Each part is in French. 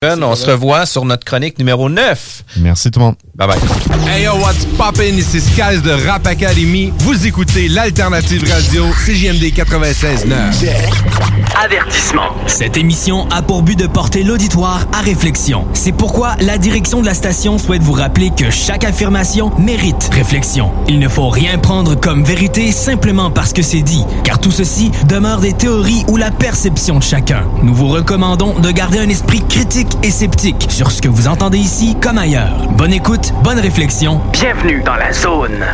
On se revoit sur notre chronique numéro 9. Merci tout le monde. Bye bye. Hey yo, what's poppin'? Ici Skies de Rap Academy. Vous écoutez l'alternative radio CJMD 96.9. Avertissement. Cette émission a pour but de porter l'auditoire à réflexion. C'est pourquoi la direction de la station souhaite vous rappeler que chaque affirmation mérite réflexion. Il ne faut rien prendre comme vérité simplement parce que c'est dit, car tout ceci demeure des théories ou la perception de chacun. Nous vous recommandons de garder un esprit critique et sceptique sur ce que vous entendez ici comme ailleurs. Bonne écoute, bonne réflexion. Bienvenue dans la zone.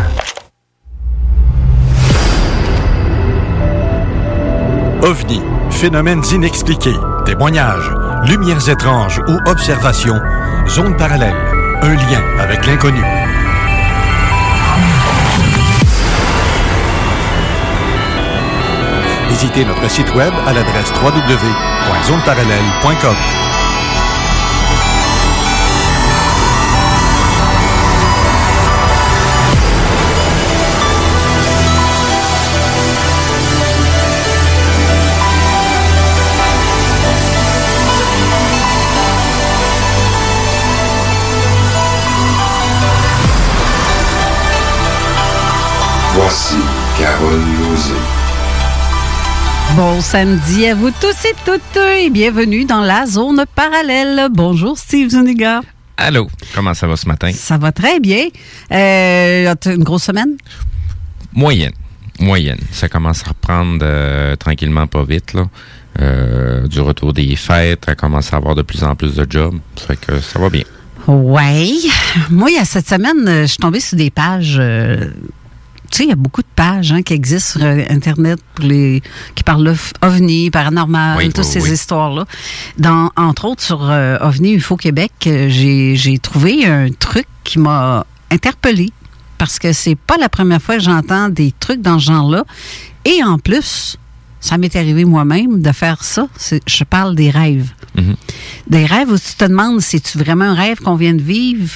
OVNI, phénomènes inexpliqués, témoignages, lumières étranges ou observations, zone parallèle, un lien avec l'inconnu. Visitez notre site web à l'adresse www.zoneparallèle.com. Voici Carole Lozé. Bon samedi à vous tous et toutes et bienvenue dans la zone parallèle. Bonjour Steve Zuniga. Allô, comment ça va ce matin? Ça va très bien. Euh, t'as une grosse semaine? Moyenne. Moyenne. Ça commence à reprendre euh, tranquillement, pas vite. Là. Euh, du retour des fêtes, ça commence à avoir de plus en plus de jobs. Ça fait que ça va bien. Ouais. Moi, il y a cette semaine, euh, je suis tombée sur des pages. euh, tu sais, il y a beaucoup de pages hein, qui existent sur euh, Internet pour les, qui parlent de OVNI, paranormal, Oui, toutes oui, ces oui. histoires-là. Dans, entre autres, sur euh, OVNI UFO Québec, euh, j'ai j'ai trouvé un truc qui m'a interpellée parce que c'est pas la première fois que j'entends des trucs dans ce genre-là. Et en plus, ça m'est arrivé moi-même de faire ça. C'est- Je parle des rêves. Mhm. Des rêves où tu te demandes, c'est-tu vraiment un rêve qu'on vient de vivre?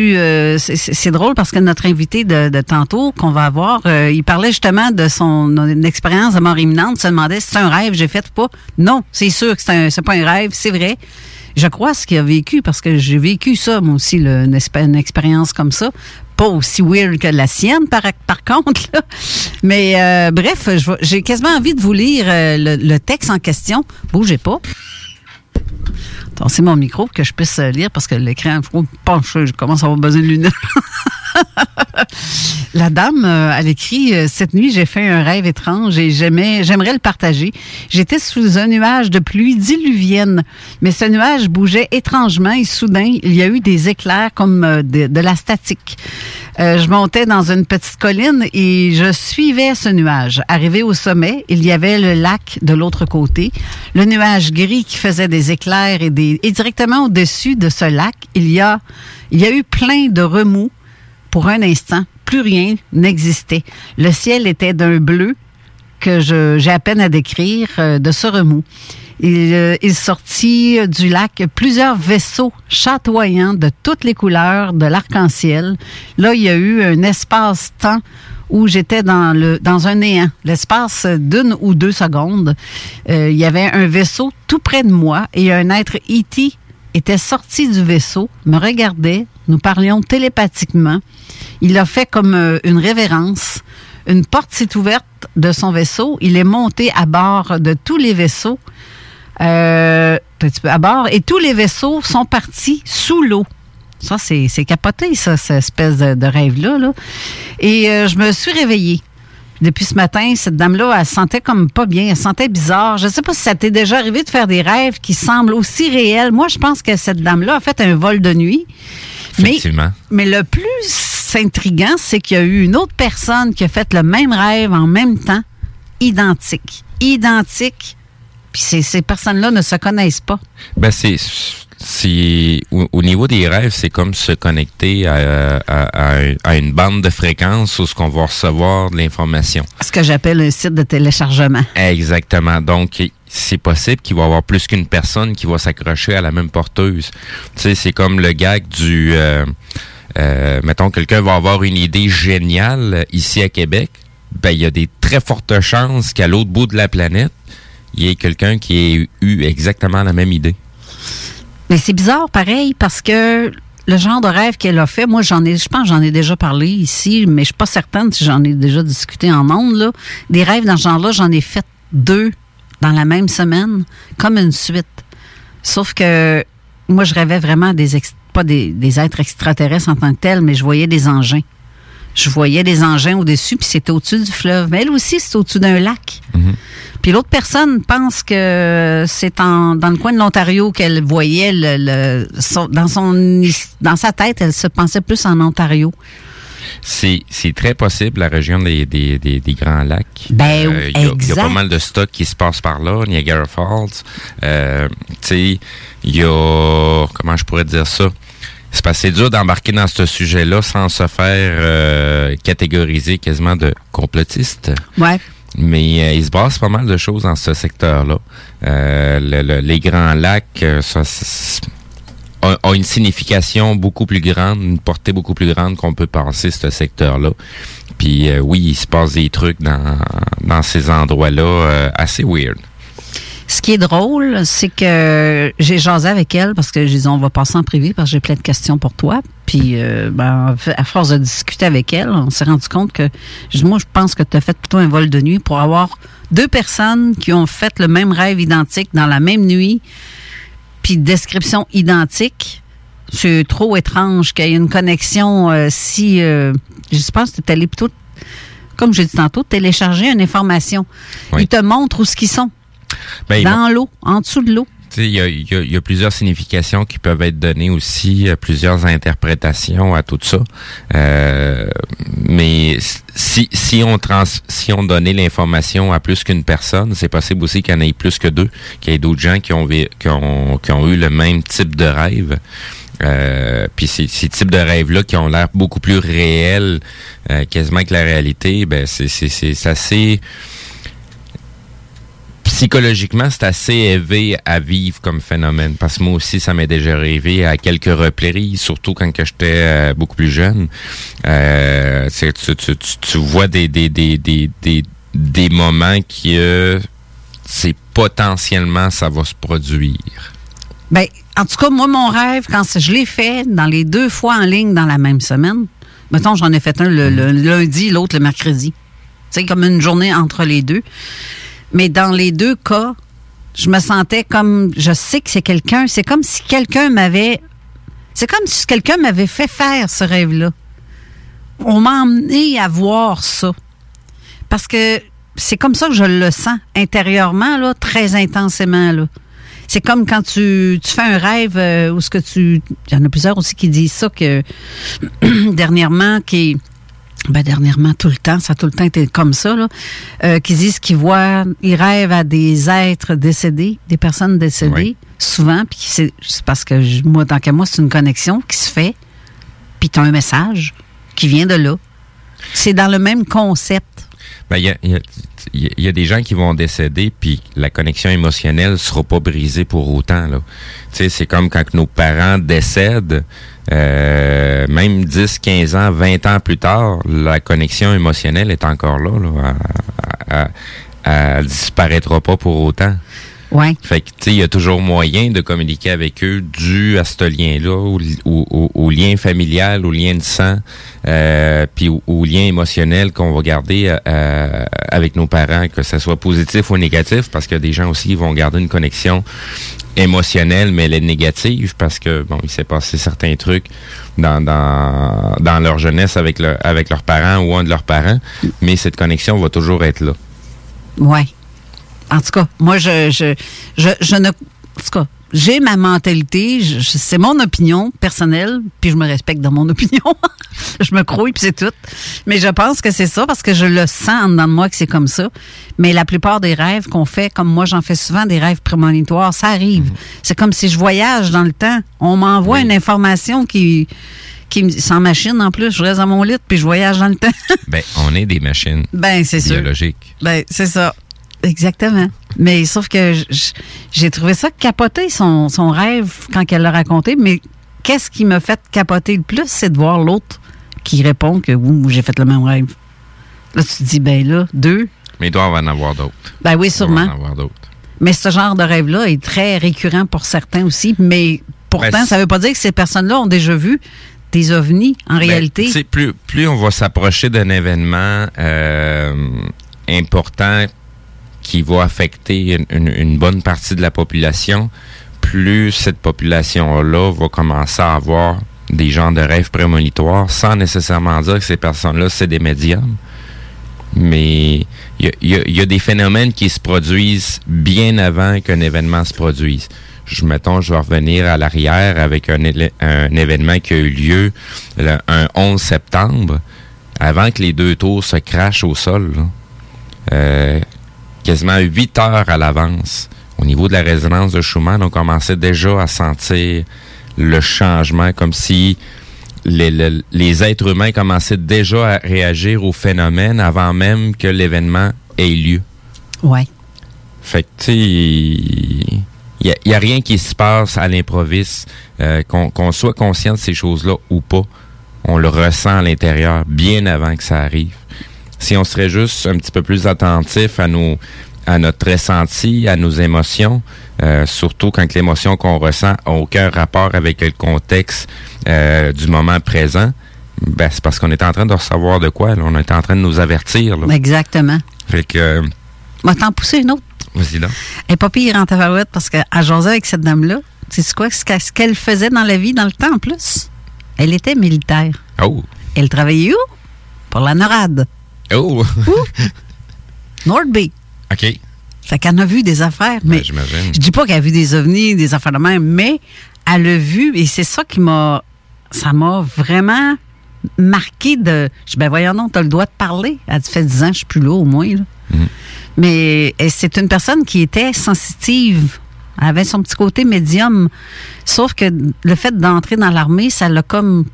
Euh, c'est- drôle parce que notre invité de, tantôt qu'on va avoir, euh, il parlait justement de son expérience de mort imminente, se demandait si c'est un rêve, j'ai fait ou pas. Non, c'est sûr que c'est pas un rêve, c'est vrai. Je crois ce qu'il a vécu parce que j'ai vécu ça, moi aussi, une, une expérience comme ça. Pas aussi weird que la sienne, par, contre. là. Mais euh, bref, j'ai quasiment envie de vous lire euh, le texte en question. Bougez pas. C'est mon micro que je puisse lire parce que l'écran, je commence à avoir besoin de lunettes. La dame, euh, elle écrit euh, Cette nuit, j'ai fait un rêve étrange et j'aimerais le partager. J'étais sous un nuage de pluie diluvienne, mais ce nuage bougeait étrangement et soudain, il y a eu des éclairs comme euh, de, la statique. Je montais dans une petite colline et je suivais ce nuage. Arrivé au sommet, il y avait le lac de l'autre côté, le nuage gris qui faisait des éclairs et, des, et directement au-dessus de ce lac, il y a, il y a eu plein de remous pour un instant, plus rien n'existait. Le ciel était d'un bleu que j'ai à peine à décrire euh, de ce remous. Il, euh, sortit du lac plusieurs vaisseaux chatoyants de toutes les couleurs de l'arc-en-ciel. Là, il y a eu un espace-temps où j'étais dans dans un néant, l'espace d'une ou deux secondes. Euh, il y avait un vaisseau tout près de moi et un être E.T. était sorti du vaisseau, me regardait, nous parlions télépathiquement. Il a fait comme euh, une révérence. Une porte s'est ouverte de son vaisseau. Il est monté à bord de tous les vaisseaux euh, à bord et tous les vaisseaux sont partis sous l'eau. Ça, c'est capoté, ça, cette espèce de, rêve-là. Là. Et euh, je me suis réveillée. Depuis ce matin, cette dame-là, elle sentait comme pas bien, elle sentait bizarre. Je ne sais pas si ça t'est déjà arrivé de faire des rêves qui semblent aussi réels. Moi, je pense que cette dame-là a fait un vol de nuit. Effectivement. Mais, mais le plus intriguant, c'est qu'il y a eu une autre personne qui a fait le même rêve en même temps, identique. Identique. Puis ces, ces personnes-là ne se connaissent pas. Ben, c'est c'est au, niveau des rêves, c'est comme se connecter à, à, une bande de fréquences où ce qu'on va recevoir de l'information. Ce que j'appelle un site de téléchargement. Exactement. Donc c'est possible qu'il va y avoir plus qu'une personne qui va s'accrocher à la même porteuse. Tu sais, c'est comme le gag du euh, euh, mettons quelqu'un va avoir une idée géniale ici à Québec, ben il y a des très fortes chances qu'à l'autre bout de la planète, il y ait quelqu'un qui ait eu exactement la même idée. Mais c'est bizarre, pareil, parce que le genre de rêve qu'elle a fait, moi, j'en ai, je pense, j'en ai déjà parlé ici, mais je suis pas certaine si j'en ai déjà discuté en ondes, là. Des rêves dans ce genre-là, j'en ai fait deux dans la même semaine, comme une suite. Sauf que moi, je rêvais vraiment des, pas des, des êtres extraterrestres en tant que tels, mais je voyais des engins je voyais des engins au-dessus, puis c'était au-dessus du fleuve. Mais elle aussi, c'est au-dessus d'un lac. Mhm. Puis l'autre personne pense que c'est dans le coin de l'Ontario qu'elle voyait le, dans son dans sa tête, elle se pensait plus en Ontario. C'est, très possible, la région des, des, des, Grands Lacs. Ben, euh, Il y, a pas mal de stocks qui se passent par là, Niagara Falls. Euh, tu sais, il y a, comment je pourrais dire ça? C'est pas assez dur d'embarquer dans ce sujet-là sans se faire euh, catégoriser quasiment de complotiste. Ouais. Mais euh, il se passe pas mal de choses dans ce secteur-là. Euh, les grands lacs, ça, a, une signification beaucoup plus grande, une portée beaucoup plus grande qu'on peut penser ce secteur-là. Puis oui, il se passe des trucs dans, dans ces endroits-là assez weird. Ce qui est drôle, c'est que j'ai jasé avec elle parce que je disais on va passer en privé parce que j'ai plein de questions pour toi. Puis euh, ben, à force de discuter avec elle, on s'est rendu compte que moi je pense que tu as fait plutôt un vol de nuit pour avoir deux personnes qui ont fait le même rêve identique dans la même nuit, puis description identique. C'est trop étrange qu'il y ait une connexion euh, si euh, je pense que tu es allé plutôt comme j'ai dit tantôt, télécharger une information. Ils te montrent où ce qu'ils sont. Ben, dans l'eau, en dessous de l'eau. Il y a, plusieurs significations qui peuvent être données aussi, plusieurs interprétations à tout ça. Euh, mais si, si on trans, si on donnait l'information à plus qu'une personne, c'est possible aussi qu'il y en ait plus que deux, qu'il y ait d'autres gens qui ont, qui ont, qui ont eu le même type de rêve. Euh, puis ces, ces, types de rêves-là qui ont l'air beaucoup plus réels euh, quasiment que la réalité, ben c'est c'est assez psychologiquement, c'est assez élevé à vivre comme phénomène. Parce que moi aussi, ça m'est déjà rêvé à quelques reprises, surtout quand j'étais euh, beaucoup plus jeune. Euh, tu, vois des, des, des, des, des, moments qui, euh, c'est potentiellement, ça va se produire. Ben, en tout cas, moi, mon rêve, quand je l'ai fait dans les deux fois en ligne dans la même semaine, mettons, j'en ai fait un le, le lundi, l'autre le mercredi. C'est comme une journée entre les deux. Mais dans les deux cas, je me sentais comme, je sais que c'est quelqu'un, c'est comme si quelqu'un m'avait, c'est comme si quelqu'un m'avait fait faire ce rêve-là. On m'a emmené à voir ça. Parce que c'est comme ça que je le sens intérieurement, là, très intensément, là. C'est comme quand tu, fais un rêve euh, où ce que tu. Il y en a plusieurs aussi qui disent ça que dernièrement, qui ben, dernièrement, tout le temps, ça a tout le temps été comme ça, là, euh, qui disent qu'ils voient, ils rêvent à des êtres décédés, des personnes décédées, souvent, puis c'est parce que moi, tant qu'à moi, c'est une connexion qui se fait, puis tu as un message qui vient de là. C'est dans le même concept. Ben, il y a, des gens qui vont décéder, puis la connexion émotionnelle sera pas brisée pour autant. Là. C'est comme quand nos parents décèdent, euh, même 10, 15 ans, 20 ans plus tard, la connexion émotionnelle est encore là. là elle, disparaîtra pas pour autant. Ouais. Fait que, tu sais, il y a toujours moyen de communiquer avec eux dû à ce lien-là, au, au- au- au lien familial, au lien de sang, euh, puis au, lien émotionnel qu'on va garder euh, avec nos parents, que ce soit positif ou négatif, parce que des gens aussi vont garder une connexion émotionnelle, mais elle est négative parce que bon, il s'est passé certains trucs dans, dans, dans leur jeunesse avec, le, avec leurs parents ou un de leurs parents, mais cette connexion va toujours être là. Ouais. En tout cas, moi, je, je, je, je ne. En tout cas, j'ai ma mentalité, c'est mon opinion personnelle, puis je me respecte dans mon opinion. je me crouille, puis c'est tout. Mais je pense que c'est ça parce que je le sens en dedans de moi que c'est comme ça. Mais la plupart des rêves qu'on fait, comme moi, j'en fais souvent des rêves prémonitoires, ça arrive. C'est comme si je voyage dans le temps. On m'envoie une information qui. qui me- sans machine en plus, je reste dans mon lit puis je voyage dans le temps. Ben, on est des machines ben, c'est sûr. biologiques. Ben, c'est ça. Exactement. Mais sauf que j'ai trouvé ça capoté, son, son rêve, quand elle l'a raconté. Mais qu'est-ce qui m'a fait capoter le plus, c'est de voir l'autre qui répond que oui, j'ai fait le même rêve. Là, tu te dis, ben là, deux. Mais il doit en avoir d'autres. Ben oui, Il doit sûrement. en avoir d'autres. Mais ce genre de rêve-là est très récurrent pour certains aussi. Mais pourtant, Ben, ça veut pas dire que ces personnes-là ont déjà vu des ovnis, en Ben, réalité. plus, plus on va s'approcher d'un événement euh, important qui va affecter une, bonne partie de la population, plus cette population-là va commencer à avoir des genres de rêves prémonitoires, sans nécessairement dire que ces personnes-là, c'est des médiums. Mais il y a, des phénomènes qui se produisent bien avant qu'un événement se produise. Je, mettons, je vais revenir à l'arrière avec un, événement qui a eu lieu le, un 11 septembre, avant que les deux tours se crachent au sol. Euh, quasiment huit heures à l'avance. Au niveau de la résonance de Schumann, on commençait déjà à sentir le changement, comme si les, les- les êtres humains commençaient déjà à réagir au phénomène avant même que l'événement ait lieu. Ouais. Fait que, tu il n'y a, il y a rien qui se passe à l'improviste. Euh, Qu'on qu'on soit conscient de ces choses-là ou pas, on le ressent à l'intérieur bien avant que ça arrive. Si on serait juste un petit peu plus attentif à nos à notre ressenti, à nos émotions, euh, surtout quand l'émotion qu'on ressent n'a aucun rapport avec le contexte euh, du moment présent, ben, c'est parce qu'on est en train de recevoir de quoi. là. On est en train de nous avertir. Là. Exactement. Fait que, euh, Va t'en pousser une autre. vas-y là. Elle n'est pas pire en tabarouette parce qu'à jaser avec cette dame-là, c'est quoi ce qu'elle- ce qu'elle faisait dans la vie dans le temps en plus? Elle était militaire. Oh! Elle travaillait où? Pour la NORAD. Oh! Nordby. OK. Fait qu'elle a vu des affaires, mais Ben, j'imagine. je dis pas qu'elle a vu des ovnis, des affaires de même, mais elle a vu, et c'est ça qui m'a. Ça m'a vraiment marqué de. Je dis, ben voyons donc, t'as le droit de parler. Elle dit, fait 10 ans, je suis plus là au moins. là. Mhm. Mais c'est une personne qui était sensitive. Elle avait son petit côté médium. Sauf que le fait d'entrer dans l'armée, ça l'a comme.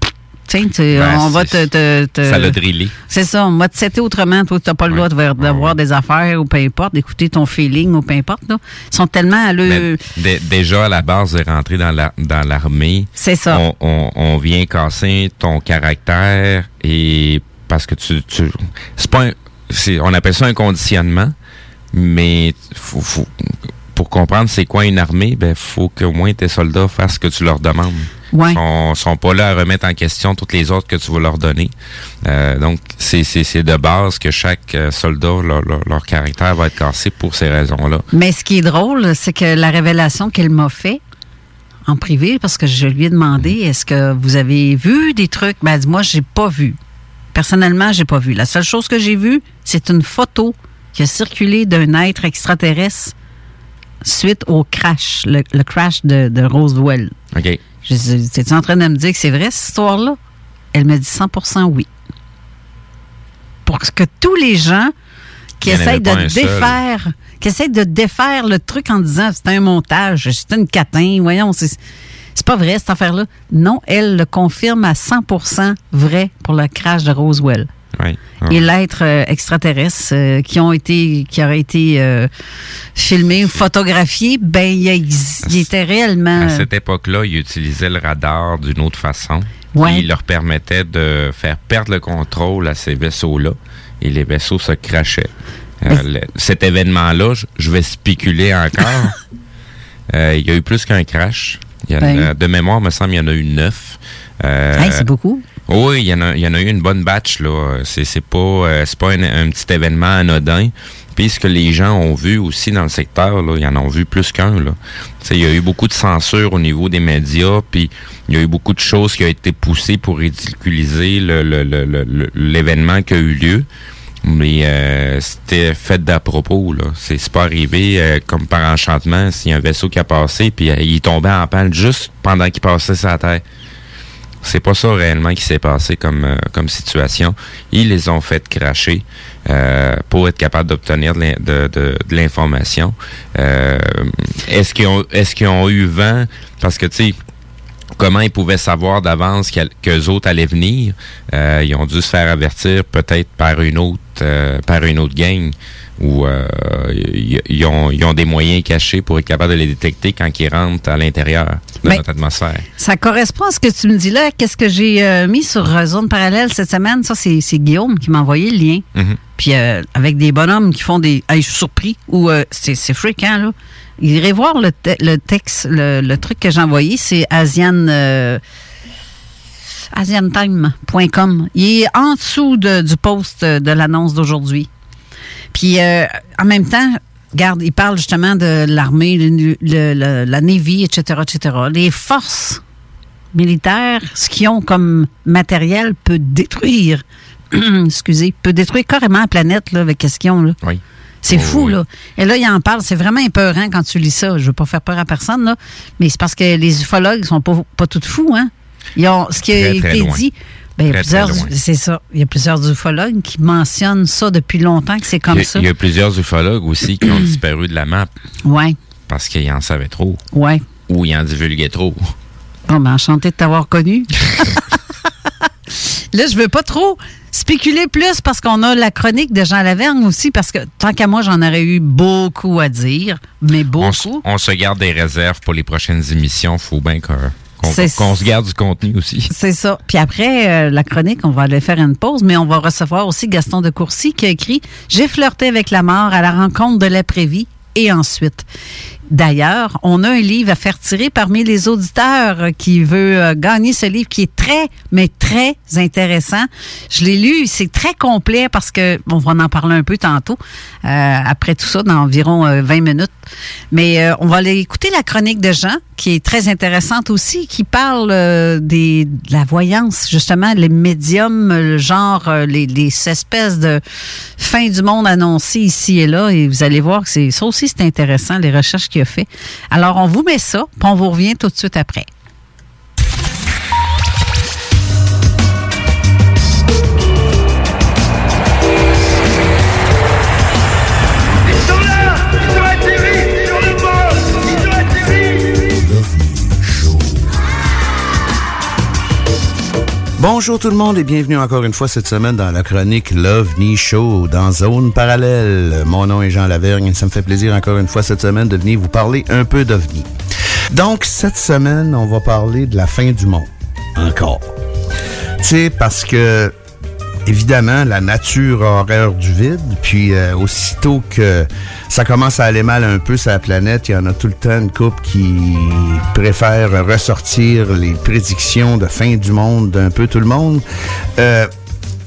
Tiens, tu- Ben, on va te. te- te- Ça l'a drillé. c'est ça, on va te setter autrement. Toi, tu n'as pas le droit d'avoir des affaires ou peu importe, d'écouter ton feeling ou peu importe. Là. Ils sont tellement à le. Dé- déjà, à la base de rentrer dans la- dans l'armée, C'est ça. on, on- on vient casser ton caractère et parce que tu, tu c'est pas un- on appelle ça un conditionnement, mais faut, faut- pour comprendre c'est quoi une armée, ben faut qu'au moins tes soldats fassent ce que tu leur demandes. Ouais. Ils sont, sont pas là à remettre en question toutes les autres que tu vas leur donner. Euh, donc c'est c'est- c'est de base que chaque euh, soldat leur, leur- leur caractère va être cassé pour ces raisons-là. Mais ce qui est drôle, c'est que la révélation qu'elle m'a fait en privé, parce que je lui ai demandé, est-ce que vous avez vu des trucs? Ben, elle dit, moi, j'ai pas vu. Personnellement, j'ai pas vu. La seule chose que j'ai vue, c'est une photo qui a circulé d'un être extraterrestre suite au crash, le, le crash de, de Roswell. OK. Je dis, t'es-tu en train de me dire que c'est vrai, cette histoire-là? Elle me dit 100% oui. Pour que tous les gens qui essayent de seul. défaire, qui essayent de défaire le truc en disant c'est un montage, c'est une catin, voyons, c'est, c'est pas vrai cette affaire-là. Non, elle le confirme à 100% vrai pour le crash de Roswell. Et l'être euh, extraterrestre euh, qui ont été, qui aurait été euh, filmé, photographié, ben il, il était réellement. À cette époque-là, ils utilisaient le radar d'une autre façon. Ouais. Qui leur permettait de faire perdre le contrôle à ces vaisseaux-là. Et les vaisseaux se crachaient. Euh, cet événement-là, je vais spéculer encore. Euh, il y a eu plus qu'un crash. Ben. de mémoire, me semble, il y en a eu neuf. C'est beaucoup. Oui, il y, en a, il y en a eu une bonne batch. là. C'est pas, pas un, petit événement anodin. Puis ce que les gens ont vu aussi dans le secteur, là, ils en ont vu plus qu'un. Il y a eu beaucoup de censure au niveau des médias, puis il y a eu beaucoup de choses qui ont été poussées pour ridiculiser l'événement le, le, qui a eu lieu. Mais euh, c'était fait d'à propos, là. C'est pas arrivé euh, comme par enchantement s'il y a un vaisseau qui a passé puis euh, il tombait en panne juste pendant qu'il passait sa terre. C'est pas ça réellement qui s'est passé comme comme situation. Ils les ont fait cracher pour être capables d'obtenir de, l'information. est-ce qu'ils ont est-ce qu'ils ont eu vent? Parce que tu sais comment ils pouvaient savoir d'avance qu'eux autres allaient venir? Euh, ils ont dû se faire avertir peut-être par une autre euh, par une autre gang ou euh, ils, ont, des moyens cachés pour être capables de les détecter quand ils rentrent à l'intérieur de notre atmosphère. Ça correspond à ce que tu me dis là. Qu'est-ce que j'ai mis sur Zone Parallèle cette semaine? Ça, c'est Guillaume qui m'a envoyé le lien. Mm-hmm. Puis avec des bonhommes qui font des... je suis surpris. Ou c'est fréquent, là. Irez voir le, texte, le, truc que j'ai envoyé, c'est Asian. Euh, asiantime.com. Il est en dessous du post de l'annonce d'aujourd'hui. Puis euh, en même temps, regarde, il parle justement de l'armée, la Navy, etc., etc. Les forces militaires, ce qu'ils ont comme matériel peut détruire, excusez, peut détruire carrément la planète là, avec ce qu'ils ont. Là. Oui. C'est oh, fou, là. Et là, il en parle. C'est vraiment épeurant quand tu lis ça. Je veux pas faire peur à personne, là. Mais c'est parce que les ufologues sont pas, pas tous fous, hein. Ils ont, ce qui a été dit, ben, c'est ça. Il y a plusieurs ufologues qui mentionnent ça depuis longtemps, que c'est comme ça. Il y a plusieurs ufologues aussi qui ont disparu de la map. Oui. Parce qu'ils en savaient trop. Oui. Ou ils en divulguaient trop. Bon, ben, enchanté de t'avoir connu. Là, je veux pas trop spéculer plus parce qu'on a la chronique de Jean Lavergne aussi, parce que tant qu'à moi, j'en aurais eu beaucoup à dire, mais beaucoup. On, se garde des réserves pour les prochaines émissions. faut bien qu'on se garde du contenu aussi. C'est ça. Puis après euh, la chronique, on va aller faire une pause, mais on va recevoir aussi Gaston de Courcy qui a écrit J'ai flirté avec la mort à la rencontre de l'après-vie et ensuite. D'ailleurs, on a un livre à faire tirer parmi les auditeurs qui veut euh, gagner ce livre qui est très, mais très intéressant. Je l'ai lu, c'est très complet parce que on va en parler un peu tantôt. Euh, après tout ça, dans environ 20 euh, minutes. Mais on va aller écouter la chronique de Jean, qui est très intéressante aussi, qui parle des, de la voyance, justement, les médiums, genre les, les espèces de fin du monde annoncées ici et là. Et vous allez voir que c'est ça aussi, c'est intéressant, les recherches qu'il Alors, on vous met ça, puis on vous revient tout de suite après. Bonjour tout le monde et bienvenue encore une fois cette semaine dans la chronique Love Me Show dans Zone Parallèle. Mon nom est Jean Lavergne et ça me fait plaisir encore une fois cette semaine de venir vous parler un peu d'OVNI. Donc cette semaine, on va parler de la fin du monde. Encore. Tu sais, parce que évidemment, la nature a horreur du vide, puis euh, aussitôt que ça commence à aller mal un peu sur la planète, il y en a tout le temps une couple qui préfère ressortir les prédictions de fin du monde d'un peu tout le monde. Euh,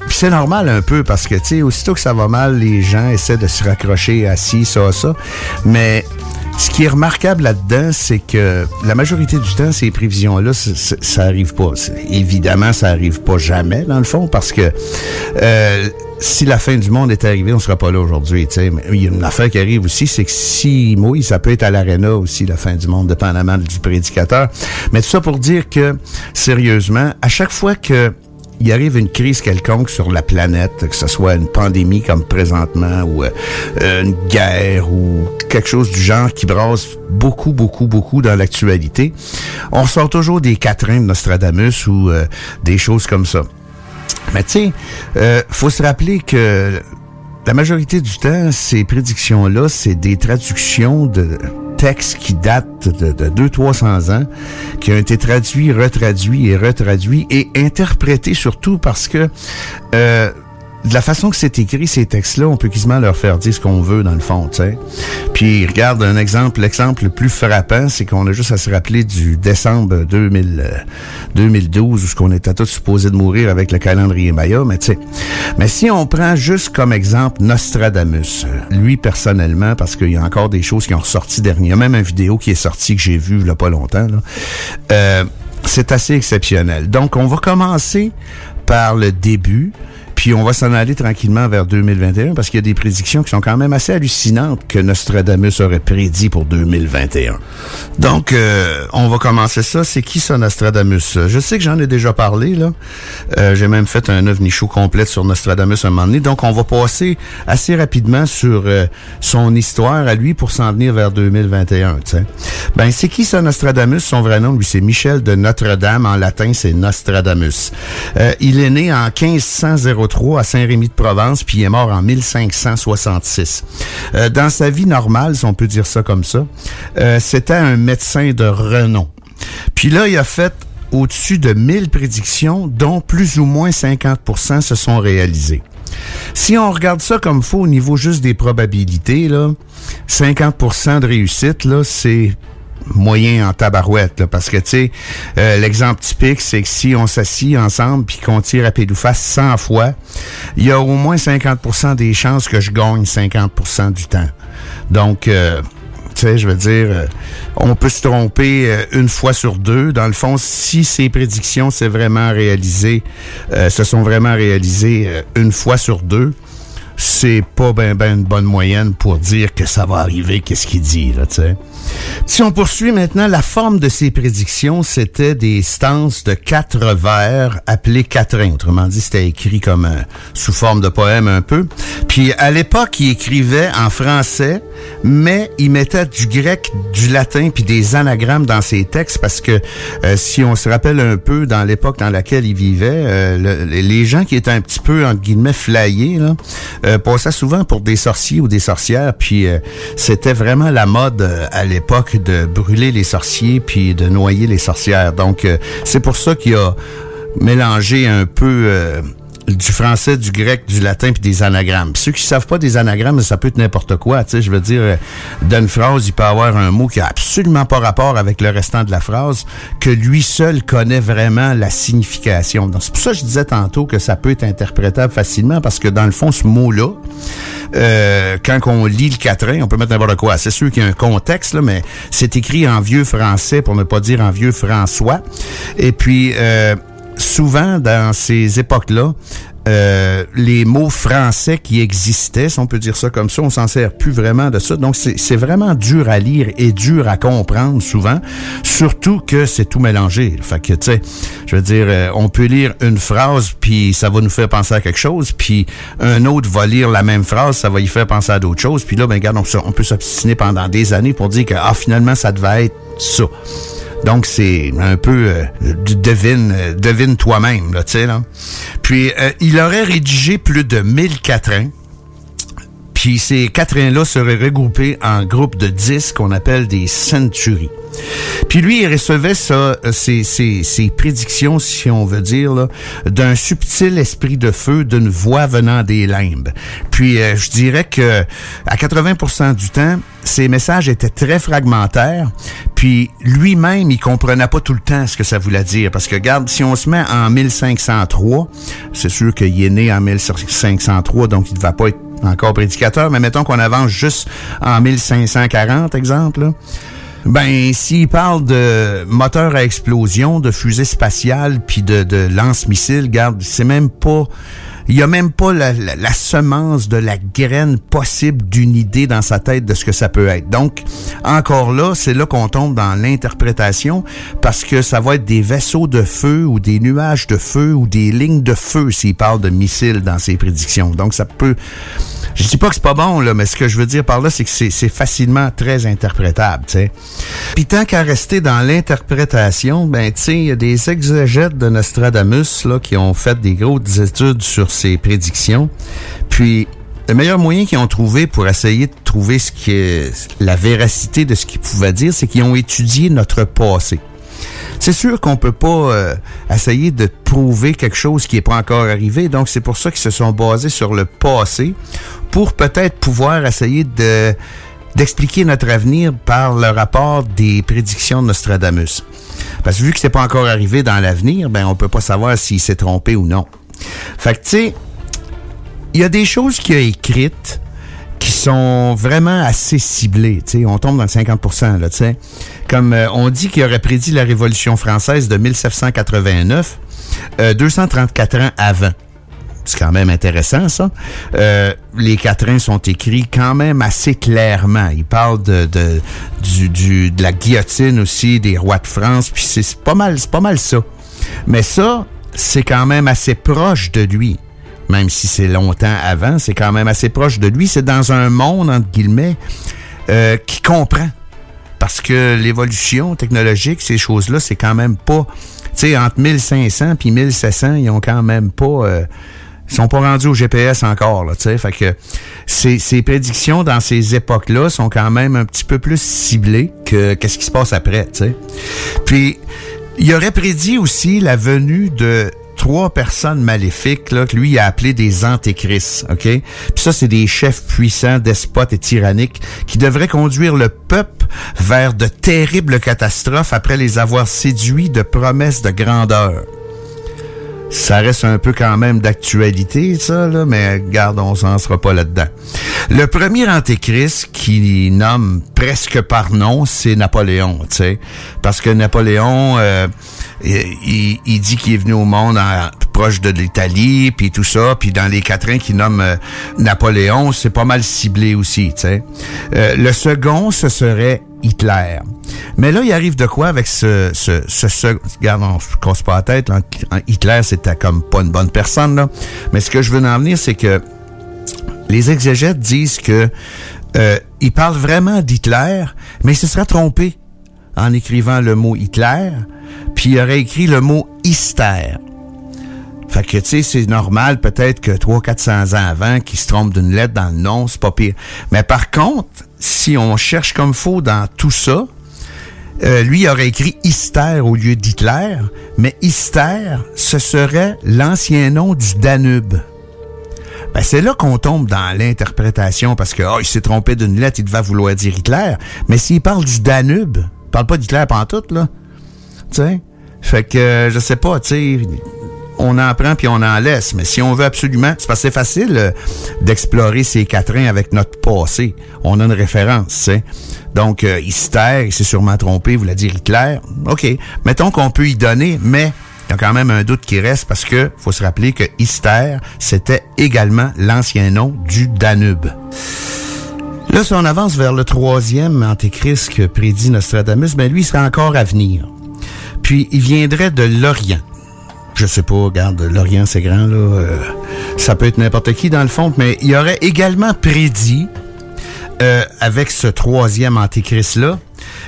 c'est normal un peu parce que, tu sais, aussitôt que ça va mal, les gens essaient de se raccrocher à ci, ça, ça. Mais ce qui est remarquable là-dedans, c'est que la majorité du temps, ces prévisions-là, ça arrive pas. Évidemment, ça arrive pas jamais, dans le fond, parce que euh, si la fin du monde est arrivée, on sera pas là aujourd'hui. Mais il y a une affaire qui arrive aussi, c'est que si mouille, ça peut être à l'aréna aussi, la fin du monde, dépendamment du prédicateur. Mais tout ça pour dire que, sérieusement, à chaque fois que il arrive une crise quelconque sur la planète, que ce soit une pandémie comme présentement ou euh, une guerre ou quelque chose du genre qui brasse beaucoup, beaucoup, beaucoup dans l'actualité, on sort toujours des quatrains de Nostradamus ou euh, des choses comme ça. Mais tu sais, euh, faut se rappeler que la majorité du temps, ces prédictions-là, c'est des traductions de textes qui datent de, de 200-300 ans, qui ont été traduits, retraduits et retraduits et interprétés surtout parce que euh, de la façon que c'est écrit, ces textes-là, on peut quasiment leur faire dire ce qu'on veut, dans le fond, tu sais. Puis, regarde un exemple, l'exemple le plus frappant, c'est qu'on a juste à se rappeler du décembre 2000, 2012, où ce qu'on était tous supposés de mourir avec le calendrier Maya, mais tu. Mais si on prend juste comme exemple Nostradamus, lui personnellement, parce qu'il y a encore des choses qui ont ressorti dernièrement, il y a même une vidéo qui est sortie que j'ai vue il y a pas longtemps. Euh, c'est assez exceptionnel. Donc, on va commencer par le début. Puis on va s'en aller tranquillement vers 2021 parce qu'il y a des prédictions qui sont quand même assez hallucinantes que Nostradamus aurait prédit pour 2021. Donc, euh, on va commencer ça. C'est qui ça, Nostradamus? Je sais que j'en ai déjà parlé, là. Euh, J'ai même fait un ovni show complet sur Nostradamus un moment donné. Donc, on va passer assez rapidement sur euh, son histoire à lui pour s'en venir vers 2021, tu sais. Ben, c'est qui ça, Nostradamus? Son vrai nom, lui, c'est Michel de Notre-Dame. En latin, c'est Nostradamus. Euh, il est né en 1503 à Saint-Rémy de Provence, puis est mort en 1566. Euh, dans sa vie normale, si on peut dire ça comme ça, euh, c'était un médecin de renom. Puis là, il a fait au-dessus de 1000 prédictions, dont plus ou moins 50 se sont réalisées. Si on regarde ça comme faux au niveau juste des probabilités, là, 50% de réussite, là, c'est moyen en tabarouette, là, parce que, tu sais, euh, l'exemple typique, c'est que si on s'assit ensemble puis qu'on tire à face 100 fois, il y a au moins 50% des chances que je gagne 50% du temps. Donc, euh, tu sais, je veux dire, euh, on peut se tromper une fois sur deux. Dans le fond, si ces prédictions s'est vraiment réalisées, se sont vraiment réalisées une fois sur deux, c'est pas ben ben une bonne moyenne pour dire que ça va arriver, qu'est-ce qu'il dit, là, tu sais. Si on poursuit maintenant, la forme de ces prédictions, c'était des stances de quatre vers appelés quatrains. Autrement dit, c'était écrit comme sous forme de poème un peu. Puis à l'époque, il écrivait en français, mais il mettait du grec, du latin, puis des anagrammes dans ses textes parce que euh, si on se rappelle un peu dans l'époque dans laquelle il vivait, euh, les gens qui étaient un petit peu entre guillemets flyés là, euh, passaient souvent pour des sorciers ou des sorcières. Puis c'était vraiment la mode à l'époque l'époque de brûler les sorciers puis de noyer les sorcières. Donc, euh, c'est pour ça qu'il a mélangé un peu euh, du français, du grec, du latin puis des anagrammes. ceux qui savent pas des anagrammes, ça peut être n'importe quoi. Tu sais, je veux dire, euh, d'une phrase, il peut avoir un mot qui a absolument pas rapport avec le restant de la phrase, que lui seul connaît vraiment la signification. Donc, c'est pour ça que je disais tantôt que ça peut être interprétable facilement parce que dans le fond, ce mot-là, euh, quand on lit le quatrain, on peut mettre n'importe quoi. C'est sûr qu'il y a un contexte, là, mais c'est écrit en vieux français, pour ne pas dire en vieux François. Et puis, euh, souvent, dans ces époques-là, euh, les mots français qui existaient, si on peut dire ça comme ça, on s'en sert plus vraiment de ça. Donc c'est vraiment dur à lire et dur à comprendre souvent, surtout que c'est tout mélangé. Fait que tu sais, je veux dire, euh, on peut lire une phrase puis ça va nous faire penser à quelque chose, puis un autre va lire la même phrase, ça va y faire penser à d'autres choses. Puis là, ben regarde, on, on peut s'obstiner pendant des années pour dire que ah finalement ça devait être ça. Donc, c'est un peu euh, devine, euh, devine toi-même, là, tu sais, là. Puis, euh, il aurait rédigé plus de 1000 quatrains. Puis, ces quatrains-là seraient regroupés en groupes de 10 qu'on appelle des centuries. Puis lui, il recevait ça, ses, ses, prédictions, si on veut dire, d'un subtil esprit de feu, d'une voix venant des limbes. Puis je dirais que à 80% du temps, ses messages étaient très fragmentaires, puis lui-même, il comprenait pas tout le temps ce que ça voulait dire. Parce que, regarde, si on se met en 1503, c'est sûr qu'il est né en 1503, donc il ne va pas être encore prédicateur, mais mettons qu'on avance juste en 1540, exemple, Ben, s'il parle de moteur à explosion, de fusée spatiale, puis de, de lance-missile, garde, c'est même pas il y a même pas la, semence de la graine possible d'une idée dans sa tête de ce que ça peut être. Donc, encore là, c'est là qu'on tombe dans l'interprétation parce que ça va être des vaisseaux de feu ou des nuages de feu ou des lignes de feu s'il parle de missiles dans ses prédictions. Donc, ça peut... Je dis pas que c'est pas bon, là, mais ce que je veux dire par là, c'est que c'est facilement très interprétable, tu sais. Puis tant qu'à rester dans l'interprétation, ben, tu sais, il y a des exégètes de Nostradamus, là, qui ont fait des grosses études sur ses prédictions. Puis, le meilleur moyen qu'ils ont trouvé pour essayer de trouver ce qui est la véracité de ce qu'ils pouvaient dire, c'est qu'ils ont étudié notre passé. C'est sûr qu'on peut pas euh, essayer de prouver quelque chose qui n'est pas encore arrivé. Donc, c'est pour ça qu'ils se sont basés sur le passé pour peut-être pouvoir essayer de d'expliquer notre avenir par le rapport des prédictions de Nostradamus. Parce que vu que c'est pas encore arrivé dans l'avenir, ben on peut pas savoir s'il s'est trompé ou non. Fait que tu sais, il y a des choses qu'il a écrites qui sont vraiment assez ciblées. Tu sais, on tombe dans le 50 là, tu sais. Comme euh, on dit qu'il aurait prédit la Révolution française de 1789, 234 euh, ans avant. C'est quand même intéressant, ça. Euh, les quatrains sont écrits quand même assez clairement. Ils parlent de, de la guillotine aussi, des rois de France, puis c'est pas mal, c'est pas mal ça. Mais ça, c'est quand même assez proche de lui. Même si c'est longtemps avant, c'est quand même assez proche de lui. C'est dans un monde, entre guillemets, euh, qui comprend. Parce que l'évolution technologique, ces choses-là, c'est quand même pas... Tu sais, entre 1500 puis 1700, ils ont quand même pas... Euh, ils sont pas rendus au GPS encore, là, tu sais. Fait que ces, ces prédictions dans ces époques-là sont quand même un petit peu plus ciblées que qu'est-ce qui se passe après, tu sais. Puis, il aurait prédit aussi la venue de trois personnes maléfiques là, que lui a appelé des antéchrists, OK? Puis ça, c'est des chefs puissants, despotes et tyranniques qui devraient conduire le peuple vers de terribles catastrophes après les avoir séduits de promesses de grandeur ça reste un peu quand même d'actualité, ça, là, mais garde, on s'en sera pas là-dedans. Le premier antéchrist qui nomme presque par nom, c'est Napoléon, tu sais. Parce que Napoléon, euh, il, dit qu'il est venu au monde proche de l'Italie, puis tout ça, puis dans les quatrains qui nomment euh, Napoléon, c'est pas mal ciblé aussi, tu sais. Euh, le second, ce serait Hitler. Mais là, il arrive de quoi avec ce... ce, ce, ce regarde, on se casse pas la tête. Hitler, c'était comme pas une bonne personne. Là. Mais ce que je veux en venir, c'est que les exégètes disent que euh, il parle vraiment d'Hitler, mais il se serait trompé en écrivant le mot Hitler, puis il aurait écrit le mot hystère. Fait que, tu sais, c'est normal peut-être que 300-400 ans avant qu'il se trompe d'une lettre dans le nom, c'est pas pire. Mais par contre, si on cherche comme faux dans tout ça, euh, lui aurait écrit Hister au lieu d'Hitler, mais Hister, ce serait l'ancien nom du Danube. Ben, c'est là qu'on tombe dans l'interprétation parce que oh, il s'est trompé d'une lettre, il devait vouloir dire Hitler. Mais s'il parle du Danube, il parle pas d'Hitler pantoute, là. Tu sais? Fait que je sais pas, tu sais on en prend puis on en laisse. Mais si on veut absolument, c'est parce que c'est facile euh, d'explorer ces quatrains avec notre passé. On a une référence, sais. Donc, euh, il s'est sûrement trompé, vous l'a dit Hitler. OK. Mettons qu'on peut y donner, mais il y a quand même un doute qui reste parce que faut se rappeler que Hister, c'était également l'ancien nom du Danube. Là, si on avance vers le troisième antéchrist que prédit Nostradamus, ben lui, il encore à venir. Puis, il viendrait de l'Orient je sais pas, regarde, l'Orient c'est grand, là. Euh, ça peut être n'importe qui dans le fond, mais il aurait également prédit, euh, avec ce troisième antéchrist-là,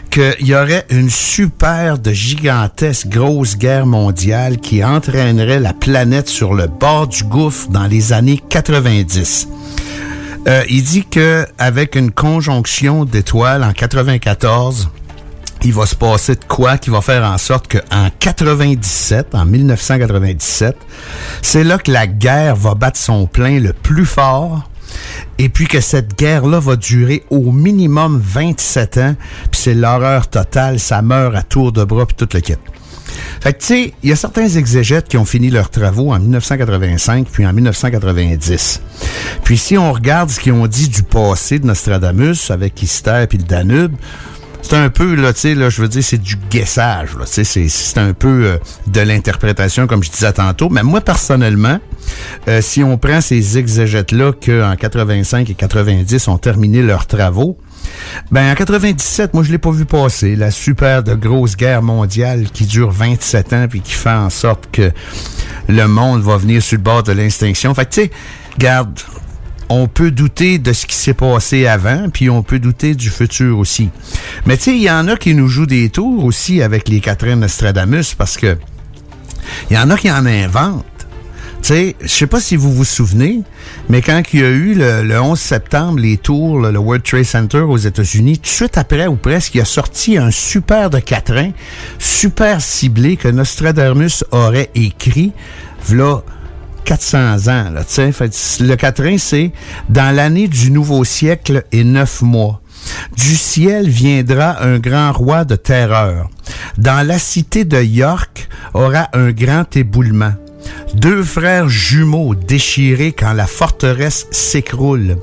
qu'il y aurait une super de gigantesque grosse guerre mondiale qui entraînerait la planète sur le bord du gouffre dans les années 90. Euh, il dit que avec une conjonction d'étoiles en 94, il va se passer de quoi qui va faire en sorte qu'en 97, en 1997, c'est là que la guerre va battre son plein le plus fort. Et puis que cette guerre-là va durer au minimum 27 ans, puis c'est l'horreur totale, ça meurt à tour de bras, puis toute le kit. Fait que, tu sais, il y a certains exégètes qui ont fini leurs travaux en 1985 puis en 1990. Puis si on regarde ce qu'ils ont dit du passé de Nostradamus avec Hister puis le Danube, c'est un peu, là, tu sais, là, je veux dire, c'est du guessage, là, tu sais, c'est un peu euh, de l'interprétation, comme je disais tantôt. Mais moi, personnellement, euh, si on prend ces exégètes-là qu'en 85 et 90 ont terminé leurs travaux, ben en 97, moi je l'ai pas vu passer la super de grosse guerre mondiale qui dure 27 ans puis qui fait en sorte que le monde va venir sur le bord de l'extinction. Fait que tu sais, garde, on peut douter de ce qui s'est passé avant, puis on peut douter du futur aussi. Mais tu sais, il y en a qui nous jouent des tours aussi avec les Catherine Nostradamus parce que il y en a qui en inventent. Tu sais, je sais pas si vous vous souvenez, mais quand il y a eu le, 11 septembre les tours, le World Trade Center aux États-Unis, tout de suite après ou presque, il a sorti un super de quatrain, super ciblé que Nostradamus aurait écrit, voilà 400 ans. Là, le quatrain, c'est dans l'année du nouveau siècle et neuf mois. Du ciel viendra un grand roi de terreur. Dans la cité de York aura un grand éboulement. Deux frères jumeaux déchirés quand la forteresse s'écroule.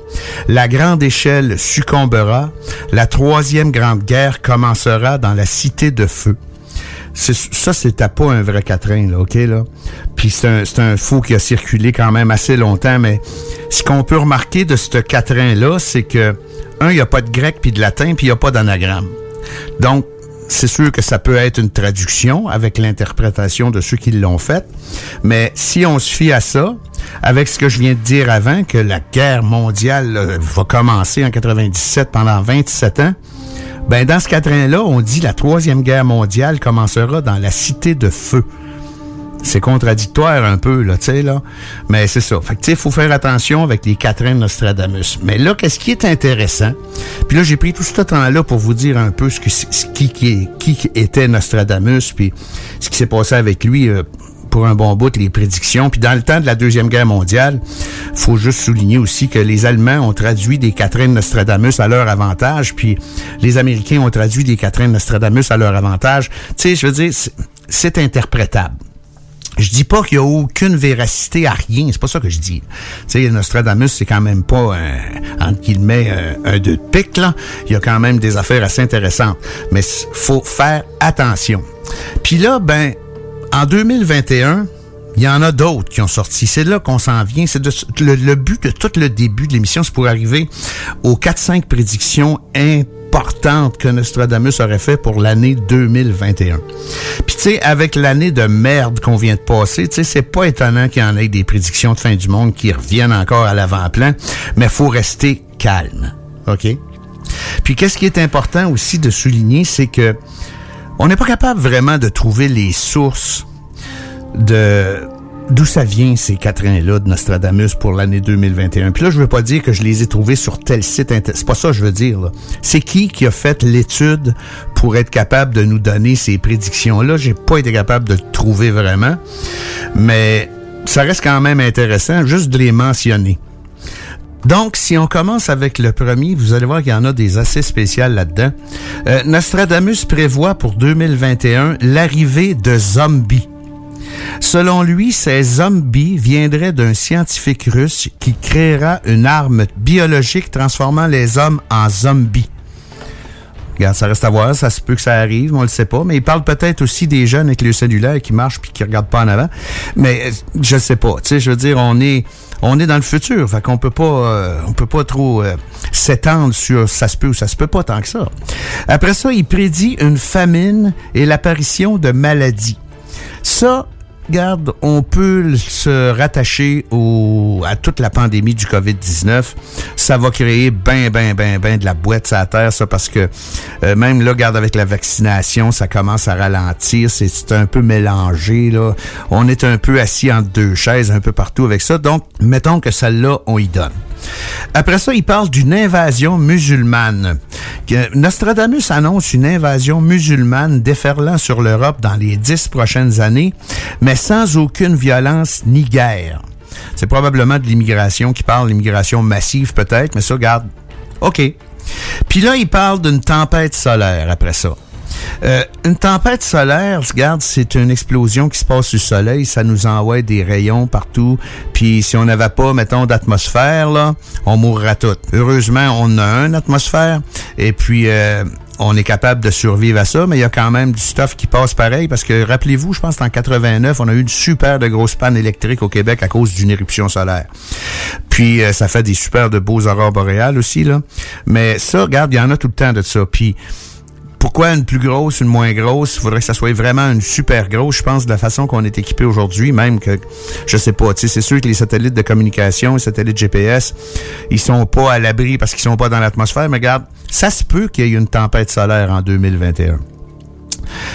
La grande échelle succombera. La troisième grande guerre commencera dans la cité de feu. Ça, c'était pas un vrai quatrain, là, OK, là? Puis c'est un, un faux qui a circulé quand même assez longtemps, mais ce qu'on peut remarquer de ce quatrain-là, c'est que, un, il n'y a pas de grec puis de latin, puis il n'y a pas d'anagramme. Donc, c'est sûr que ça peut être une traduction avec l'interprétation de ceux qui l'ont fait, mais si on se fie à ça, avec ce que je viens de dire avant, que la guerre mondiale euh, va commencer en 97 pendant 27 ans, ben dans ce quatrain-là, on dit la troisième guerre mondiale commencera dans la cité de feu. C'est contradictoire un peu, là, tu sais, là. Mais c'est ça. Fait que, tu sais, il faut faire attention avec les quatrains de Nostradamus. Mais là, qu'est-ce qui est intéressant? Puis là, j'ai pris tout ce temps-là pour vous dire un peu ce, que, qui, qui, qui était Nostradamus, puis ce qui s'est passé avec lui euh, pour un bon bout les prédictions. Puis dans le temps de la Deuxième Guerre mondiale, faut juste souligner aussi que les Allemands ont traduit des de Nostradamus à leur avantage, puis les Américains ont traduit des de Nostradamus à leur avantage. Tu sais, je veux dire, c'est interprétable. Je dis pas qu'il y a aucune véracité à rien, c'est pas ça que je dis. Tu sais, Nostradamus, c'est quand même pas un, entre guillemets, un, un deux de pique, là. Il y a quand même des affaires assez intéressantes. Mais faut faire attention. Puis là, ben, en 2021, il y en a d'autres qui ont sorti. C'est là qu'on s'en vient. C'est le, but de tout le début de l'émission, c'est pour arriver aux 4-5 prédictions importantes importante que Nostradamus aurait fait pour l'année 2021. Puis tu sais, avec l'année de merde qu'on vient de passer, tu sais, c'est pas étonnant qu'il y en ait des prédictions de fin du monde qui reviennent encore à l'avant-plan, mais faut rester calme, ok? Puis qu'est-ce qui est important aussi de souligner, c'est que on n'est pas capable vraiment de trouver les sources de d'où ça vient ces quatrains-là de Nostradamus pour l'année 2021. Puis là, je veux pas dire que je les ai trouvés sur tel site. C'est pas ça que je veux dire. C'est qui qui a fait l'étude pour être capable de nous donner ces prédictions-là? J'ai pas été capable de trouver vraiment. Mais ça reste quand même intéressant juste de les mentionner. Donc, si on commence avec le premier, vous allez voir qu'il y en a des assez spéciales là-dedans. Euh, Nostradamus prévoit pour 2021 l'arrivée de zombies. Selon lui, ces zombies viendraient d'un scientifique russe qui créera une arme biologique transformant les hommes en zombies. Regarde, ça reste à voir, ça se peut que ça arrive, on le sait pas, mais il parle peut-être aussi des jeunes avec le cellulaire qui marchent puis qui regardent pas en avant. Mais euh, je sais pas, tu sais, je veux dire, on est on est dans le futur, fait qu'on peut pas euh, on peut pas trop euh, s'étendre sur ça se peut ou ça se peut pas tant que ça. Après ça, il prédit une famine et l'apparition de maladies. Ça, Garde, on peut se rattacher à toute la pandémie du COVID-19. Ça va créer ben, ben, ben, ben de la boîte à terre, ça, parce que euh, même là, garde, avec la vaccination, ça commence à ralentir. C'est un peu mélangé, là. On est un peu assis entre deux chaises un peu partout avec ça. Donc, mettons que celle-là, on y donne. Après ça, il parle d'une invasion musulmane. Nostradamus annonce une invasion musulmane déferlant sur l'Europe dans les dix prochaines années, mais sans aucune violence ni guerre. C'est probablement de l'immigration qui parle, l'immigration massive peut-être, mais ça, regarde, OK. Puis là, il parle d'une tempête solaire après ça. Euh, une tempête solaire, regarde, c'est une explosion qui se passe sur le soleil, ça nous envoie des rayons partout, puis si on n'avait pas, mettons, d'atmosphère, là, on mourra tout. Heureusement, on a une atmosphère, et puis... Euh, on est capable de survivre à ça, mais il y a quand même du stuff qui passe pareil parce que rappelez-vous, je pense qu'en 89, on a eu une super de grosse panne électrique au Québec à cause d'une éruption solaire. Puis euh, ça fait des super de beaux aurores boréales aussi là. Mais ça, regarde, il y en a tout le temps de ça. Puis pourquoi une plus grosse, une moins grosse? Il faudrait que ça soit vraiment une super grosse. Je pense de la façon qu'on est équipé aujourd'hui, même que, je sais pas, c'est sûr que les satellites de communication, les satellites GPS, ils sont pas à l'abri parce qu'ils sont pas dans l'atmosphère, mais regarde, ça se peut qu'il y ait une tempête solaire en 2021.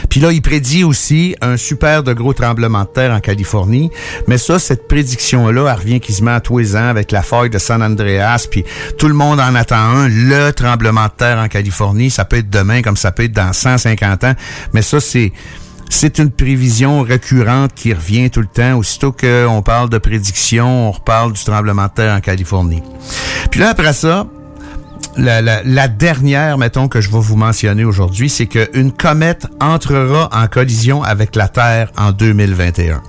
Puis là, il prédit aussi un super de gros tremblement de terre en Californie. Mais ça, cette prédiction-là, elle revient quasiment tous les ans avec la feuille de San Andreas. Puis tout le monde en attend un, le tremblement de terre en Californie. Ça peut être demain comme ça peut être dans 150 ans. Mais ça, c'est c'est une prévision récurrente qui revient tout le temps. Aussitôt qu'on parle de prédiction, on reparle du tremblement de terre en Californie. Puis là, après ça, la, dernière, mettons, que je vais vous mentionner aujourd'hui, c'est qu'une comète entrera en collision avec la Terre en 2021.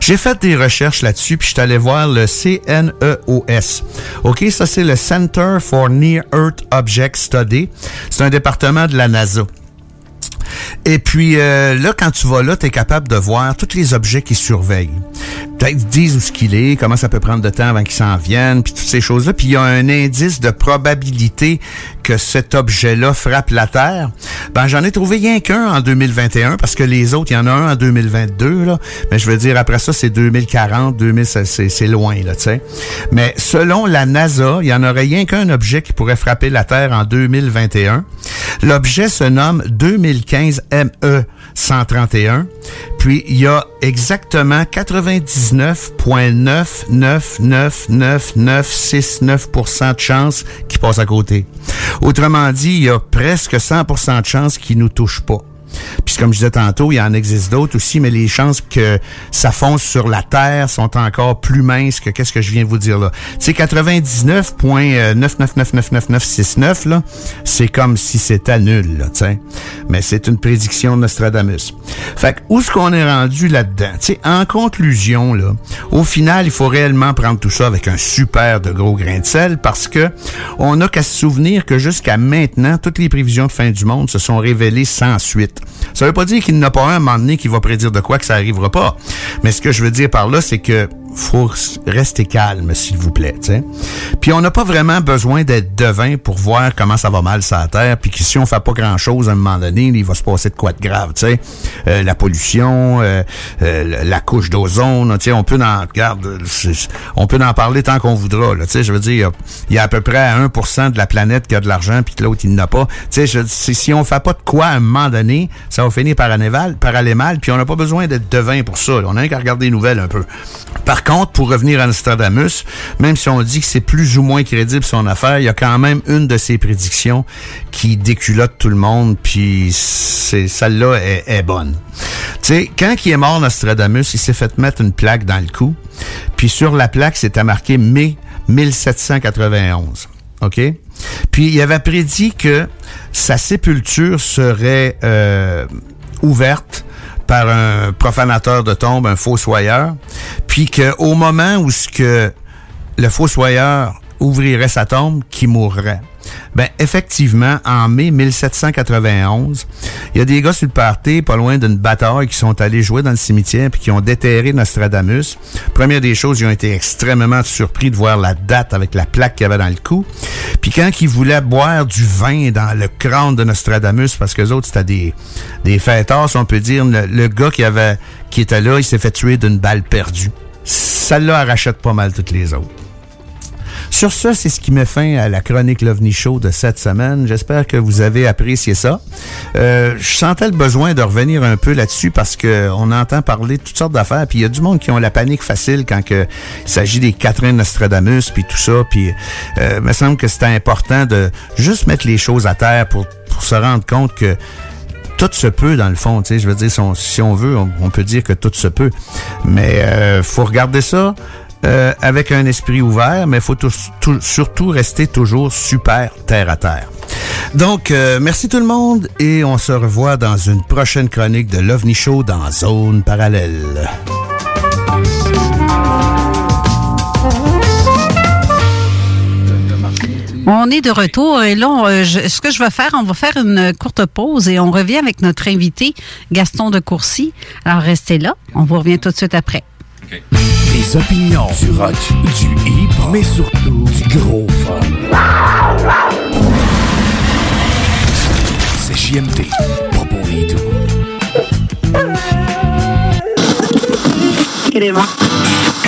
J'ai fait des recherches là-dessus, puis je suis allé voir le CNEOS. OK, ça c'est le Center for Near Earth Object Study. C'est un département de la NASA. Et puis euh, là, quand tu vas là, tu es capable de voir tous les objets qui surveillent. Peut-être disent où ce qu'il est, comment ça peut prendre de temps avant qu'il s'en vienne, puis toutes ces choses-là. Puis il y a un indice de probabilité que cet objet-là frappe la Terre. Ben j'en ai trouvé rien qu'un en 2021 parce que les autres, il y en a un en 2022 là. Mais je veux dire après ça, c'est 2040, 2000, c'est loin là, tu sais. Mais selon la NASA, il y en aurait rien qu'un objet qui pourrait frapper la Terre en 2021. L'objet se nomme 2015 ME 131. Puis il y a exactement 99,9999969% de chances qu'il passe à côté. Autrement dit, il y a presque 100% de chances qu'il nous touche pas. Puis comme je disais tantôt, il y en existe d'autres aussi, mais les chances que ça fonce sur la Terre sont encore plus minces que qu'est-ce que je viens de vous dire là. Tu sais, 99.9999969, là, c'est comme si c'était nul, là. Mais c'est une prédiction de Nostradamus. Fait que, où est-ce qu'on est rendu là-dedans? Tu en conclusion, là, au final, il faut réellement prendre tout ça avec un super de gros grain de sel parce que on n'a qu'à se souvenir que jusqu'à maintenant, toutes les prévisions de fin du monde se sont révélées sans suite. Ça veut pas dire qu'il n'y a pas un moment donné qui va prédire de quoi que ça arrivera pas. Mais ce que je veux dire par là, c'est que faut rester calme, s'il vous plaît. T'sais. Puis on n'a pas vraiment besoin d'être devin pour voir comment ça va mal sur la Terre, puis que si on fait pas grand-chose à un moment donné, il va se passer de quoi de grave. T'sais. Euh, la pollution, euh, euh, la couche d'ozone, on peut en regarde, on peut en parler tant qu'on voudra. Là, je veux dire, il y, a à peu près 1% de la planète qui a de l'argent, puis l'autre, il n'a pas. Je, si on fait pas de quoi à un moment donné, ça va finir par aller mal, par aller mal puis on n'a pas besoin d'être devin pour ça. On a qu'à regarder les nouvelles un peu. Contre, pour revenir à Nostradamus, même si on dit que c'est plus ou moins crédible son affaire, il y a quand même une de ses prédictions qui déculotte tout le monde, puis celle-là est, est, bonne. Tu sais, quand il est mort Nostradamus, il s'est fait mettre une plaque dans le cou, puis sur la plaque, c'était marqué mai 1791. OK? Puis il avait prédit que sa sépulture serait euh, ouverte par un profanateur de tombe, un fossoyeur, puis qu'au moment où ce que le fossoyeur ouvrirait sa tombe, qui mourrait. Ben effectivement, en mai 1791, il y a des gars sur le party, pas loin d'une bataille, qui sont allés jouer dans le cimetière puis qui ont déterré Nostradamus. Première des choses, ils ont été extrêmement surpris de voir la date avec la plaque qu'il y avait dans le cou. Puis quand ils voulaient boire du vin dans le crâne de Nostradamus, parce que les autres c'était des des fêtards, on peut dire, le, gars qui avait qui était là, il s'est fait tuer d'une balle perdue. Celle-là rachète pas mal toutes les autres. Sur ce, c'est ce qui met fin à la chronique l'OVNI Show de cette semaine. J'espère que vous avez apprécié ça. Euh, je sentais le besoin de revenir un peu là-dessus parce que on entend parler de toutes sortes d'affaires. Puis il y a du monde qui ont la panique facile quand que, il s'agit des Catherine Nostradamus puis tout ça. Puis euh, me semble que c'est important de juste mettre les choses à terre pour, pour se rendre compte que tout se peut dans le fond, tu sais, je veux dire, si on, veut, on, peut dire que tout se peut. Mais euh, faut regarder ça euh, avec un esprit ouvert, mais il faut surtout rester toujours super terre à terre. Donc, euh, merci tout le monde et on se revoit dans une prochaine chronique de l'OVNI Show dans Zone Parallèle. On est de retour et là, euh, ce que je vais faire, on va faire une courte pause et on revient avec notre invité Gaston de Courcy. Alors restez là, on vous revient tout de suite après. Des opinions, du rock, du hip, mais surtout du gros fun. C'est JMT, pas pour les doux.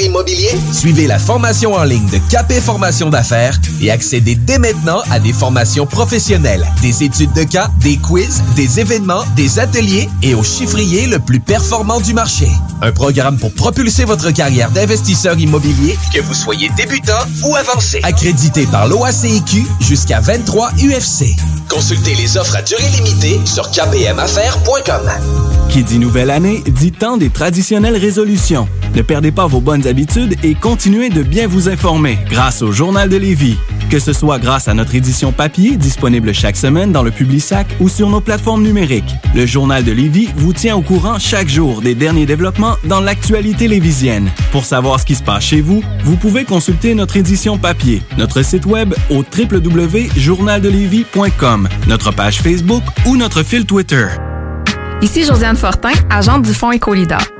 immobilier? Suivez la formation en ligne de Capé Formation d'affaires et accédez dès maintenant à des formations professionnelles, des études de cas, des quiz, des événements, des ateliers et au chiffrier le plus performant du marché. Un programme pour propulser votre carrière d'investisseur immobilier, que vous soyez débutant ou avancé. Accrédité par l'OACIQ jusqu'à 23 UFC. Consultez les offres à durée limitée sur kpmaffaires.com. Qui dit nouvelle année, dit temps des traditionnelles résolutions. Ne perdez pas vos bonnes habitudes et continuez de bien vous informer grâce au Journal de Lévis. Que ce soit grâce à notre édition papier, disponible chaque semaine dans le Publisac ou sur nos plateformes numériques. Le Journal de Lévis vous tient au courant chaque jour des derniers développements dans l'actualité lévisienne. Pour savoir ce qui se passe chez vous, vous pouvez consulter notre édition papier, notre site web au www.journaldelévis.com, notre page Facebook ou notre fil Twitter. Ici Josiane Fortin, agente du Fonds Écolidar.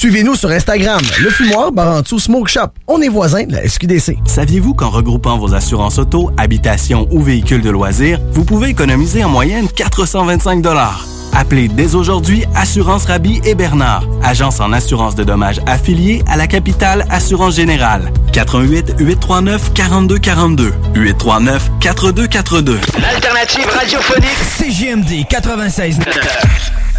Suivez-nous sur Instagram, le fumoir Barantou Smoke Shop. On est voisins de la SQDC. Saviez-vous qu'en regroupant vos assurances auto, habitation ou véhicules de loisirs, vous pouvez économiser en moyenne 425 Appelez dès aujourd'hui Assurance Rabi et Bernard, agence en assurance de dommages affiliée à la capitale Assurance Générale. 88 839 4242 839 4242. L'alternative radiophonique CGMD 96.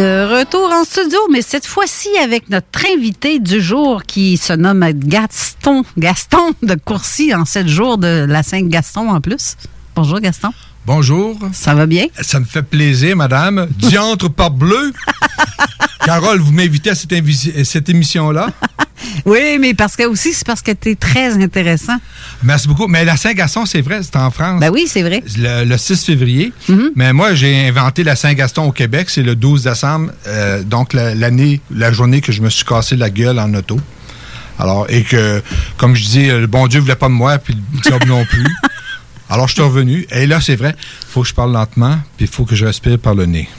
De retour en studio, mais cette fois-ci avec notre invité du jour qui se nomme Gaston. Gaston de Courcy en sept jours de la Saint-Gaston en plus. Bonjour Gaston. Bonjour. Ça va bien? Ça me fait plaisir, madame. Diantre par bleu. Carole, vous m'invitez à cette, émission-là? Oui, mais parce que aussi, c'est parce que tu es très intéressant. Merci beaucoup. Mais la Saint-Gaston, c'est vrai, c'est en France. Ben oui, c'est vrai. Le, le 6 février. Mais moi, j'ai inventé la Saint-Gaston au Québec. C'est le 12 décembre. euh, donc, la- l'année, la journée que je me suis cassé la gueule en auto. Alors, et que, comme je dis, le bon Dieu voulait pas de moi, puis le diable non plus. Alors, je suis revenu. Et là, c'est vrai, faut que je parle lentement, puis il faut que je respire par le nez.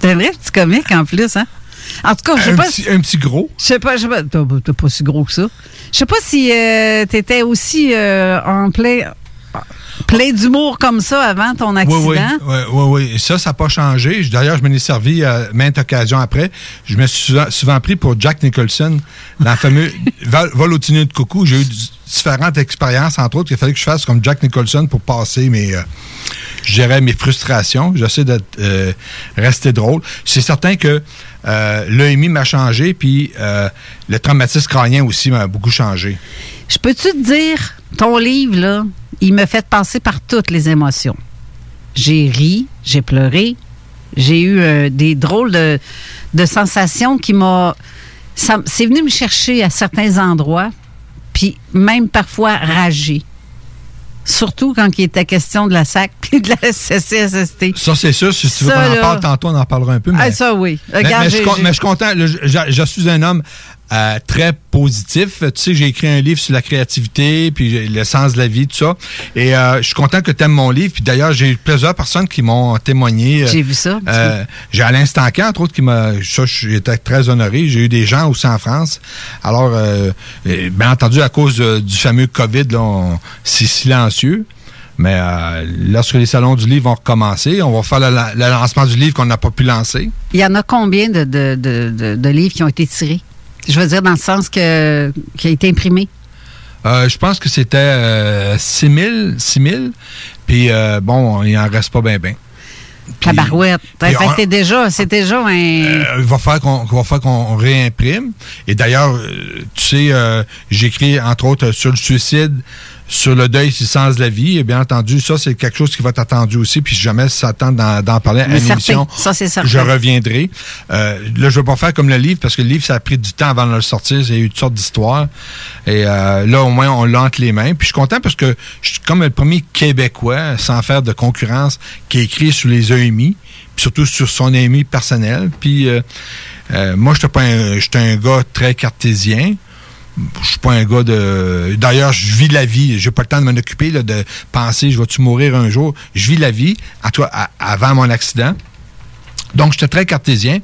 C'est un vrai petit comique en plus, hein? En tout cas, je sais pas. petit- un petit gros. Je sais pas, je sais pas. T'es pas si gros que ça. Je sais pas si tu étais aussi euh, en plein. Plein d'humour comme ça avant ton accident. Oui, oui, oui. Ça, ça n'a pas changé. D'ailleurs, je m'en ai servi à maintes occasions après. Je me suis souvent, souvent pris pour Jack Nicholson dans le fameux Vol, de coucou. J'ai eu différentes expériences, entre autres, qu'il fallait que je fasse comme Jack Nicholson pour passer mes, euh, je dirais, mes frustrations. J'essaie de euh, rester drôle. C'est certain que euh, l'EMI m'a changé, puis euh, le traumatisme crânien aussi m'a beaucoup changé. Je peux-tu te dire, ton livre, là, il me fait passer par toutes les émotions. J'ai ri, j'ai pleuré, j'ai eu euh, des drôles de, de sensations qui m'ont... ça- C'est venu me chercher à certains endroits, puis même parfois rager. Surtout quand il était question de la SAC puis de la CCSST. Ça, c'est sûr. Si tu veux qu'on en parle tantôt, on en parlera un peu. Mais, Ah, ça, oui. mais, Regarde, mais je, suis con- j'ai- mais je suis content. là, je, je- je suis un homme euh, très positif. Tu sais, j'ai écrit un livre sur la créativité, puis le sens de la vie, tout ça. Et euh, je suis content que tu aimes mon livre. Puis d'ailleurs, j'ai eu plusieurs personnes qui m'ont témoigné. euh, J'ai vu ça. euh, j'ai Alain Stanquin, entre autres, qui m'a. Ça, j'étais très honoré. J'ai eu des gens aussi en France. Alors, bien entendu, à cause du fameux COVID, c'est silencieux. Mais euh, lorsque les salons du livre vont recommencer, on va faire le, le lancement du livre qu'on n'a pas pu lancer. Il y en a combien de, de- de livres qui ont été tirés? Je veux dire, dans le sens que qui a été imprimé. Euh, je pense que c'était euh, 6 000, 6 000. Puis, euh, bon, il en reste pas bien, bien. Fait on- t'es déjà, c'est déjà un. Euh, il va falloir qu'on va falloir qu'on réimprime. Et d'ailleurs, tu sais, j'écris entre autres sur le suicide, sur le deuil, sur le sens de la vie. Et bien entendu, ça, c'est quelque chose qui va être attendu aussi. Puis si jamais ça tente d'en parler à une émission, Ça, c'est certain. je reviendrai. Euh, là, je ne vais pas faire comme le livre, parce que le livre, ça a pris du temps avant de le sortir. Il y a eu toutes sortes d'histoires. Et euh, là, au moins, on l'a entre les mains. Puis je suis content parce que je suis comme le premier Québécois, sans faire de concurrence, qui a écrit sur les EMI, puis surtout sur son EMI personnel. Puis euh, euh, moi, je suis un gars très cartésien. Je suis pas un gars de. D'ailleurs, je vis la vie. J'ai pas le temps de m'en occuper, là, de penser, je vais-tu mourir un jour? Je vis la vie à toi, à- avant mon accident. Donc, j'étais très cartésien.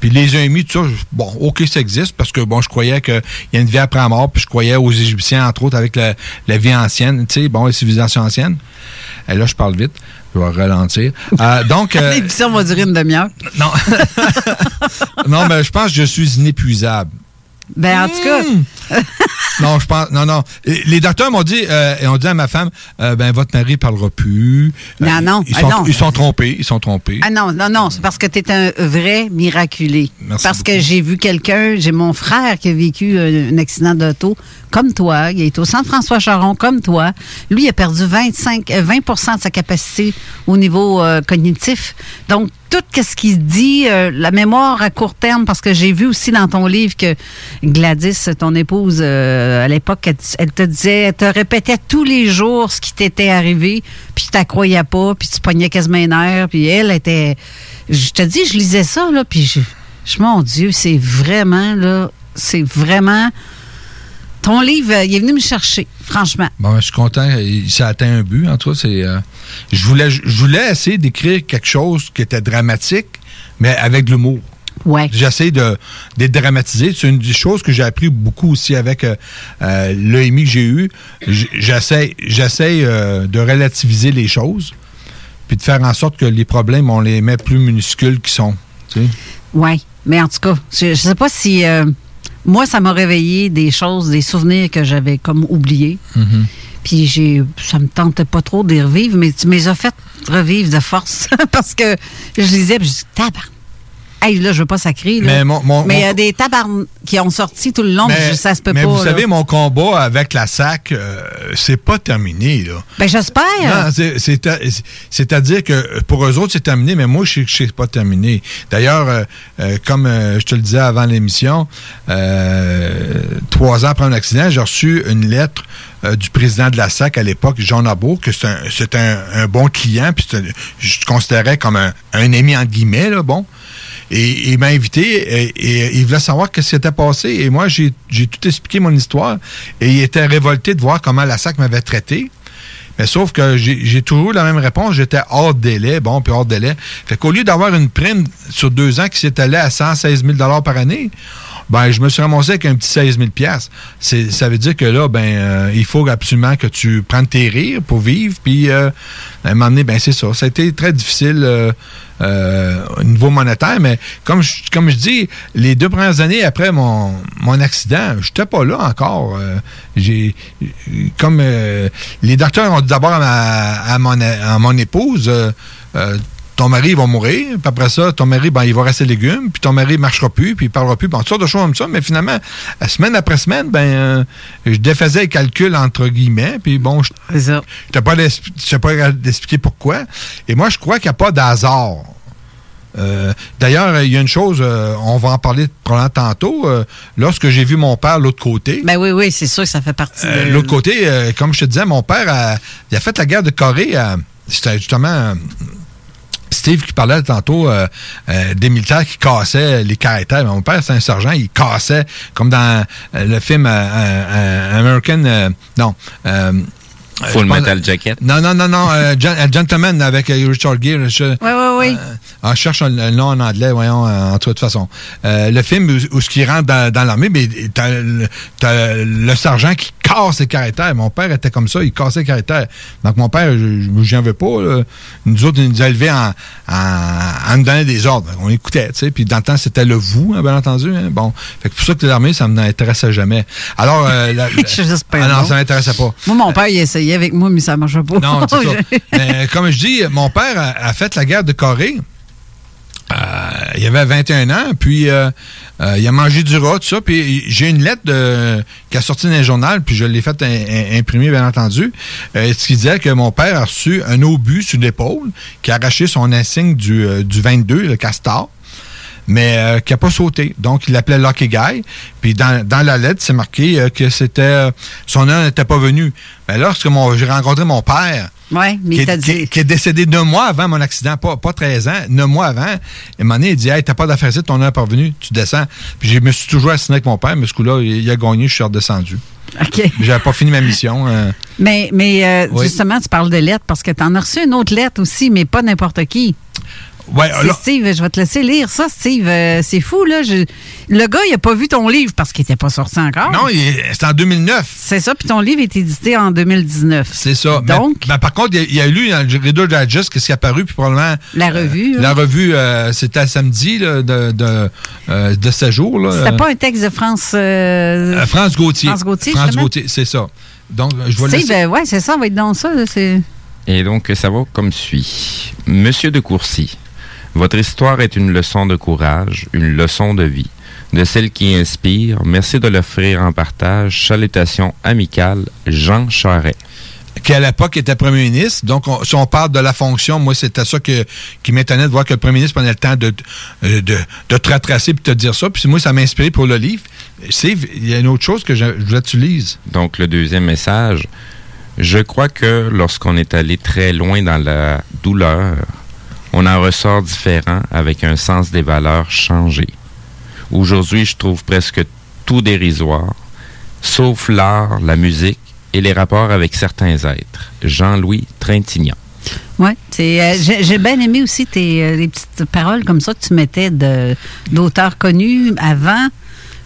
Puis les EMI, tout ça, bon, OK, ça existe parce que, bon, je croyais qu'il y a une vie après la mort, puis je croyais aux Égyptiens, entre autres, avec la, la vie ancienne, tu sais, bon, les civilisations anciennes. Et là, je parle vite. Je vais ralentir. Euh, donc. euh, L'émission va durer une demi-heure. non. non, mais je pense que je suis inépuisable. Ben, en tout cas. Non, je pense. Non, non. Les docteurs m'ont dit, euh, et ont dit à ma femme, euh, ben votre mari parlera plus. Euh, Non, non, Ils ah, sont, non. ils sont trompés. Ils sont trompés. Ah non, non, non, c'est parce que tu es un vrai miraculé. Merci parce que j'ai vu quelqu'un, j'ai mon frère qui a vécu un, un accident d'auto comme toi, il est au centre François Charon comme toi. Lui, il a perdu 25, euh, 20% de sa capacité au niveau euh, cognitif. Donc, tout ce qu'il dit, euh, la mémoire à court terme, parce que j'ai vu aussi dans ton livre que Gladys, ton épouse, euh, à l'époque, elle, te disait, elle te répétait tous les jours ce qui t'était arrivé, puis tu croyais pas, puis tu pognais quasiment un puis elle était... Je te dis, je lisais ça, là, puis je, je- mon Dieu, c'est vraiment, là, c'est vraiment... Ton livre, euh, il est venu me chercher, franchement. Bon, je suis content. Ça a atteint un but. En tout cas, c'est. euh, je voulais, je voulais essayer d'écrire quelque chose qui était dramatique, mais avec de l'humour. Ouais. J'essaie de, de dramatiser. C'est une des choses que j'ai appris beaucoup aussi avec euh, euh, l'EMI que j'ai eu. J'essaie, j'essaie de relativiser les choses, puis de faire en sorte que les problèmes, on les met plus minuscules qu'ils sont. tu sais. Oui, mais en tout cas, je ne sais pas si. Moi, ça m'a réveillé des choses, des souvenirs que j'avais comme oubliés. Mhm. Puis j'ai, ça me tentait pas trop d'y revivre, mais tu me les as fait revivre de force. Parce que je lisais, puis je dis. Hey, là, je veux pas sacrer. Là. Mais mon- mon- Mais il y a des tabarnes qui ont sorti tout le long, mais je- ça se peut mais pas. vous là. savez, mon combat avec la SAC, euh, c'est pas terminé. Là. Ben, j'espère. Non, C'est-à-dire que pour eux autres, c'est terminé, mais moi, je sais que c'est pas terminé. D'ailleurs, euh, euh, comme euh, je te le disais avant l'émission, euh, trois ans après un accident, j'ai reçu une lettre euh, du président de la SAC à l'époque, Jean Nabour, que c'est un, un, un bon client, puis je le considérais comme un, un ami, entre guillemets, là, bon. Et il m'a invité et, il voulait savoir qu'est-ce qui s'était passé. Et moi, j'ai tout expliqué mon histoire. Et il était révolté de voir comment la SAC m'avait traité. Mais sauf que j'ai j'ai toujours eu la même réponse. J'étais hors délai. Bon, puis hors délai. Fait qu'au lieu d'avoir une prime sur deux ans qui s'étalait à 116 000 par année, ben, je me suis ramassé avec un petit 16 000 piastres. C'est- Ça veut dire que là, ben, euh, il faut absolument que tu prennes tes rires pour vivre. Puis, euh, à ben, c'est ça. Ça a été très difficile euh, euh, au niveau monétaire. Mais comme je, comme je dis, les deux premières années après mon, mon accident, je n'étais pas là encore. Euh, j'ai comme les docteurs ont dit d'abord à, à mon, à mon épouse ton mari il va mourir, puis après ça, ton mari, ben, il va rester légume, puis ton mari ne marchera plus, puis il parlera plus, bon, toutes sortes de choses comme ça. Mais finalement, euh, semaine après semaine, ben, euh, je défaisais les calculs entre guillemets, puis bon, je n'étais pas d'expliquer pourquoi. Et moi, je crois qu'il n'y a pas d'hasard. Euh, D'ailleurs, il y a une chose, euh, on va en parler probablement tantôt. euh, lorsque j'ai vu mon père de l'autre côté, Ben oui, oui, c'est sûr que ça fait partie de... L'autre côté, comme je te disais, mon père, a, il a fait la guerre de Corée. C'était justement Steve qui parlait tantôt euh, euh, des militaires qui cassaient les caractères. Mon père, c'est un sergent, il cassait, comme dans euh, le film euh, euh, euh, American... euh, non. euh, Full Metal Jacket. Non, non, non, non. Gen- Gentleman avec euh, Richard Gere. je- Oui, oui, oui. Ah, je cherche un- nom en anglais, voyons, euh, en toute façon. Euh, le film où, où ce qui rentre dans, dans l'armée, mais t'as le, sergent qui casse les caractères. Mon père était comme ça, il cassait les caractères. Donc mon père, je je n'en veux pas. là. Nous autres, il nous a élevés en, en, en nous donnant des ordres. On écoutait, tu sais. Puis dans le temps, c'était le vous, hein, bien entendu. hein. Bon, fait que pour ça que l'armée, ça ne m'intéressait jamais. Alors, euh, la- ah non, non. ça m'intéressait pas. Moi, mon père, il essayait avec moi, mais ça ne marchait pas. Non, c'est ça. Mais comme je dis, mon père a, a fait la guerre de Corée. Euh, il avait 21 ans, puis euh, euh, il a mangé du rat, tout ça. Puis j'ai une lettre de- qui a sorti dans journal, puis je l'ai fait im- imprimer, bien entendu. Euh, ce qui disait que mon père a reçu un obus sur l'épaule, qui a arraché son insigne du, euh, du 22, le castor mais euh, qui n'a pas sauté. Donc, il l'appelait Lucky Guy. Puis dans, dans la lettre, c'est marqué euh, que c'était euh, son heure n'était pas venu. Mais lorsque mon- j'ai rencontré mon père, mais qui, est, dit. qui est- qui est décédé neuf mois avant mon accident, pas, pas 13 ans, neuf mois avant. Et donné, il dit Hey, t'as pas d'affaires ton heure n'est pas revenu, tu descends. Puis je me suis toujours assigné avec mon père, mais ce coup-là, il, il a gagné, je suis redescendu. OK. J'avais pas fini ma mission. euh. Mais, mais euh, Oui. justement, tu parles de lettres parce que tu en as reçu une autre lettre aussi, mais pas n'importe qui. Ouais, Steve, je vais te laisser lire ça, Steve. Euh, c'est fou, là. Je- Le gars, il a pas vu ton livre parce qu'il était pas sorti encore. Non, c'est en 2009. C'est ça, puis ton livre est édité en 2019. C'est ça. Donc, Mais- mais par contre, il y a, il y a lu dans le Reader Digest qu'est-ce qui est apparu, puis probablement. la revue. La là. revue, euh, c'était samedi là, de, de, euh, de ce jour. là. C'était pas un texte de France. euh, Euh, France Gauthier. France Gauthier, France justement? Gauthier, c'est ça. Donc, je vais le Steve, laisser. euh, ouais, c'est ça, on va être dans ça. là, Et donc, ça va comme suit. Monsieur de Courcy, votre histoire est une leçon de courage, une leçon de vie, de celle qui inspire. Merci de l'offrir en partage. Salutations amicales, Jean Charret. qui à l'époque était premier ministre. Donc, on- si on parle de la fonction, moi, c'était ça que, qui m'étonnait de voir que le premier ministre prenait le temps de, de, de, de te retracer et de te dire ça. Puis moi, ça m'a inspiré pour le livre. Steve, il y a une autre chose que je, je voulais que tu lises. Donc, le deuxième message. Je crois que lorsqu'on est allé très loin dans la douleur, on en ressort différent avec un sens des valeurs changé. Aujourd'hui, je trouve presque tout dérisoire, sauf l'art, la musique et les rapports avec certains êtres. Jean-Louis Trintignant. C'est, euh, j'ai, bien aimé aussi tes, euh, les petites paroles comme ça que tu mettais d'auteurs connus avant.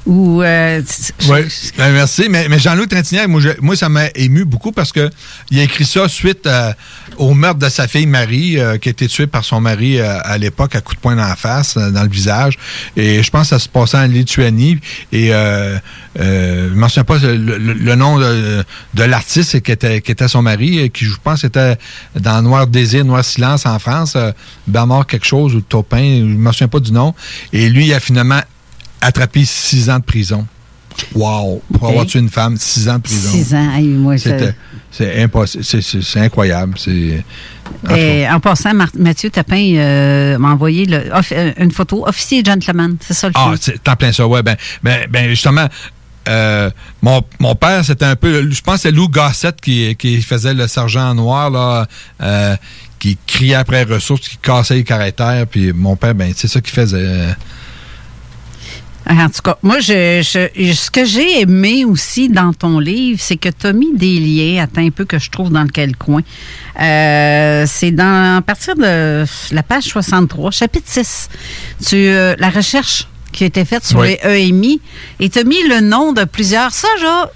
Ou euh, Oui, ben, merci. Mais, mais Jean-Louis Trintignant, moi, je- moi, ça m'a ému beaucoup parce que il a écrit ça suite euh, au meurtre de sa fille Marie, euh, qui a été tuée par son mari à l'époque à coup de poing dans la face, dans le visage. Et je pense que ça se passait en Lituanie. Et je ne me souviens pas le, le- le nom de, de l'artiste qui était, qui était son mari, qui je pense était dans Noir Désir, Noir Silence en France, Bernard quelque chose ou Topin, je ne me souviens pas du nom. Et lui, il a finalement attrapé six ans de prison. Wow! Pour avoir tué une femme, six ans de prison. Six ans. Hey, moi, C'était- C'est impossible. C'est- incroyable. C'est. en. Et passant, Mar- Mathieu Tapin euh, m'a envoyé le, off- euh, une photo officier gentleman. C'est ça le Ah, c'est en plein ça, ouais. Ben, ben, ben justement, euh, mon, mon père, c'était un peu. Je pense que c'est Lou Gossett qui, qui faisait le sergent noir, là, euh, qui criait après ressources, qui cassait les caractères. Puis mon père, ben, c'est ça qu'il faisait. En tout cas, moi, je, je- ce que j'ai aimé aussi dans ton livre, c'est que tu as mis des liens, attends un peu que je trouve dans quel coin. Euh, c'est dans à partir de la page 63, chapitre 6. Tu, euh, la recherche qui a été faite sur Oui. les EMI et tu as mis le nom de plusieurs. Ça, là,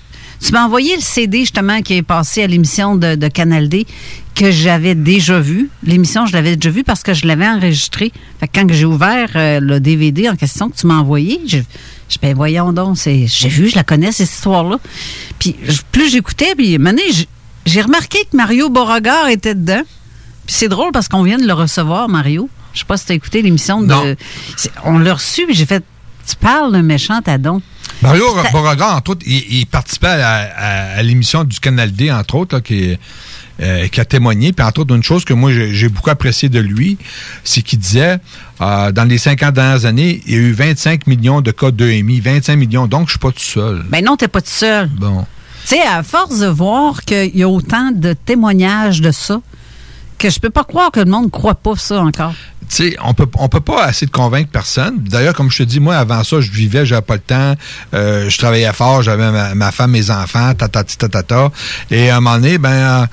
tu m'as envoyé le CD justement qui est passé à l'émission de, de Canal D que j'avais déjà vu. L'émission, je l'avais déjà vue parce que je l'avais enregistré. Fait que quand j'ai ouvert euh, le DVD en question que tu m'as envoyé, je, je ben voyons donc, c'est, j'ai vu, je la connais cette histoire-là. Puis plus j'écoutais, puis j- j'ai remarqué que Mario Beauregard était dedans. Puis c'est drôle parce qu'on vient de le recevoir, Mario. Je sais pas si tu as écouté l'émission de. On l'a reçu, puis j'ai fait. Tu parles d'un méchant tadon. Mario Beauregard, entre autres, il, il participait à, à- à l'émission du Canal D, entre autres, là, qui, euh, qui a témoigné. Puis, entre autres, une chose que moi, j'ai j'ai beaucoup apprécié de lui, c'est qu'il disait, euh, dans les 50 dernières années, il y a eu 25 millions de cas d'EMI. 25 millions, donc je suis pas tout seul. Ben non, t'es pas tout seul. Bon. Tu sais, à force de voir qu'il y a autant de témoignages de ça, que je peux pas croire que le monde ne croit pas ça encore. Sais, on peut, on peut pas assez de convaincre personne. D'ailleurs, comme je te dis, moi, avant ça, je vivais, j'avais pas le temps, euh, je travaillais fort, j'avais ma, femme, mes enfants, ta, ta, ta, ta, ta. Et à un moment donné, ben, euh,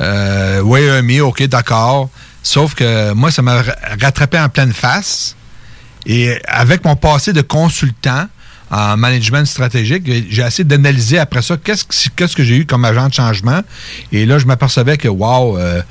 euh, oui, EMI, OK, d'accord. Sauf que moi, ça m'a ra- rattrapé en pleine face. Et avec mon passé de consultant en management stratégique, j'ai essayé d'analyser après ça qu'est-ce que, qu'est-ce que j'ai eu comme agent de changement. Et là, je m'apercevais que, wow, euh,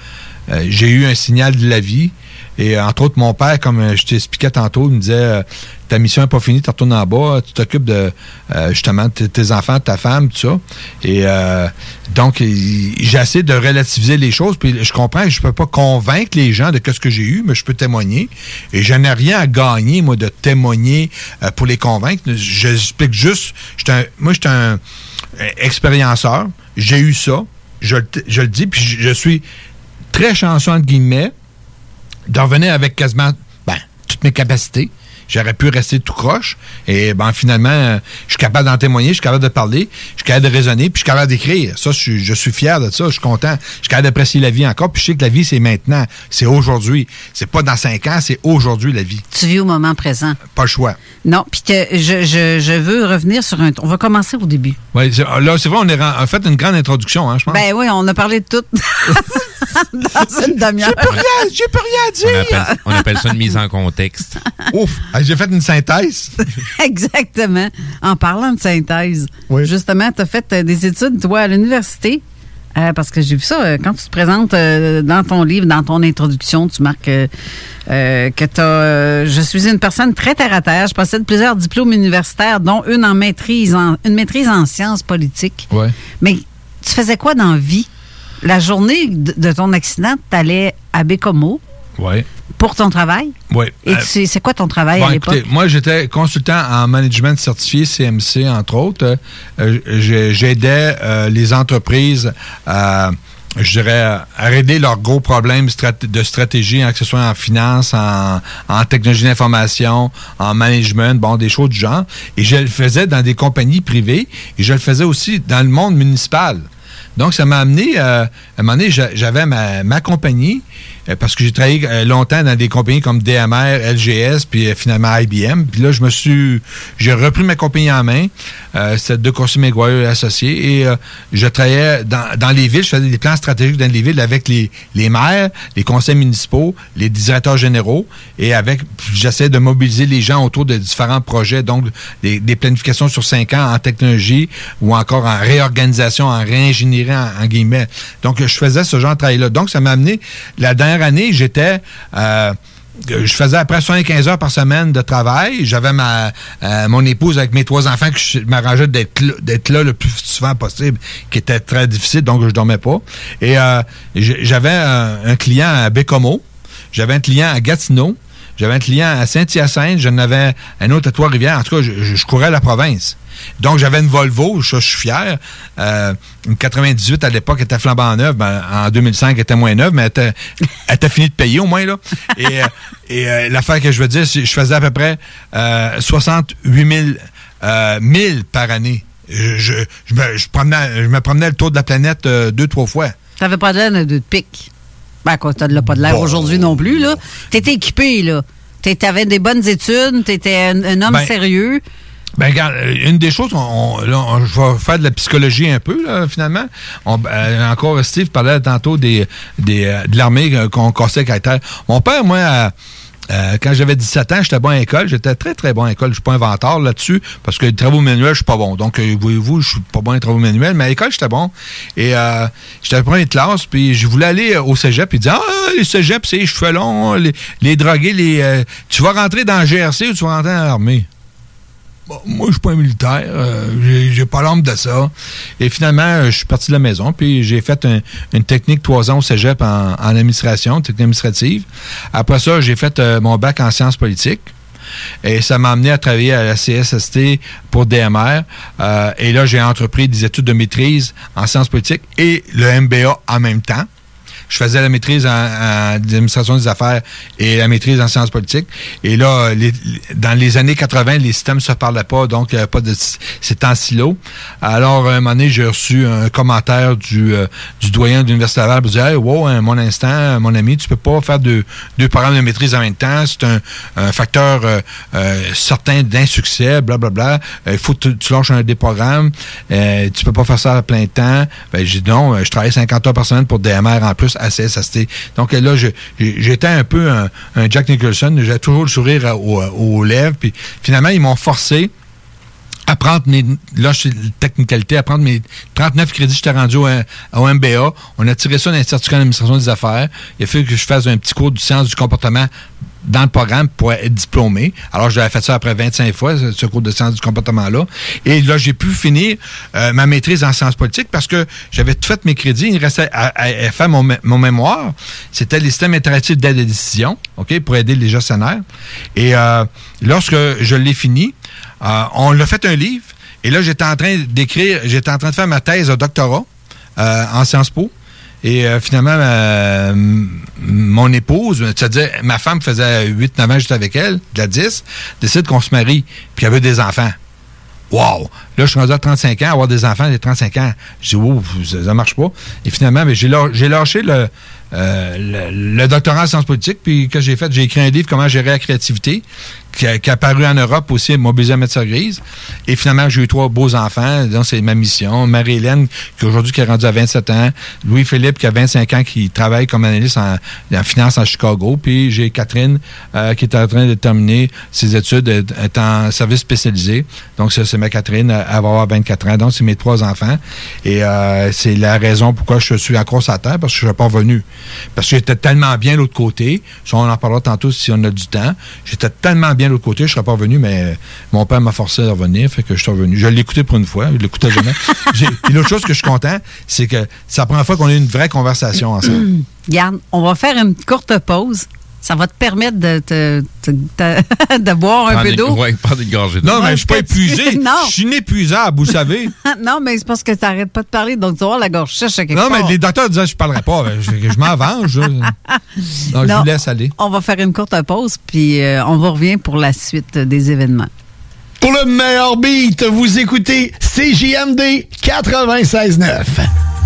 euh, j'ai eu un signal de la vie. Et euh, entre autres, mon père, comme euh, je t'expliquais tantôt, il me disait euh, Ta mission n'est pas finie, tu retournes en bas, tu t'occupes de euh, justement de tes- enfants, de ta femme, tout ça. Et euh, donc, essayé de relativiser les choses. Puis je comprends je peux pas convaincre les gens de ce que j'ai eu, mais je peux témoigner. Et je n'ai rien à gagner, moi, de témoigner euh, pour les convaincre. J'explique juste. un- moi, j'étais un euh, expérienceur. J'ai eu ça. Je, je le dis, puis je, je suis très chanceux, entre guillemets, de revenir avec quasiment ben, toutes mes capacités. J'aurais pu rester tout croche. Et ben finalement, euh, je suis capable d'en témoigner, je suis capable de parler, je suis capable de raisonner, puis je suis capable d'écrire. Ça, je suis, je suis fier de ça, je suis content. Je suis capable d'apprécier la vie encore, puis je sais que la vie, c'est maintenant. C'est aujourd'hui. C'est pas dans cinq ans, c'est aujourd'hui la vie. Tu vis au moment présent. Pas le choix. Non, puis que je, je, je veux revenir sur un. On va commencer au début. Ouais, c'est- là, c'est vrai, on a en fait une grande introduction, hein, je pense. Ben oui, on a parlé de tout dans une demi-heure. J'ai plus rien, j'ai plus rien à On dire. appelle, on appelle ça une mise en contexte. Ouf, Ah, j'ai fait une synthèse. Exactement. En parlant de synthèse, justement, tu as fait euh, des études, toi, à l'université. euh, parce que j'ai vu ça, euh, quand tu te présentes euh, dans ton livre, dans ton introduction, tu marques que tu Je suis une personne très terre à terre. Je possède plusieurs diplômes universitaires, dont une en maîtrise, en, une maîtrise en sciences politiques. Ouais. Mais tu faisais quoi dans la vie? La journée de, de ton accident, tu allais à Bécomo Ouais. Pour ton travail? Ouais. Et Euh, c'est quoi ton travail Bon, à l'époque? moi, j'étais consultant en management certifié CMC, entre autres. Euh, j'ai- J'aidais euh, les entreprises à, je dirais, à aider leurs gros problèmes strat- de stratégie, hein, que ce soit en finance, en, en technologie d'information, en management, bon, des choses du genre. Et je le faisais dans des compagnies privées et je le faisais aussi dans le monde municipal. Donc, ça m'a amené, à un moment donné, j'a- j'avais ma, ma compagnie, parce que j'ai travaillé euh, longtemps dans des compagnies comme DMR, LGS, puis euh, finalement IBM. Puis là, je me suis, j'ai repris ma compagnie en main. Euh, C'était De Courcy McGuire associés. Et euh, je travaillais dans, dans les villes, je faisais des plans stratégiques dans les villes avec les, les maires, les conseils municipaux, les directeurs généraux. Et avec, j'essaie de mobiliser les gens autour de différents projets, donc des, des planifications sur cinq ans en technologie ou encore en réorganisation, en réingénierie, en, en guillemets. Donc, je faisais ce genre de travail-là. Donc, ça m'a amené, la dernière année, j'étais... euh, je faisais après 75 heures par semaine de travail. J'avais ma euh, mon épouse avec mes trois enfants que je m'arrangeais d'être là, le plus souvent possible, qui était très difficile, donc je dormais pas. Et euh, j'avais un, un client à Bécomo, j'avais un client à Gatineau, j'avais un client à Saint-Hyacinthe, j'en avais un autre à Trois-Rivières. En tout cas, je, je- je courais la province. Donc, j'avais une Volvo, ça, je suis fier. Euh, une 98 à l'époque était flambant neuve. Ben, en 2005, elle était moins neuve, mais elle était, finie de payer au moins. Là. Et, euh, euh, l'affaire que je veux dire, je faisais à peu près euh, 68 000, euh, 1000 par année. Je, je, je me, je promenais, je me promenais le tour de la planète deux, trois fois. T'avais pas de l'air de pique. Ben, quoi, t'as de- pas de l'air Bon. aujourd'hui non plus, là. T'étais équipé, là. T'avais des bonnes études, t'étais un, un homme Ben, sérieux. Ben, regarde, euh, une des choses, on, on- là, on- je vais faire de la psychologie un peu, là, finalement. On- euh, encore, Steve parlait tantôt des, des, euh, de l'armée qu'on cassait avec la terre. Mon père, moi, à, Euh, quand j'avais 17 ans, j'étais bon à l'école. J'étais très, très bon à l'école. Je suis pas inventeur là-dessus parce que les travaux manuels, je suis pas bon. Donc, euh, voyez-vous, je suis pas bon les travaux manuels, mais à l'école, j'étais bon. Et euh, j'étais à la première classe, puis je voulais aller au cégep. Puis dire, ah, les cégeps, c'est les cheveux longs, les, les drogués, les, euh, tu vas rentrer dans le GRC ou tu vas rentrer dans l'armée? Moi, je suis pas un militaire. euh, j'ai- pas l'âme de ça. Et finalement, euh, je suis parti de la maison, puis j'ai fait un- une technique trois ans au cégep en, en administration, technique administrative. Après ça, j'ai fait euh, mon bac en sciences politiques. Et ça m'a amené à travailler à la CSST pour DMR. Euh, et là, j'ai entrepris des études de maîtrise en sciences politiques et le MBA en même temps. Je faisais la maîtrise en, en administration des affaires et la maîtrise en sciences politiques. Et là, les- dans les années 80, les systèmes ne se parlaient pas, donc il n'y avait pas de... C'était en silo. Alors, à un moment donné, j'ai reçu un commentaire du, euh, du doyen de l'Université Laval pour dire Hey, wow, un mon instant, mon ami, tu peux pas faire deux, deux programmes de maîtrise en même temps. C'est un, un facteur euh, euh, certain d'insuccès, blablabla. Euh, Il faut que tu, tu lâches un des programmes. Euh, tu peux pas faire ça à plein temps. Ben, j'ai dit non, je travaille 50 heures par semaine pour DMR en plus Donc là, j'étais un peu un, Jack Nicholson. J'ai toujours le sourire aux, lèvres. Puis finalement, ils m'ont forcé à prendre mes. Là, je technicalité, à prendre mes 39 crédits j'étais rendu au, MBA. On a tiré ça dans certificat d'administration des affaires. Il a fallu que je fasse un petit cours du sciences du comportement dans le programme pour être diplômé. Alors, j'avais fait ça après 25 fois, ce, cours de sciences du comportement-là. Et là, j'ai pu finir euh, ma maîtrise en sciences politiques parce que j'avais tout fait mes crédits. Il restait à, faire mon, mé- mon mémoire. C'était les systèmes interactifs d'aide à décision, OK, pour aider les gestionnaires. Et euh, lorsque je l'ai fini, euh, on l'a fait un livre. Et là, j'étais en train d'écrire, j'étais en train de faire ma thèse de doctorat en Sciences Po. Et euh, finalement, mon épouse, c'est-à-dire ma femme faisait 8-9 ans, j'étais avec elle, de la 10, décide qu'on se marie, puis elle veut des enfants. Wow! Là, je suis rendu à 35 ans, avoir des enfants à 35 ans. Je dis, wow, ça, ça marche pas. Et finalement, ben, j'ai lâ- j'ai lâché euh, le doctorat en sciences politiques, puis que j'ai fait, j'ai écrit un livre, Comment gérer la créativité, qui a, qui a paru en Europe aussi, Mobilisé à mettre grise. Et finalement, j'ai eu trois beaux enfants, donc c'est ma mission. Marie-Hélène, qui aujourd'hui qui est rendue à 27 ans. Louis-Philippe, qui a 25 ans, qui travaille comme analyste en, finance à Chicago. Puis j'ai Catherine, euh, qui est en train de terminer ses études, est est en service spécialisé. Donc, c'est ma Catherine, elle va avoir 24 ans. Donc, c'est mes trois enfants. Et euh, c'est la raison pourquoi je suis encore sur la terre, parce que je ne suis pas revenu. Parce que j'étais tellement bien de l'autre côté. Ça, on en parlera tantôt si on a du temps. J'étais tellement bien de l'autre côté, je ne serais pas revenu, mais mon père m'a forcé à revenir, fait que je suis revenu. Je l'ai écouté pour une fois, je l'écoutais jamais. Et l'autre chose que je suis content, c'est que c'est la première fois qu'on a eu une vraie conversation ensemble. Garde, on va faire une courte pause. Ça va te permettre de, te- te- te- de boire un Prendre peu d'eau. ouais, prendre une gorgée d'eau. Non, mais je suis pas épuisé. Non. Je suis inépuisable, vous savez. non, mais c'est parce que tu n'arrêtes pas de parler, donc tu vas avoir la gorge sèche à quelque Non, mais les docteurs disaient que je parlerais pas. Ben, Je, je m'en venge. là. Non, je vous laisse aller. On va faire une courte pause, puis euh, on va revenir pour la suite des événements. Pour le meilleur beat, vous écoutez CJMD 96.9.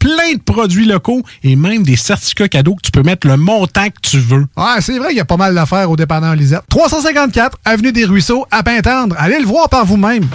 plein de produits locaux et même des certificats cadeaux que tu peux mettre le montant que tu veux. Ouais, c'est vrai qu'il y a pas mal d'affaires au dépanneur Lisette. 354 Avenue des Ruisseaux, à Pintendre. Allez le voir par vous-même.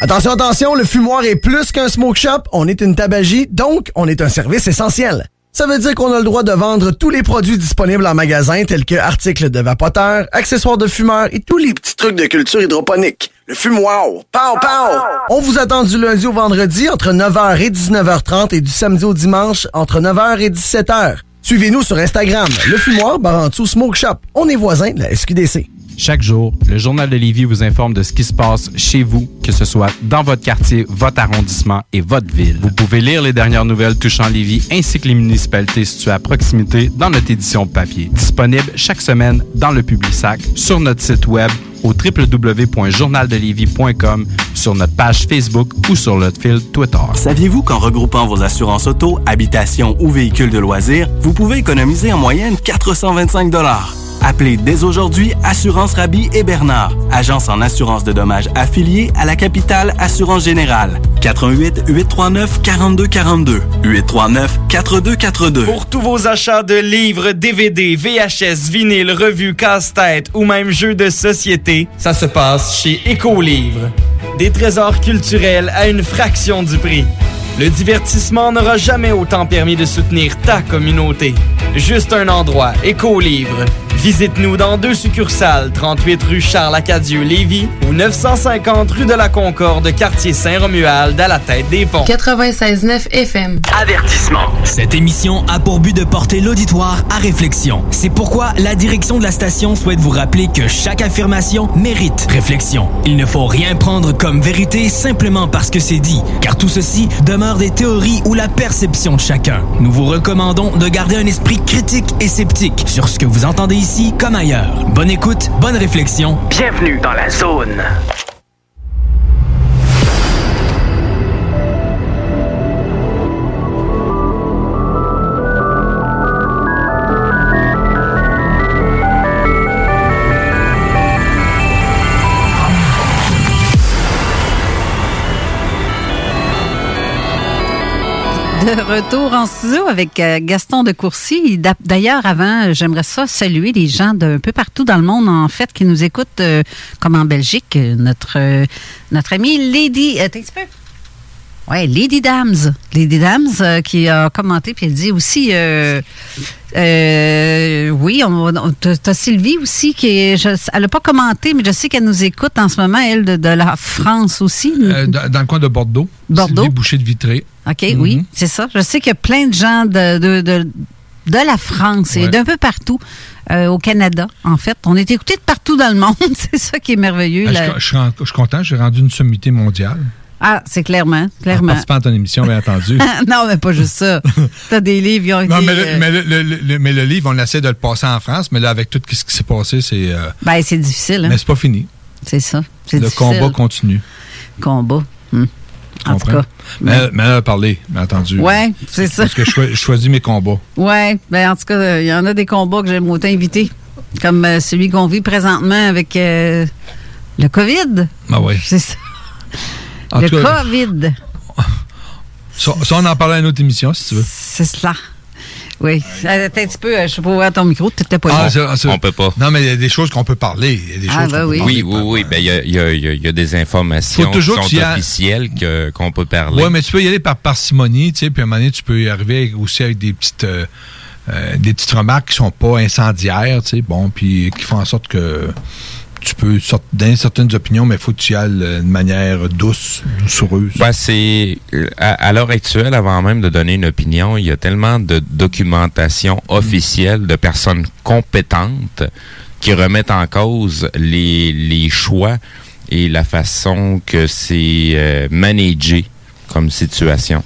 Attention, attention, le fumoir est plus qu'un smoke shop. On est une tabagie, donc on est un service essentiel. Ça veut dire qu'on a le droit de vendre tous les produits disponibles en magasin, tels que articles de vapoteurs, accessoires de fumeurs et tous les petits trucs de culture hydroponique. Le fumoir. Pow, pow! On vous attend du lundi au vendredi entre 9h et 19h30 et du samedi au dimanche entre 9h et 17h. Suivez-nous sur Instagram, le fumoir Barantou Smoke Shop. On est voisins de la SQDC. Chaque jour, le Journal de Lévis vous informe de ce qui se passe chez vous, que ce soit dans votre quartier, votre arrondissement et votre ville. Vous pouvez lire les dernières nouvelles touchant Lévis ainsi que les municipalités situées à proximité dans notre édition papier. Disponible chaque semaine dans le Publisac, sur notre site web au www.journaldelévis.com, sur notre page Facebook ou sur notre fil Twitter. Saviez-vous qu'en regroupant vos assurances auto, habitation ou véhicules de loisirs, vous pouvez économiser en moyenne 425 Appelez dès aujourd'hui Assurance Rabi et Bernard, agence en assurance de dommages affiliée à la capitale Assurance Générale. 88 839 4242 839 4242. Pour tous vos achats de livres, DVD, VHS, vinyle, revues, casse-tête ou même jeux de société, ça se passe chez Écolivre. Des trésors culturels à une fraction du prix. Le divertissement n'aura jamais autant permis de soutenir ta communauté. Juste un endroit, Écolivre. Visite-nous dans deux succursales, 38 rue Charles-Acadieux-Lévis ou 950 rue de la Concorde, quartier Saint-Romuald, à la tête des ponts. 96.9 FM. Avertissement. Cette émission a pour but de porter l'auditoire à réflexion. C'est pourquoi la direction de la station souhaite vous rappeler que chaque affirmation mérite réflexion. Il ne faut rien prendre comme vérité simplement parce que c'est dit, car tout ceci des théories ou la perception de chacun. Nous vous recommandons de garder un esprit critique et sceptique sur ce que vous entendez ici comme ailleurs. Bonne écoute, bonne réflexion. Bienvenue dans la zone. De retour en studio avec euh, Gaston de Courcy. D'a- D'ailleurs, avant, j'aimerais ça saluer les gens d'un peu partout dans le monde, en fait, qui nous écoutent, euh, comme en Belgique, euh, notre, notre amie Lady. euh? Ouais, Lady Dams. Lady Dams euh, qui a commenté, puis elle dit aussi. euh, euh, oui, on, on- t'as Sylvie aussi qui est. je- elle n'a pas commenté, mais je sais qu'elle nous écoute en ce moment, elle, de, de la France aussi. Dans, dans le coin de Bordeaux. Bordeaux. Sylvie Boucher de Vitré. OK, Mhm. oui, c'est ça. Je sais qu'il y a plein de gens de, de, de, de la France et d'un peu partout euh, au Canada, en fait. On est écoutés de partout dans le monde. c'est ça qui est merveilleux. Ah, là. je, je suis content, j'ai rendu une sommité mondiale. Ah, c'est clairement, En clairement. participant à ton émission, bien entendu. non, mais pas juste ça. T'as des livres qui ont Non, été... mais le, euh, mais, le, mais le livre, on essaie de le passer en France, mais là, avec tout ce qui s'est passé, c'est. euh, Ben, c'est difficile. Hein? mais c'est pas fini. C'est ça. C'est Le difficile. combat continue. Combat. Hmm. En tout cas. Mais, mais elle a parlé, bien entendu. Ouais, c'est ça. Parce que je, choi- je choisis mes combats. Ouais, ben en tout cas, il y en a des combats que j'aime autant éviter, comme euh, celui qu'on vit présentement avec euh, le COVID. Ah ouais. C'est ça. En le cas, COVID. Ça, ça, on en parle à une autre émission, si tu veux. C'est cela. Oui. Euh, Attends un petit peu, euh, je sais pas ouvrir ton micro, t'étais pas Ah, là. c'est- On peut pas. Non, mais il y a des choses qu'on peut parler. Il y a des Ah, choses ben oui. parler. Oui, oui, oui. Ben, il y a, il y a- il y a- il y a des informations Faut toujours qui sont tu a- officielles que- qu'on peut parler. Oui, mais tu peux y aller par parcimonie, tu sais, puis à un moment donné, tu peux y arriver aussi avec des petites euh, euh, des petites remarques qui sont pas incendiaires, tu sais, bon, puis qui font en sorte que tu peux donner certaines opinions, mais il faut que tu y ailles euh, de manière douce, doucereuse. Ben, c'est à, à l'heure actuelle, avant même de donner une opinion, il y a tellement de documentation officielle de personnes compétentes qui remettent en cause les, les choix et la façon que c'est euh, managé comme situation.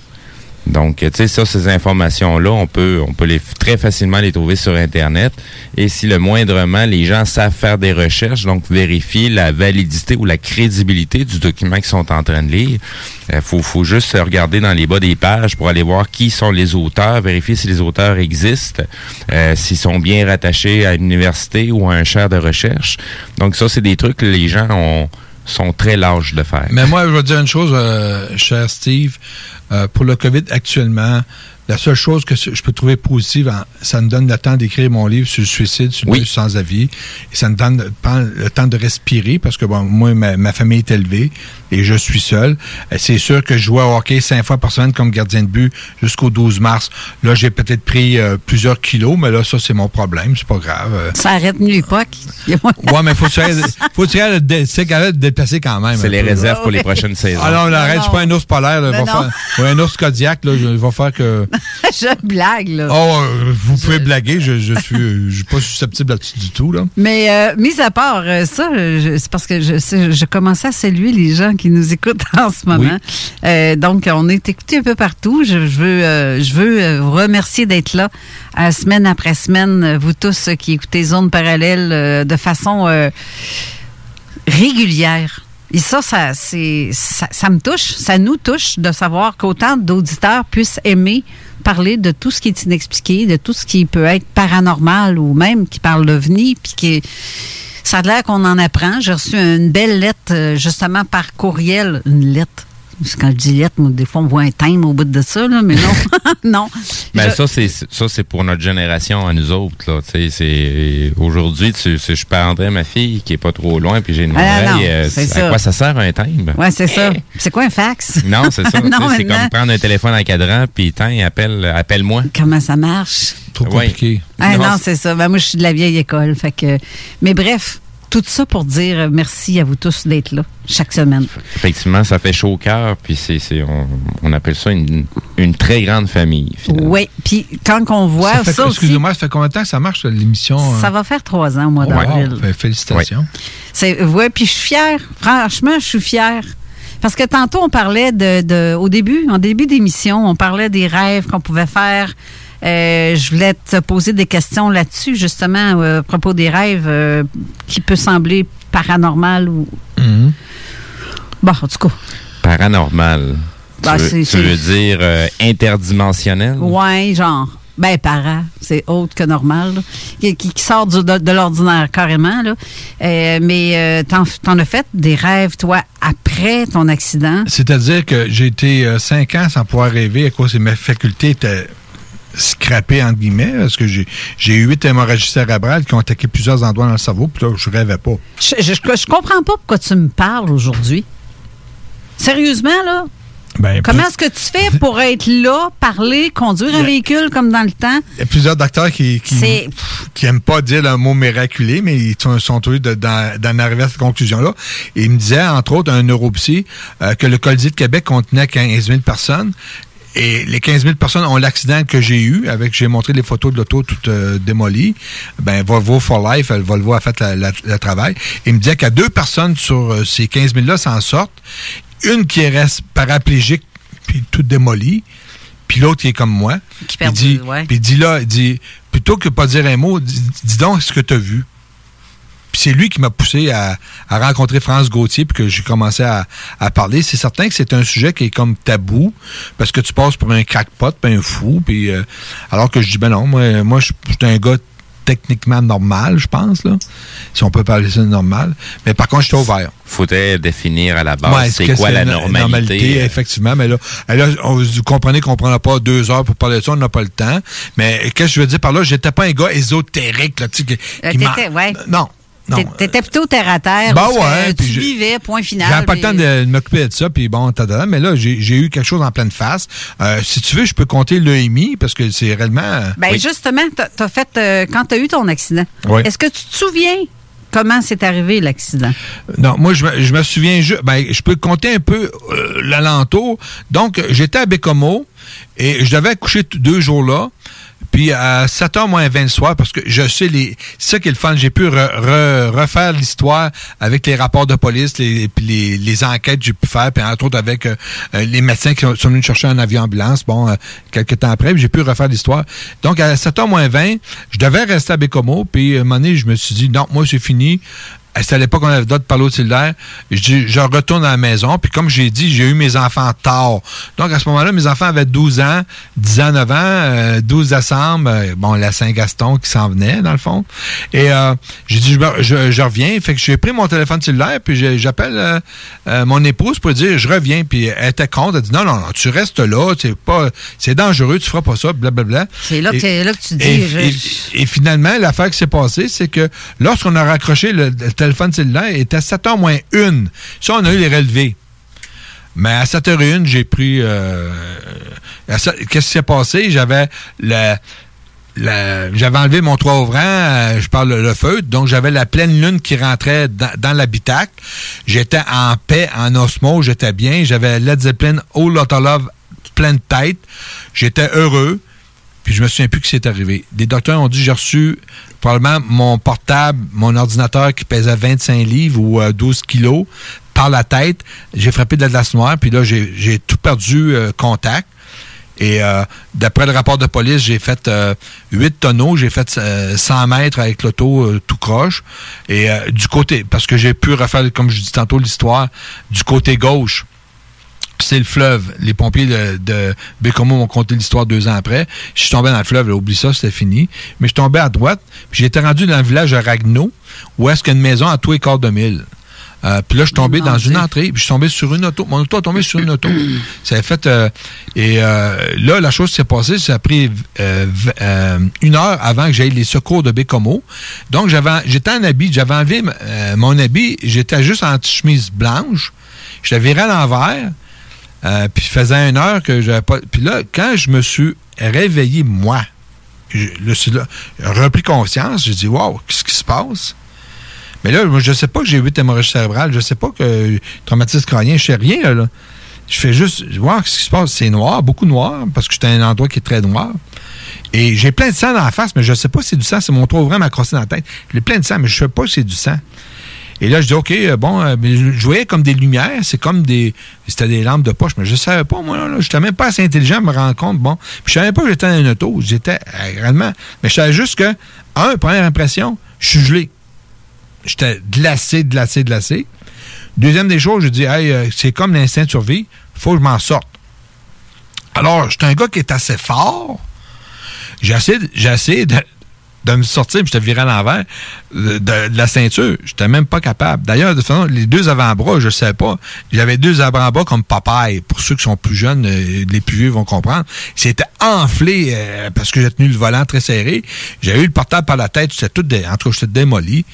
Donc, tu sais, ça, ces informations-là, on peut, on peut les très facilement les trouver sur Internet. Et si le moindrement, les gens savent faire des recherches, donc vérifier la validité ou la crédibilité du document qu'ils sont en train de lire, il faut, faut juste regarder dans les bas des pages pour aller voir qui sont les auteurs, vérifier si les auteurs existent, euh, s'ils sont bien rattachés à une université ou à un chaire de recherche. Donc, ça, c'est des trucs que les gens ont, sont très lâches de faire. Mais moi, je vais dire une chose, euh, cher Steve. Euh, pour le COVID actuellement, La seule chose que je peux trouver positive, en- ça me donne le temps d'écrire mon livre sur le suicide, sur le sans avis. Et ça me donne le temps- de respirer parce que bon, moi, ma, ma famille est élevée et je suis seul. C'est sûr que je joue au hockey cinq fois par semaine comme gardien de but jusqu'au 12 mars. Là, j'ai peut-être pris euh, plusieurs kilos, mais là, ça, c'est mon problème. C'est pas grave. Euh, Ça arrête mieux l'époque. Ouais, mais faut que tu ailles- faut que tu ailles le dé- de te déplacer quand même. C'est les peu, réserves là. pour les prochaines saisons. Ah non, on arrête, je suis pas un ours polaire, là, va faire, un ours Kodiak, là, je- il va faire que. je blague, là. Oh, vous pouvez blaguer, je, je suis, euh, je suis pas susceptible là-dessus du tout, là. Mais euh, mis à part euh, ça, c'est parce que je, je commençais à saluer les gens qui nous écoutent en ce moment. Euh, donc, on est écoutés un peu partout. Je, veux, je veux vous remercier d'être là semaine après semaine, vous tous qui écoutez Zone Parallèle de façon régulière. Et ça, ça, c'est, ça, ça me touche, ça nous touche de savoir qu'autant d'auditeurs puissent aimer parler de tout ce qui est inexpliqué, de tout ce qui peut être paranormal ou même qui parle d'OVNI, puis qui ça a l'air qu'on en apprend. J'ai reçu une belle lettre, euh, justement, par courriel. Une lettre. Parce que Quand je dis lettre, moi, des fois, on voit un thème au bout de ça, là, mais non. non. Ben Je- ça c'est ça c'est pour notre génération à nous autres là. Tu sais, c'est aujourd'hui tu je prendrais ma fille qui est pas trop loin puis j'ai demandé Ah, non, euh, c'est à ça. quoi ça sert un timbre? Ouais, c'est ça. C'est quoi un fax? Non, c'est ça. c'est comme prendre un téléphone en cadran puis tiens, appelle appelle-moi. Comment ça marche? Trop compliqué. Ah, non, c'est ça. Ben, moi, je suis de la vieille école. Fait que, mais bref, tout ça pour dire merci à vous tous d'être là chaque semaine. Effectivement, ça fait chaud au cœur puis c'est on, on appelle ça une, une très grande famille. finalement. Oui. Puis quand on voit Ça ça, Excusez-moi, ça fait combien de temps que ça marche, l'émission? euh? ça va faire trois ans au mois d'avril. fait- félicitations. C'est ouais, puis je suis fière. Franchement, je suis fière. Parce que tantôt on parlait de, de- au début, en début d'émission, on parlait des rêves qu'on pouvait faire. Euh, je voulais te poser des questions là-dessus, justement, euh, à propos des rêves euh, qui peut sembler paranormal ou. Mhm. Bon, en tout cas. Paranormal. Ben, tu, veux, c'est- tu c'est- veux dire euh, interdimensionnel? Ouais, genre. Ben, para, c'est autre que normal, là. qui, qui- qui sort du- de, de l'ordinaire carrément. Là. Euh, mais euh, t'en, t'en as fait des rêves, toi, après ton accident? C'est-à-dire que j'ai été euh, cinq ans sans pouvoir rêver à cause que mes facultés étaient scrappées, entre guillemets, parce que j'ai eu huit hémorragies cérébrales qui ont attaqué plusieurs endroits dans le cerveau, puis là, je rêvais pas. Je, je, je comprends pas pourquoi tu me parles aujourd'hui. Sérieusement, là? Ben, Comment est-ce que tu fais pour être là, parler, conduire un véhicule comme dans le temps? Il y a plusieurs docteurs qui qui, C'est- qui aiment pas dire le mot miraculé, mais ils sont, sont dans- d'en arriver à cette conclusion-là. Ils me disaient, entre autres, un neuropsy, euh, que le Colisée de Québec contenait 15 000 personnes. Et les 15 000 personnes ont l'accident que j'ai eu, avec j'ai montré les photos de l'auto toute euh, démolie. Ben, Volvo for Life, elle, Volvo a fait le travail. Et il me disait qu'il y a deux personnes sur euh, ces 15 000-là s'en sortent. Une qui reste paraplégique, puis toute démolie, puis l'autre qui est comme moi. Qui perd dit, ouais. puis il dit là, il dit, plutôt que pas dire un mot, dis, dis donc ce que tu as vu. Puis c'est lui qui m'a poussé à, à rencontrer France Gauthier, puis que j'ai commencé à, à parler. C'est certain que c'est un sujet qui est comme tabou, parce que tu passes pour un crackpot, puis un fou, puis euh, alors que je dis, ben non, moi, moi je je suis un gars techniquement normal, je pense, là, si on peut parler ça de normal. Mais par contre, j'étais ouvert. Faudrait définir à la base Ouais, c'est quoi la une normalité? effectivement. Mais là, là on- vous comprenez qu'on ne prendra pas deux heures pour parler de ça, on n'a pas le temps. Mais qu'est-ce que je veux dire par là? J'étais pas un gars ésotérique, là, tu sais, qui- Euh, qui ouais. Non. T'é- T'étais plutôt terre à terre. Ben que ouais, Tu vivais, point final. J'avais pas le temps de m'occuper de ça, puis bon, tadada, mais là, j'ai eu quelque chose en pleine face. Euh, si tu veux, je peux compter l'EMI, parce que c'est réellement... euh, Ben oui. justement, t'as as fait euh, quand tu as eu ton accident. Oui. Est-ce que tu te souviens comment c'est arrivé l'accident? Non, moi, je me, je me souviens juste. Ben, je peux compter un peu euh, l'alentour. Donc, j'étais à Bécomo et je devais coucher deux jours là. Puis à 7h moins 20 le soir, parce que je sais les. C'est ça qui est le fun. J'ai pu re- re- refaire l'histoire avec les rapports de police, les, les, enquêtes que j'ai pu faire, puis entre autres avec euh, euh, les médecins qui sont, venus chercher en avion ambulance, bon, euh, quelques temps après, j'ai pu refaire l'histoire. Donc à 7h moins 20, je devais rester à Bécomo, puis à un moment donné, je me suis dit, non, moi c'est fini. C'était à l'époque qu'on avait d'autres parler au cellulaire. Je dis, je retourne à la maison. Puis comme j'ai dit, j'ai eu mes enfants tard. Donc à ce moment-là, mes enfants avaient 12 ans, 10 ans, 9 ans, euh, 12 décembre, euh, bon, la Saint-Gaston qui s'en venait, dans le fond. Et euh, j'ai dit, je, je- je reviens. Fait que j'ai pris mon téléphone cellulaire, puis j'appelle euh, euh, mon épouse pour dire, je reviens. Puis elle était contre. Elle dit, non, non, non, tu restes là. C'est pas, c'est dangereux, tu feras pas ça, blablabla. C'est là, que là que tu dis. et- et finalement, l'affaire qui s'est passée, c'est que lorsqu'on a raccroché le, le téléphone cellulaire, était à 7h moins 1. Ça, on a eu les relevés. Mais à 7h01, j'ai pris... euh, Qu'est-ce qui s'est passé? J'avais le... j'avais enlevé mon toit ouvrant, euh, je parle le, feutre, donc j'avais la pleine lune qui rentrait dans, l'habitacle. J'étais en paix, en osmose, j'étais bien. J'avais Led Zeppelin, All Lotta Love, pleine tête. J'étais heureux. Puis je me souviens plus ce qui s'est arrivé. Des docteurs ont dit j'ai reçu probablement mon portable, mon ordinateur qui pesait 25 livres ou euh, 12 kilos par la tête. J'ai frappé de la glace noire, puis là, j'ai tout perdu euh, contact. Et euh, d'après le rapport de police, j'ai fait euh, 8 tonneaux, j'ai fait euh, 100 mètres avec l'auto euh, tout croche. Et euh, du côté, parce que j'ai pu refaire, comme je dis tantôt, l'histoire, du côté gauche, c'est le fleuve. Les pompiers de, de Bécomo m'ont conté l'histoire deux ans après. Je suis tombé dans le fleuve, là, oublie ça, c'était fini. Mais je suis tombé à droite, puis j'étais rendu dans le village de Ragno, où est-ce qu'il y a une maison à tous les quarts de mille. Euh, puis là, je suis tombé dans une entrée, puis je suis tombé sur une auto. Mon auto a tombé sur une auto. ça a fait... euh, et euh, là, la chose qui s'est passée, ça a pris euh, euh, une heure avant que j'aille les secours de Bécomo. Donc, j'avais, j'étais en habit, j'avais enlevé euh, mon habit, j'étais juste en chemise blanche. Je la virais à l'envers. Euh, puis faisait une heure que j'avais pas. Puis là, quand je me suis réveillé, moi, je, c'est là, repris conscience, j'ai dit, wow, qu'est-ce qui se passe? Mais là, je sais pas que j'ai eu hémorragie cérébrale, je sais pas que traumatisme crânien, je sais rien, là. Je fais juste, voir qu'est-ce qui se passe? C'est noir, beaucoup noir, parce que j'étais à un endroit qui est très noir. Et j'ai plein de sang dans la face, mais je sais pas si c'est du sang, c'est mon trou vraiment crossé dans la tête. J'ai plein de sang, mais je sais pas si c'est du sang. Et là, je dis, OK, euh, bon, euh, je voyais comme des lumières, c'est comme des. C'était des lampes de poche, mais je savais pas, moi, là. J'étais même pas assez intelligent à me rendre compte. Bon. Puis je savais pas que j'étais dans auto. J'étais euh, réellement. Mais je savais juste que, un, première impression, je suis gelé. J'étais glacé, glacé, glacé. Deuxième des choses, je dis, hey, euh, c'est comme l'instinct de survie, faut que je m'en sorte. Alors, j'étais un gars qui est assez fort. J'ai essayé, essayé de, me sortir, puis je te virais à l'envers de, de- la ceinture. J'étais même pas capable. D'ailleurs, de façon, les deux avant-bras, je sais pas. J'avais deux avant-bras comme papaye. Pour ceux qui sont plus jeunes, euh, les plus vieux vont comprendre. C'était enflé euh, parce que j'ai tenu le volant très serré. J'avais eu le portable par la tête. J'étais tout, dé, en j'étais démoli.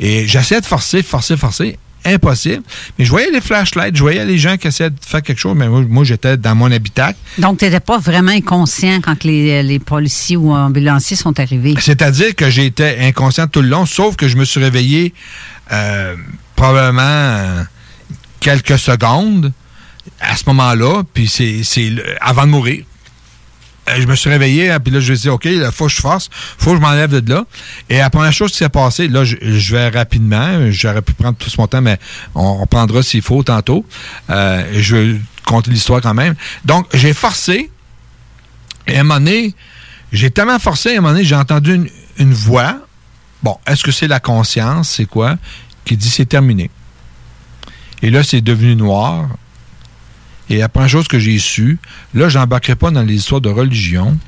Et j'essayais de forcer, forcer, forcer. Impossible. Mais je voyais les flashlights, je voyais les gens qui essayaient de faire quelque chose, mais moi, moi, j'étais dans mon habitacle. Donc, tu n'étais pas vraiment inconscient quand les, les policiers ou ambulanciers sont arrivés? C'est-à-dire que j'étais inconscient tout le long, sauf que je me suis réveillé euh, probablement euh, quelques secondes à ce moment-là, puis c'est avant de mourir. Euh, je me suis réveillé, hein, puis là, je me suis dit, OK, il faut que je fasse, faut que je m'enlève de là. Et la première chose qui s'est passée, là, je, vais rapidement, j'aurais pu prendre tout mon temps, mais on, on prendra s'il faut tantôt. Euh, je vais compter l'histoire quand même. Donc, j'ai forcé, et à un moment donné, j'ai tellement forcé, à un moment donné, j'ai entendu une voix. Bon, est-ce que c'est la conscience, c'est quoi? Qui dit c'est terminé? Et là, c'est devenu noir. Et la première chose que j'ai su, là, je n'embarquerai pas dans les histoires de religion,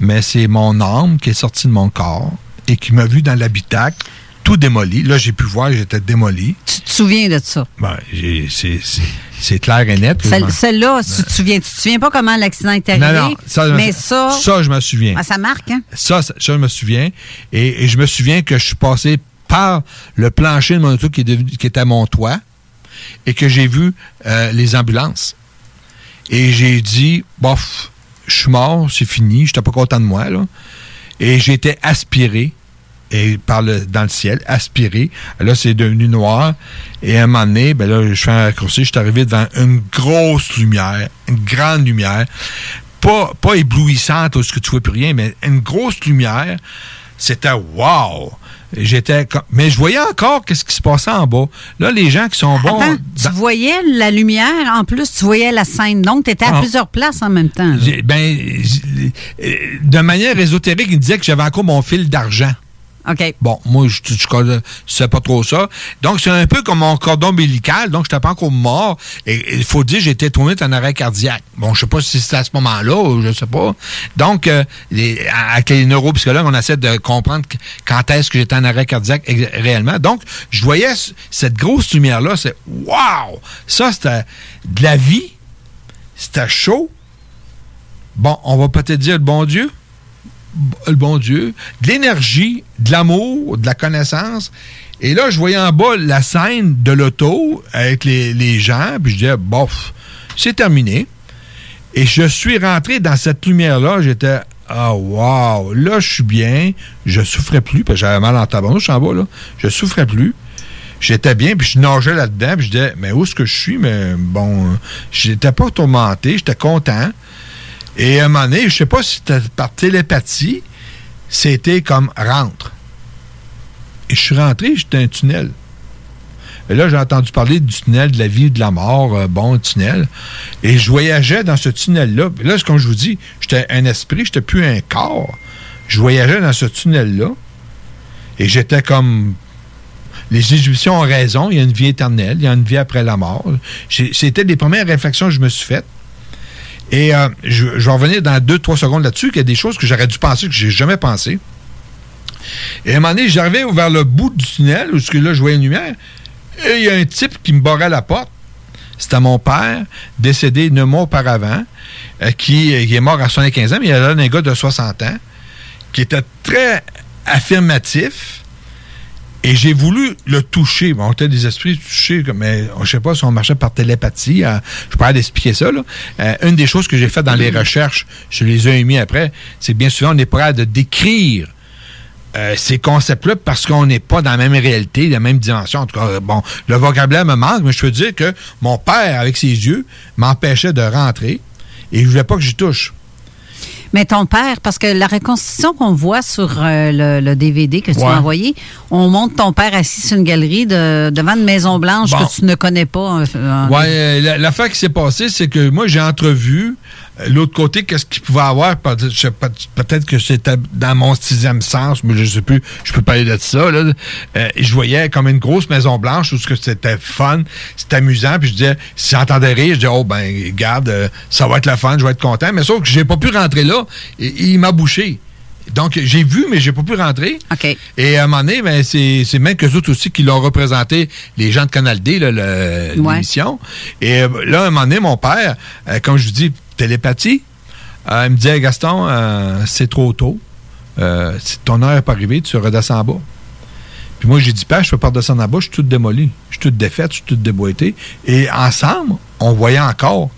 mais c'est mon âme qui est sortie de mon corps et qui m'a vu dans l'habitacle, tout démoli. Là, j'ai pu voir, j'étais démoli. Tu te souviens de ça? Ben, c'est- clair et net. Celle-là, tu te souviens, tu te souviens pas comment l'accident est arrivé? Non, non, ça, mais ça, ça, je me souviens. ah, ça marque, hein? Ça, ça, ça, je me souviens. Et, et je me souviens que je suis passé par le plancher de mon auto qui, est devenu, qui était à mon toit et que j'ai vu euh, les ambulances. Et j'ai dit, bof, je suis mort, c'est fini, je n'étais pas content de moi. Et été aspiré et par dans le ciel, aspiré. Là, c'est devenu noir. Et à un moment donné, ben je fais un raccourci, je suis arrivé devant une grosse lumière, une grande lumière, pas, pas éblouissante où ce que tu vois plus rien, mais une grosse lumière. C'était wow! J'étais comme- mais je voyais encore qu'est-ce qui se passait en bas. Là, les gens qui sont bons. Attends, tu voyais la lumière, en plus, tu voyais la scène. Donc, tu étais à Ah. plusieurs places en même temps. Ben, euh, de manière ésotérique, il disait que j'avais encore mon fil d'argent. Bon, moi, je ne sais pas trop ça. Donc, c'est un peu comme mon cordon ombilical. Donc, je n'étais pas encore mort. Et il faut dire, j'étais tourné en arrêt cardiaque. Bon, je sais pas si c'était à ce moment-là je sais pas. Donc, euh, les, avec les neuropsychologues, on essaie de comprendre quand est-ce que j'étais en arrêt cardiaque réellement. Donc, je voyais cette grosse lumière-là. C'est wow! Ça, c'était de la vie. C'était chaud. Bon, on va peut-être dire bon Dieu le bon Dieu, de l'énergie, de l'amour, de la connaissance. Et là, je voyais en bas la scène de l'auto avec les, gens, puis je disais, bof, c'est terminé. Et je suis rentré dans cette lumière-là, j'étais, ah, wow, là, je suis bien, je souffrais plus, parce que j'avais mal en tabarnouche en bas, là. Je souffrais plus. J'étais bien, puis je nageais là-dedans, puis je disais, mais où est-ce que je suis? Mais bon, j'étais pas tourmenté, j'étais content. Et à un moment donné, je sais pas si c'était par télépathie, c'était comme rentre. Et je suis rentré, j'étais un tunnel. Et là, j'ai entendu parler du tunnel de la vie de la mort, euh, bon tunnel. Et je voyageais dans ce tunnel-là. Là, comme je vous dis, j'étais un esprit, j'étais plus un corps. Je voyageais dans ce tunnel-là. Et j'étais comme. Les Égyptiens ont raison, il y a une vie éternelle, il y a une vie après la mort. C'était les premières réflexions que je me suis faites. Et euh, je, vais revenir dans deux, trois secondes là-dessus, qu'il y a des choses que j'aurais dû penser, que j'ai jamais pensé. Et à un moment donné, j'arrivais vers le bout du tunnel, où là, je voyais une lumière, et il y a un type qui me barrait la porte. C'était mon père, décédé neuf mois auparavant, euh, qui, est mort à 75 ans, mais il y a un gars de 60 ans, qui était très affirmatif, et j'ai voulu le toucher. Bon, on était des esprits touchés, mais je sais pas si on marchait par télépathie. Je pourrais expliquer ça. Euh, une des choses que j'ai fait dans les recherches, je les ai mis après, c'est bien souvent on est prêt à décrire euh, ces concepts-là parce qu'on n'est pas dans la même réalité, la même dimension. En tout cas, bon, le vocabulaire me manque, mais je peux dire que mon père, avec ses yeux, m'empêchait de rentrer et je voulais pas que j'y touche. Mais ton père, parce que la reconstitution qu'on voit sur euh, le, DVD que tu as envoyé, on montre ton père assis sur une galerie devant une maison blanche que tu ne connais pas. Euh, oui, euh, l'affaire qui s'est passée, c'est que moi, j'ai entrevu L'autre côté, qu'est-ce qu'il pouvait avoir? Peut-être que c'était dans mon sixième sens, mais je sais plus, je peux parler de ça. Là. Euh, je voyais comme une grosse maison blanche où c'était fun, c'était amusant, puis je disais, si j'entendais rire, je disais, oh ben, garde, euh, ça va être la fun, je vais être content. Mais sauf que j'ai pas pu rentrer là, et, il m'a bouché. Donc, j'ai vu, mais j'ai pas pu rentrer. Et à un moment donné, ben, c'est même que autres aussi qui l'ont représenté, les gens de Canal D, l'émission. Et euh, là, à un moment donné, mon père, comme je vous dis, télépathie. Euh, il me disait, Gaston, euh, c'est trop tôt. Euh, ton heure n'est pas arrivée, tu redescends en bas. Puis moi, j'ai dit, pas, je peux pas redescendre en bas, je suis tout démoli. Je suis toute défaite, je suis toute déboîté. Et ensemble, on voyait encore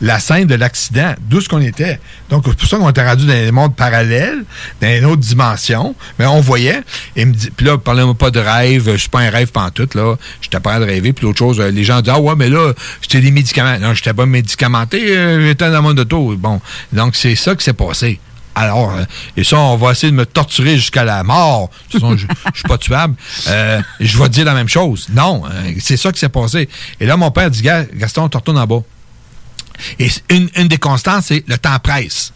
la scène de l'accident, d'où ce qu'on était. Donc, c'est pour ça qu'on était rendu dans des mondes parallèles, dans une autre dimension. Mais on voyait. Et me dit, puis là, parlez-moi pas de rêve, je suis pas un rêve pantoute, là. J'étais pas de rêver. Puis l'autre chose, les gens disent, ah ouais, mais là, c'était des médicaments. Non, j'étais pas médicamenté, euh, j'étais dans mon auto. Bon. Donc, c'est ça qui s'est passé. Alors, euh, et ça, on va essayer de me torturer jusqu'à la mort. Je, je suis pas tuable. Euh, je vais dire la même chose. Non, c'est ça qui s'est passé. Et là, mon père dit, Gaston, on te retourne en bas. Et une, des constantes, c'est le temps presse.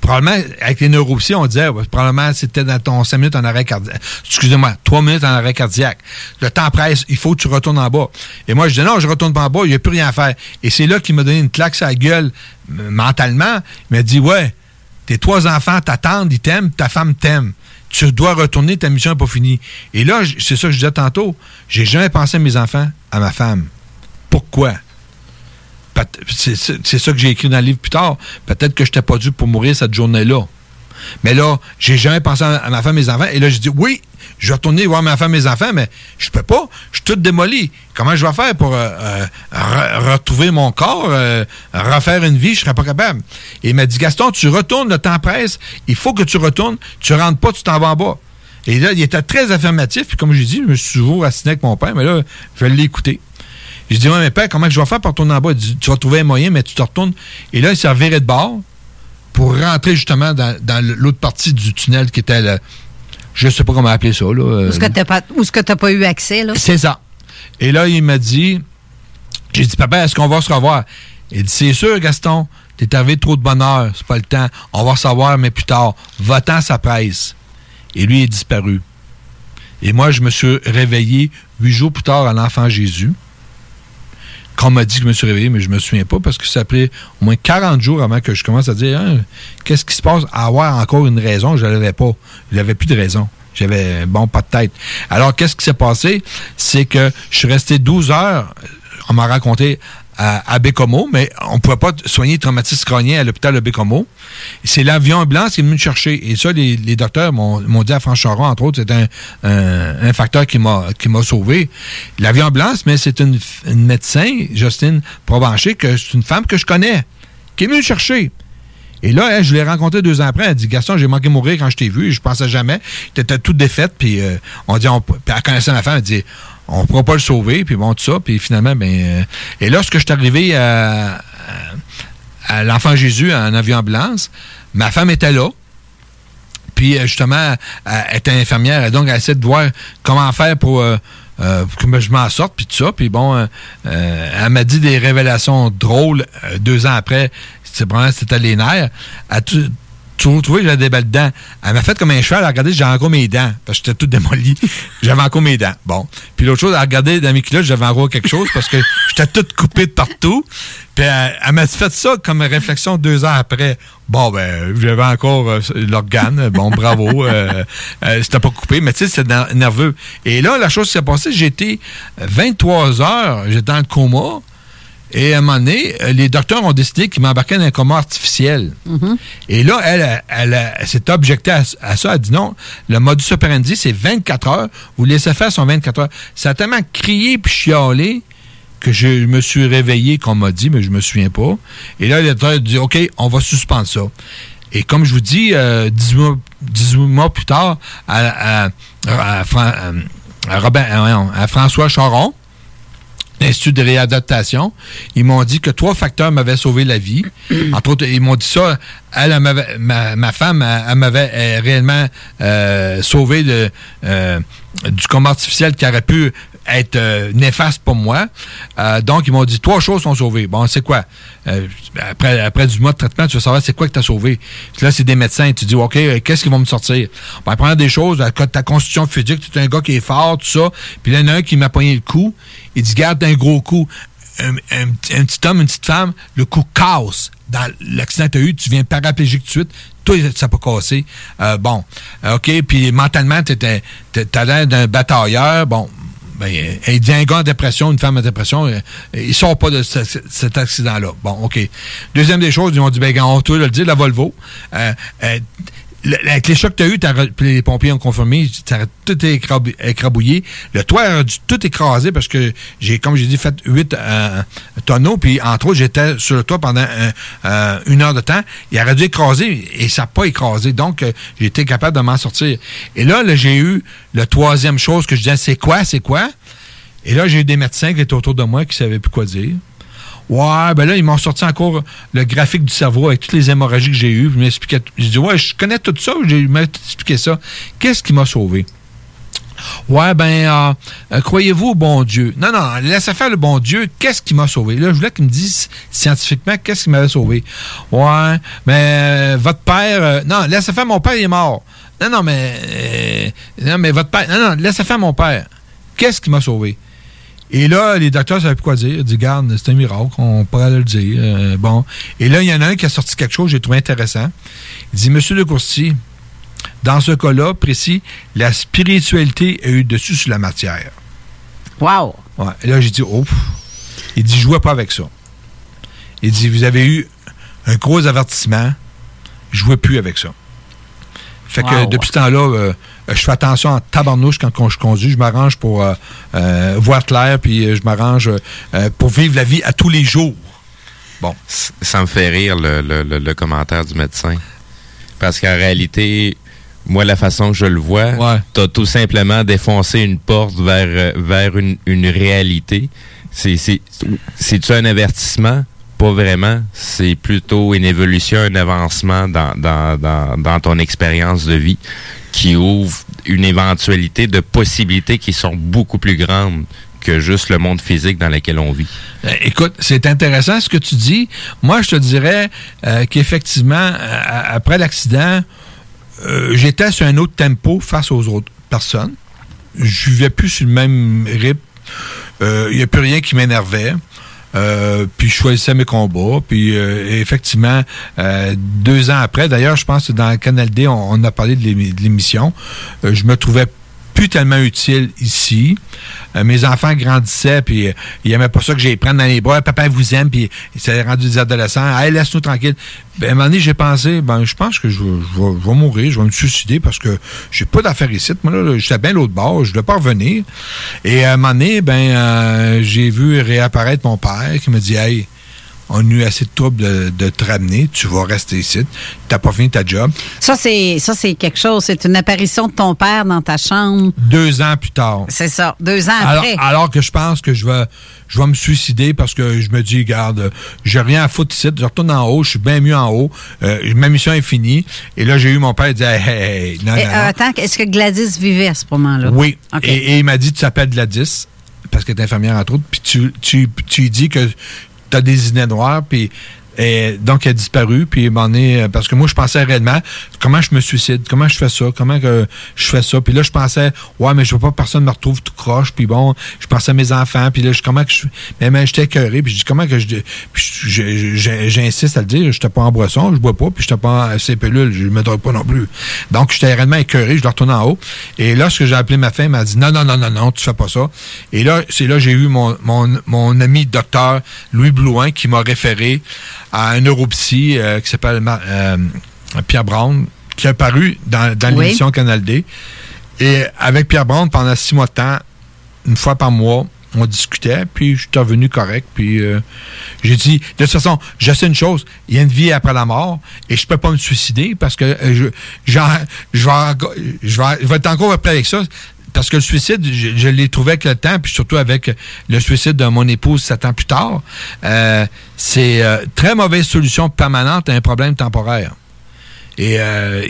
Probablement, avec les neuropsies, on disait, probablement, c'était dans ton 5 minutes en arrêt cardiaque. Excusez-moi, 3 minutes en arrêt cardiaque. Le temps presse, il faut que tu retournes en bas. Et moi, je dis, non, je retourne pas en bas, il n'y a plus rien à faire. Et c'est là qu'il m'a donné une claque sur la gueule, mentalement. Il m'a dit, ouais, tes trois enfants t'attendent, ils t'aiment, ta femme t'aime. Tu dois retourner, ta mission n'est pas finie. Et là, c'est ça que je disais tantôt, j'ai jamais pensé à mes enfants, à ma femme. Pourquoi? C'est ça que j'ai écrit dans le livre plus tard. Peut-être que je n'étais pas dû pour mourir cette journée-là. Mais là, j'ai jamais pensé à ma femme et mes enfants. Et là, j'ai dit, oui, je vais retourner voir ma femme et mes enfants, mais je peux pas. Je suis tout démoli. Comment je vais faire pour euh, euh, retrouver mon corps, euh, refaire une vie? Je serais pas capable. Et il m'a dit, Gaston, tu retournes, le temps presse. Il faut que tu retournes. Tu rentres pas, tu t'en vas en bas. Et là, il était très affirmatif. Puis comme j'ai dit, je me suis toujours assigné avec mon père, mais là, je vais l'écouter. Je dis, ouais, mais père, comment je vais faire pour retourner en bas? Dit, tu vas trouver un moyen, mais tu te retournes. Et là, il s'est reviré de bord pour rentrer justement dans, l'autre partie du tunnel qui était le. Je sais pas comment appeler ça. Là, où est-ce que tu n'as pas eu accès? là? C'est ça. Et là, il m'a dit, j'ai dit, papa, est-ce qu'on va se revoir? Il dit, c'est sûr, Gaston, t'es arrivé trop de bonheur, c'est pas le temps. On va savoir, mais plus tard. Va-t'en, ça presse. Et lui est disparu. Et moi, je me suis réveillé huit jours plus tard à l'enfant Jésus. Quand m'a dit que je me suis réveillé, mais je me souviens pas parce que ça a pris au moins 40 jours avant que je commence à dire Hein, qu'est-ce qui se passe? À avoir encore une raison. Je l'avais pas. Je n'avais plus de raison. J'avais, bon, pas de tête. Alors, qu'est-ce qui s'est passé? C'est que je suis resté 12 heures, on m'a raconté, à, Bécomo, mais on ne pouvait pas soigner le traumatisme crânien à l'hôpital de Bécomo. C'est l'avion ambulance qui est venu me chercher. Et ça, les, docteurs m'ont dit à Franchoron, entre autres, c'est un, facteur qui m'a sauvé. L'avion ambulance, mais c'est une, médecin, Justine Provencher, que c'est une femme que je connais, qui est venue me chercher. Et là, je l'ai rencontré deux ans après. Elle dit Gaston, j'ai manqué mourir quand je t'ai vu. Je pensais jamais. Tu étais toute défaite. Puis euh, on dit, on, elle connaissait ma femme. Elle dit on ne pourra pas le sauver. Puis bon, tout ça. Puis finalement, ben. euh, et lorsque je suis arrivé à, l'Enfant Jésus en avion ambulance, ma femme était là. Puis euh, justement, elle était infirmière. Donc, elle essaie de voir comment faire pour. euh, que je m'en sorte, puis tout ça. Puis bon, elle m'a dit des révélations drôles deux ans après. C'est vraiment, c'était les nerfs. Elle trouvé que j'avais des belles dents? Elle m'a fait comme un cheval. Elle a regardé, j'avais encore mes dents. Parce que j'étais tout démoli. j'avais encore mes dents. Bon. Puis l'autre chose, elle a regardé dans mes culottes, j'avais encore quelque chose parce que j'étais tout coupé de partout. Puis elle, elle m'a fait ça comme réflexion deux ans après. Bon, ben, j'avais encore euh, l'organe. Bon, bravo. Euh, euh, c'était pas coupé, mais tu sais, c'était ner- nerveux. Et là, la chose qui s'est passée, j'étais 23 heures, j'étais dans le coma. Et à un moment donné, euh, les docteurs ont décidé qu'ils m'embarquaient dans un coma artificiel. Et là, elle, elle, s'est objectée à, à ça. Elle a dit non, le modus operandi, c'est 24 heures. Vous laissez faire son 24 heures. Ça a tellement crié puis chialé que je me suis réveillé, qu'on m'a dit, mais je me souviens pas. Et là, le docteur a dit, OK, on va suspendre ça. Et comme je vous dis, euh, 18, mois, 18 mois plus tard, à, à- à Robin- voyons, à François Charon, l'Institut de réadaptation, ils m'ont dit que trois facteurs m'avaient sauvé la vie. Entre autres, ils m'ont dit ça. Elle, ma, ma femme, elle, elle m'avait euh, réellement euh, sauvé de, euh, du coma artificiel qui aurait pu être euh, néfaste pour moi. Euh, donc, ils m'ont dit trois choses sont sauvées. Bon, c'est quoi? Euh, après, après du mois de traitement, tu vas savoir c'est quoi que tu as sauvé. Puis là, c'est des médecins. Tu dis, OK, euh, qu'est-ce qu'ils vont me sortir? Ben, première des choses, ta constitution physique, tu es un gars qui est fort, tout ça. Puis là, il y en a un qui m'a pogné le cou. Il dit, garde un gros coup. Un, un un petit homme, une petite femme, le coup casse. Dans l'accident que tu as eu, tu viens paraplégique tout de suite. Toi, ça pas cassé. Euh, bon, Euh, OK, puis mentalement, tu as l'air d'un batailleur. Bon, ben, il dit un gars en dépression, une femme en dépression, euh, il sort pas de ce- ce- cet accident-là. Bon, OK. Deuxième des choses, ils ont dit, ben, on peut le dire, la Volvo. Euh, euh, le- avec les chocs que tu as eu, les pompiers ont confirmé, ça a tout écrab- écrabouillé. Le toit a dû tout écraser parce que j'ai, comme j'ai dit, fait huit euh, tonneaux, puis entre autres, j'étais sur le toit pendant euh, une heure de temps. Il aurait dû écraser et ça n'a pas écrasé. Donc, euh, j'ai été capable de m'en sortir. Et là, là, j'ai eu le troisième chose que je disais, c'est quoi, c'est quoi? Et là, j'ai eu des médecins qui étaient autour de moi qui ne savaient plus quoi dire. Ouais, ben là, ils m'ont sorti encore le graphique du cerveau avec toutes les hémorragies que j'ai eues. Ils m'expliquaient dit, ouais, je connais tout ça. J'ai expliqué ça. Qu'est-ce qui m'a sauvé? Ouais, ben, euh, croyez-vous au bon Dieu? Non, non, laissez faire le bon Dieu. Qu'est-ce qui m'a sauvé? Là, je voulais qu'il me dise scientifiquement qu'est-ce qui m'avait sauvé. Ouais, mais euh, votre père. euh, non, laissez faire mon père, il est mort. Non, non, mais. euh, non, mais votre père. Non, non, laissez faire mon père. Qu'est-ce qui m'a sauvé? Et là, les docteurs ne savaient plus quoi dire. Ils disent, garde, c'est un miracle, on pourrait le dire. Euh, bon. Et là, il y en a un qui a sorti quelque chose que j'ai trouvé intéressant. Il dit, Monsieur Le Courtier, dans ce cas-là précis, la spiritualité a eu dessus sur la matière. Wow! Ouais. Et là, j'ai dit, oh. Il dit, jouez pas avec ça. Il dit, vous avez eu un gros avertissement, jouez plus avec ça. Fait que depuis ce temps-là, euh, je fais attention en tabarnouche quand, quand je conduis. Je m'arrange pour euh, euh, voir clair, puis euh, je m'arrange euh, pour vivre la vie à tous les jours. Bon. Ça me fait rire le, le- le- le commentaire du médecin. Parce qu'en réalité, moi, la façon que je le vois, t'as tout simplement défoncé une porte vers, euh, vers une, une réalité. C'est, c'est, c'est-tu un avertissement? Pas vraiment. C'est plutôt une évolution, un avancement dans, dans, dans, dans ton expérience de vie qui ouvre une éventualité de possibilités qui sont beaucoup plus grandes que juste le monde physique dans lequel on vit. Euh, Écoute, c'est intéressant ce que tu dis. Moi, je te dirais euh, qu'effectivement, euh, après l'accident, j'étais sur un autre tempo face aux autres personnes. Je vivais plus sur le même rythme. Il n'y a plus rien qui m'énervait. Euh, puis je choisissais mes combats. Puis euh, effectivement, euh, deux ans après, d'ailleurs, je pense que dans Canal D, on, on a parlé de l'émission. je me trouvais plus tellement utile ici. Euh, mes enfants grandissaient, puis euh, ils n'aimaient pas ça que j'aille prendre dans les bras. Papa vous aime, puis il s'est rendu des adolescents. Hey, laisse-nous tranquille. Ben, à un moment donné, j'ai pensé, ben, je pense que je, vais mourir, je vais me suicider parce que j'ai pas d'affaires ici. Moi, là, j'étais bien l'autre bord, je ne pas revenir. Et à un moment donné, ben, euh, j'ai vu réapparaître mon père qui me dit, hey, on a eu assez de troubles de, te ramener, tu vas rester ici, tu n'as pas fini ta job. Ça, c'est ça c'est quelque chose, c'est une apparition de ton père dans ta chambre. Deux ans plus tard. C'est ça, deux ans après. Alors que je pense que je vais, je vais me suicider parce que je me dis, regarde, j'ai rien à foutre ici, je retourne en haut, je suis bien mieux en haut, euh, ma mission est finie. Et là, j'ai eu mon père qui dit, hey, hey, non, non, euh, Attends, est-ce que Gladys vivait à ce moment-là? Oui. Et, il m'a dit, tu t'appelles Gladys parce qu'elle est infirmière entre autres, puis tu, tu, tu dis que t'as des idées noires, puis et donc, elle a disparu. Puis, m'en est euh, parce que moi, je pensais réellement, comment je me suicide? Comment je fais ça? Comment que je fais ça? Puis là, je pensais, ouais, mais je veux pas que personne me retrouve tout croche. Puis bon, je pensais à mes enfants. Puis là, je, comment que je. Mais, mais j'étais écœuré. Puis je dis, comment que je. J'insiste à le dire, j'étais pas en boisson, je bois pas. Puis j'étais pas en ces pilules, je me drogue pas non plus. Donc, j'étais réellement écœuré. Je dois retourner en haut. Et là, ce que j'ai appelé ma femme, elle m'a dit, non, non, non, non, non, tu fais pas ça. Et là, c'est là, j'ai eu mon, mon, mon ami docteur Louis Blouin qui m'a référé à un neuropsy euh, qui s'appelle euh, Pierre Brown, qui a paru dans, l'émission Canal D. Et avec Pierre Brown, pendant six mois de temps, une fois par mois, on discutait, puis je suis revenu correct, puis euh, j'ai dit, de toute façon, je sais une chose, il y a une vie après la mort, et je peux pas me suicider parce que je, je, je, vais, je, vais, être encore après avec ça parce que le suicide, je, l'ai trouvé avec le temps, puis surtout avec le suicide de mon épouse sept ans plus tard, euh, c'est euh, très mauvaise solution permanente à un problème temporaire. Et euh,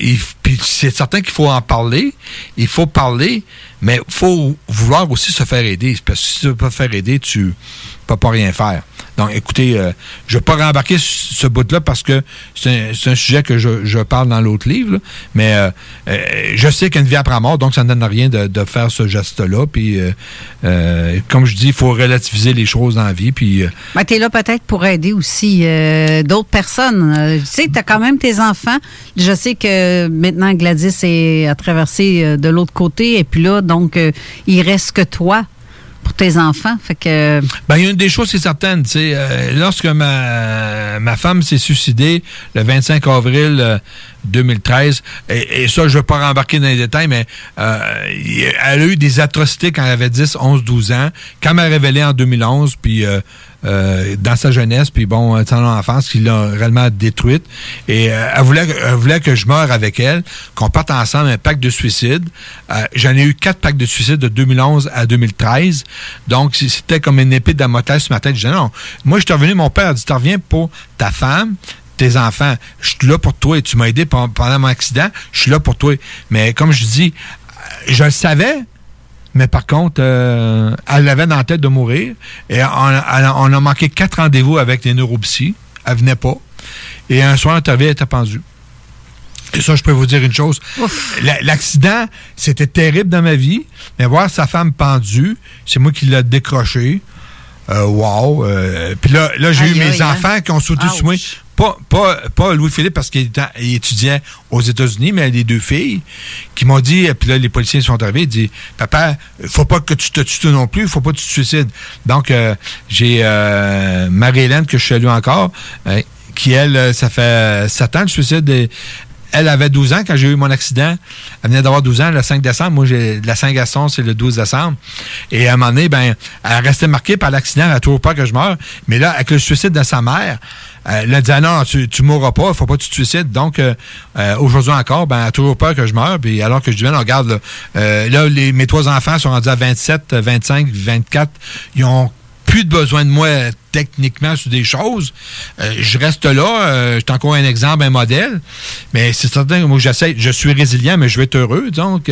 c'est certain qu'il faut en parler, il faut parler, mais il faut vouloir aussi se faire aider. Parce que si tu ne peux pas faire aider, tu peux pas rien faire. Donc, écoutez, euh, je ne vais pas rembarquer ce bout-là parce que c'est un, sujet que je, parle dans l'autre livre, mais euh, euh, je sais qu'il y a une vie après mort, donc ça ne donne rien de, faire ce geste-là. Puis, comme je dis, il faut relativiser les choses dans la vie. Puis, ben, tu es là peut-être pour aider aussi d'autres personnes. tu sais, tu as quand même tes enfants. Je sais que maintenant, Gladys est à traverser de l'autre côté, et puis là, donc, il reste que toi pour tes enfants. Fait que. Ben, une des choses, c'est certaine. Euh, lorsque ma, ma femme s'est suicidée le 25 avril 2013, euh, et, ça, je ne veux pas rembarquer dans les détails, mais euh, elle a eu des atrocités quand elle avait 10, 11, 12 ans. Quand elle révélé en 2011, puis euh, dans sa jeunesse, puis bon, son enfance, qui l'a réellement détruite. Et euh, elle, voulait, elle voulait que je meure avec elle, qu'on parte ensemble un pacte de suicide. Euh, j'en ai eu quatre pactes de suicide de 2011 à 2013. Donc, c'était comme une épée de Damoclès sur ma tête. Je disais, non, moi, je suis revenu, mon père a dit, tu reviens pour ta femme, tes enfants. Je suis là pour toi et tu m'as aidé pendant mon accident. Je suis là pour toi. Mais comme je dis, je le savais, mais par contre, euh, elle avait dans la tête de mourir. Et on, a manqué quatre rendez-vous avec les neuropsies. Elle venait pas. Et un soir, elle était pendue. Et ça, je peux vous dire une chose. L'accident, c'était terrible dans ma vie. Mais voir sa femme pendue, c'est moi qui l'ai décroché. Euh, wow. Euh, puis là, là j'ai eu mes hein? enfants qui ont sauté sur moi. Pas, pas, pas Louis-Philippe parce qu'il étudiait aux États-Unis, mais les deux filles qui m'ont dit, puis là, les policiers sont arrivés, ils disent Papa, faut pas que tu te tues non plus, faut pas que tu te suicides. Donc, euh, j'ai euh, Marie-Hélène, que je salue encore, euh, qui, elle, ça fait 7 ans de suicide. elle avait 12 ans quand j'ai eu mon accident. Elle venait d'avoir 12 ans le 5 décembre. Moi, j'ai la Saint-Gaston, c'est le 12 décembre. Et à un moment donné, ben, elle restait marquée par l'accident. Elle n'a toujours pas que je meure. Mais là, avec le suicide de sa mère, elle a dit, ah non, tu, tu mourras pas, faut pas que tu te suicides. Donc, euh, euh, aujourd'hui encore, ben, elle a toujours peur que je meure. Puis alors que je dis, ben, regarde, là, euh, là les, mes trois enfants sont rendus à 27, 25, 24. Ils ont plus de besoin de moi techniquement sur des choses. je reste là. je suis encore un exemple, un modèle. Mais c'est certain que moi, j'essaie, je suis résilient, mais je vais être heureux. Donc,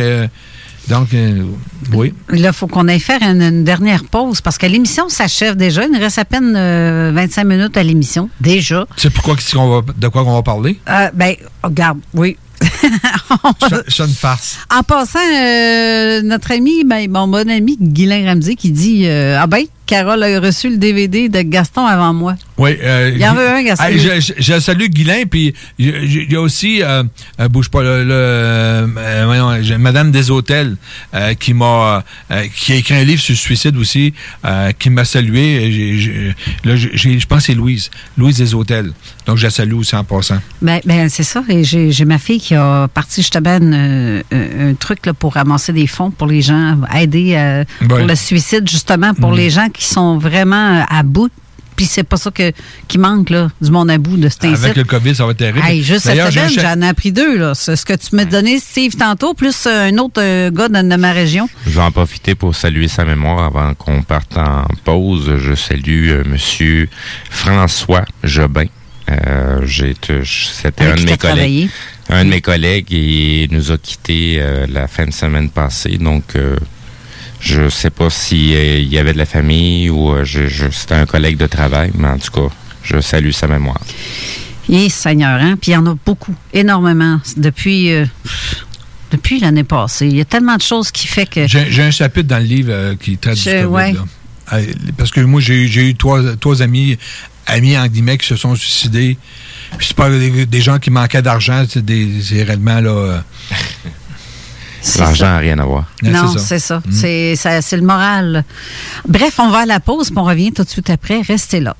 donc, euh, oui. Là, il faut qu'on aille faire une, dernière pause parce que l'émission s'achève déjà. Il nous reste à peine 25 euh, minutes à l'émission, déjà. C'est pourquoi de quoi on va parler? Euh, ben, regarde, oui. C'est une farce. En passant, euh, notre ami, ben, mon bon ami Guylain Ramsey qui dit euh, Ah ben, Carole a reçu le DVD de Gaston avant moi. Oui. Euh, Il y en veut un, Gaston. Hey, je, je- je salue Guylain, puis il y- a aussi, euh, euh, bouge pas, le, le, euh, voyons, Madame des Hôtels, qui m'a, qui a écrit un livre sur le suicide aussi, qui m'a salué. Là, je pense que c'est Louise, Louise des Hôtels. Donc, je la salue aussi en passant. Ben, ben c'est ça. Et j'ai ma fille qui a parti justement une- un, un truc là, pour ramasser des fonds pour les gens, aider pour le suicide, justement, pour Mhm. les gens qui sont vraiment à bout. Puis c'est pas ça que, qui manque, là, du monde à bout de cet Avec incite. le COVID, ça va être terrible. Hey, juste cette semaine, j'en ai appris deux. Là. C'est ce que tu m'as donné, Steve, tantôt, plus euh, un autre euh, gars de, de ma région. Je vais en profiter pour saluer sa mémoire avant qu'on parte en pause. Je salue euh, Monsieur François Jobin. Euh, c'était Avec un de mes collègues. travaillé? Un de mes collègues et nous a quittés euh, la fin de semaine passée. Donc euh, je sais pas si euh, il y avait de la famille ou euh, je, je- c'était un collègue de travail, mais en tout cas, je salue sa mémoire. Et Seigneur, hein? Puis il y en a beaucoup, énormément, depuis, euh, depuis l'année passée. Il y a tellement de choses qui fait que... J'ai un chapitre dans le livre euh, qui traite Je- du COVID. ouais. là. Euh, Parce que moi, j'ai eu- trois, trois amis, amis en guillemets, qui se sont suicidés. Puis c'est pas des, des gens qui manquaient d'argent, c'est réellement là. euh, L'argent n'a rien à voir. Ouais, non, c'est ça. c'est ça. Mm. C'est ça- c'est le moral. Bref, on va à la pause, puis on revient tout de suite après. Restez là.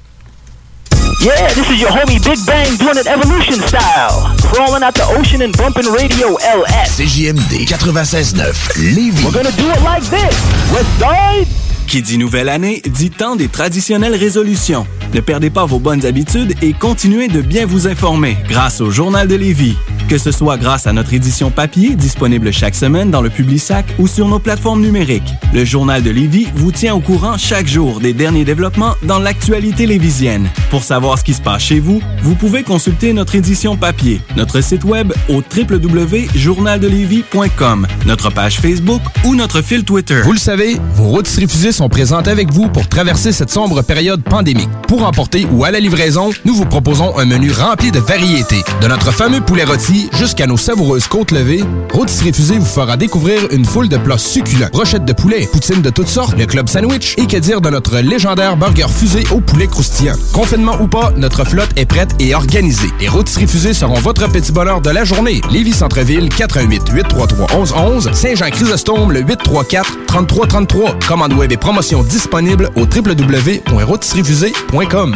Yeah, this is your homie Big Bang doing it evolution style. Crawling out the ocean and bumping radio LS. CJMD 96.9 Lévis. We're gonna do it like this. West Side. Qui dit nouvelle année, dit temps des traditionnelles résolutions. Ne perdez pas vos bonnes habitudes et continuez de bien vous informer grâce au Journal de Lévis. Que ce soit grâce à notre édition papier, disponible chaque semaine dans le Publisac ou sur nos plateformes numériques. Le Journal de Lévis vous tient au courant chaque jour des derniers développements dans l'actualité lévisienne. Pour savoir ce qui se passe chez vous, vous pouvez consulter notre édition papier, notre site web au www.journaldelévis.com, notre page Facebook ou notre fil Twitter. Vous le savez, vos routes refusées sont présentes avec vous pour traverser cette sombre période pandémique. Pour emporter ou à la livraison, nous vous proposons un menu rempli de variétés. De notre fameux poulet rôti jusqu'à nos savoureuses côtes levées, Rôtisserie Fusée vous fera découvrir une foule de plats succulents. Brochettes de poulet, poutines de toutes sortes, le club sandwich et que dire de notre légendaire burger fusée au poulet croustillant. Confinement ou notre flotte est prête et organisée. Les Rôtisseries Fusées seront votre petit bonheur de la journée. Lévis Centreville, 88 833 1111 Saint-Jean-Chrysostome, le 834 3333. Commande web et promotion disponible au www.rôtisseriefusée.com.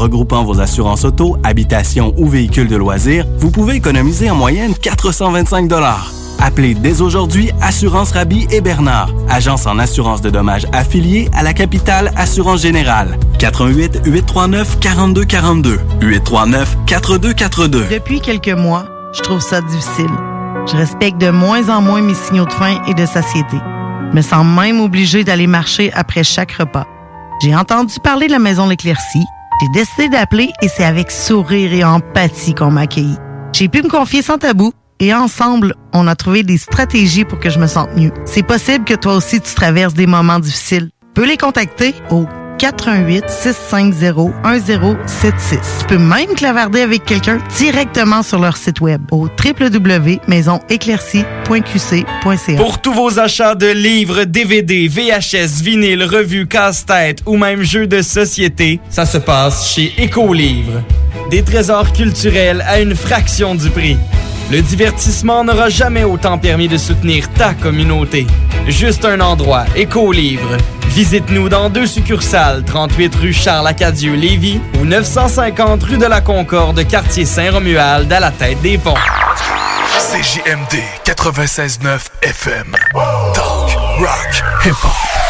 regroupant vos assurances auto, habitation ou véhicules de loisirs, vous pouvez économiser en moyenne 425 Appelez dès aujourd'hui Assurance Rabi et Bernard, agence en assurance de dommages affiliée à la capitale Assurance Générale. 88 839 4242 839 4242. Depuis quelques mois, je trouve ça difficile. Je respecte de moins en moins mes signaux de faim et de satiété. Je me sens même obligée d'aller marcher après chaque repas. J'ai entendu parler de la maison L'Éclaircie. J'ai décidé d'appeler et c'est avec sourire et empathie qu'on m'a accueilli. J'ai pu me confier sans tabou et ensemble, on a trouvé des stratégies pour que je me sente mieux. C'est possible que toi aussi tu traverses des moments difficiles. Peux les contacter au 418 650 1076. Tu peux même clavarder avec quelqu'un directement sur leur site web au www.maisonéclaircie.qc.ca. Pour tous vos achats de livres, DVD, VHS, vinyle, revues, casse-tête ou même jeux de société, ça se passe chez Écolivre. Des trésors culturels à une fraction du prix. Le divertissement n'aura jamais autant permis de soutenir ta communauté. Juste un endroit, Écolivre. Visite-nous dans deux succursales, 38 rue Charles-Acadieux, Lévis ou 950 rue de la Concorde, quartier Saint-Romuald, à la tête des ponts. CJMD 96.9 FM. Talk, rock, hip-hop.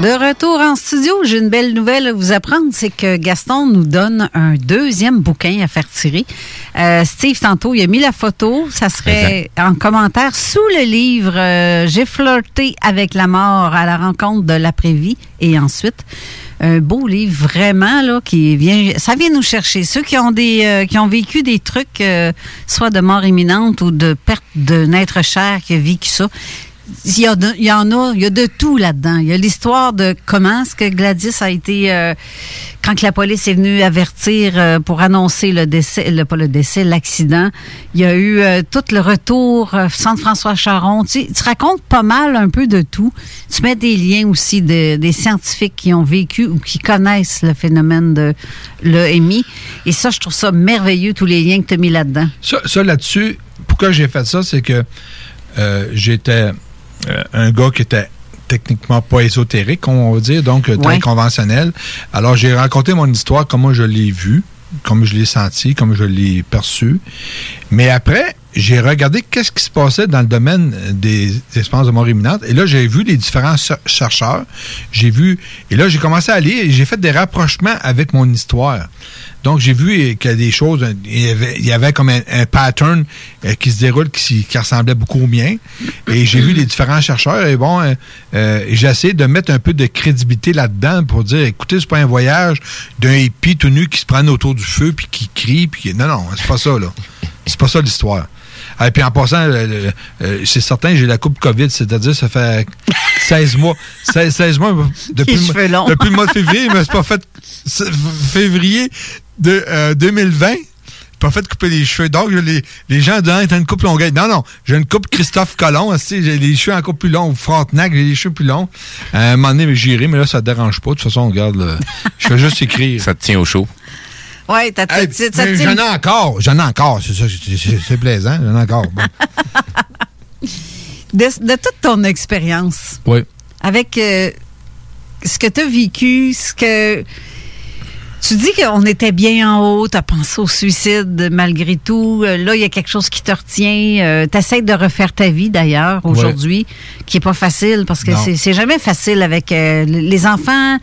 De retour en studio, j'ai une belle nouvelle à vous apprendre, c'est que Gaston nous donne un deuxième bouquin à faire tirer. Euh, Steve, tantôt, il a mis la photo, ça serait en commentaire sous le livre euh, J'ai flirté avec la mort à la rencontre de l'après-vie. Et ensuite un beau livre vraiment là qui vient ça vient nous chercher. Ceux qui ont des euh, qui ont vécu des trucs euh, soit de mort imminente ou de perte d'un être cher qui a vécu ça il y, a il y en a, il y a de tout là-dedans. Il y a l'histoire de comment est-ce que Gladys a été euh, quand que la police est venue avertir euh, pour annoncer le décès, le, pas le décès, l'accident. Il y a eu euh, tout le retour Centre François Charon. Tu, racontes pas mal un peu de tout. Tu mets des liens aussi de, des scientifiques qui ont vécu ou qui connaissent le phénomène de l'EMI. Et ça, je trouve ça merveilleux tous les liens que tu as mis là-dedans. Ça, là-dessus, pourquoi j'ai fait ça, c'est que j'étais euh, un gars qui était techniquement pas ésotérique, on va dire, donc euh, très Ouais. conventionnel. Alors, j'ai raconté mon histoire, comment je l'ai vu, comme je l'ai senti, comme je l'ai perçu. Mais après, j'ai regardé qu'est-ce qui se passait dans le domaine des expériences de mort imminente. Et là, j'ai vu les différents cher- chercheurs. J'ai vu... Et là, j'ai commencé à lire et j'ai fait des rapprochements avec mon histoire. Donc, j'ai vu qu'il y a des choses... Il y avait, comme un, pattern euh, qui se déroule qui, ressemblait beaucoup au mien. Et j'ai vu les différents chercheurs. Et bon, euh, euh, j'ai essayé de mettre un peu de crédibilité là-dedans pour dire, écoutez, c'est pas un voyage d'un hippie tout nu qui se prenne autour du feu puis qui crie. Puis non, non, c'est pas ça, là. C'est pas ça l'histoire. Et puis en passant, euh, c'est certain, j'ai la coupe COVID, c'est-à-dire ça fait 16 mois. 16, 16 mois depuis, Les le, cheveux longs. depuis le mois de février, me suis pas fait c'est février de euh, 2020. j'ai Pas fait couper les cheveux. Donc, je les, les gens disent, Ah, t'as une coupe longueuil. Non, non. J'ai une coupe Christophe Colomb. aussi, J'ai les cheveux encore plus longs. Frontenac, j'ai les cheveux plus longs. Euh, à un moment donné, j'irai, mais là, ça te dérange pas. De toute façon, regarde, là, je fais juste écrire. Ça te tient au chaud? Oui, Hey, mais tient- J'en ai encore, j'en ai encore, c'est ça, c'est- plaisant, j'en ai encore. Bon. de, de toute ton expérience, Oui. avec euh, ce que tu as vécu, ce que. Tu dis qu'on était bien en haut, tu as pensé au suicide malgré tout. Euh, Là, il y a quelque chose qui te retient. tu essaies de refaire ta vie d'ailleurs aujourd'hui, qui est pas facile parce que c'est jamais facile avec euh, les enfants,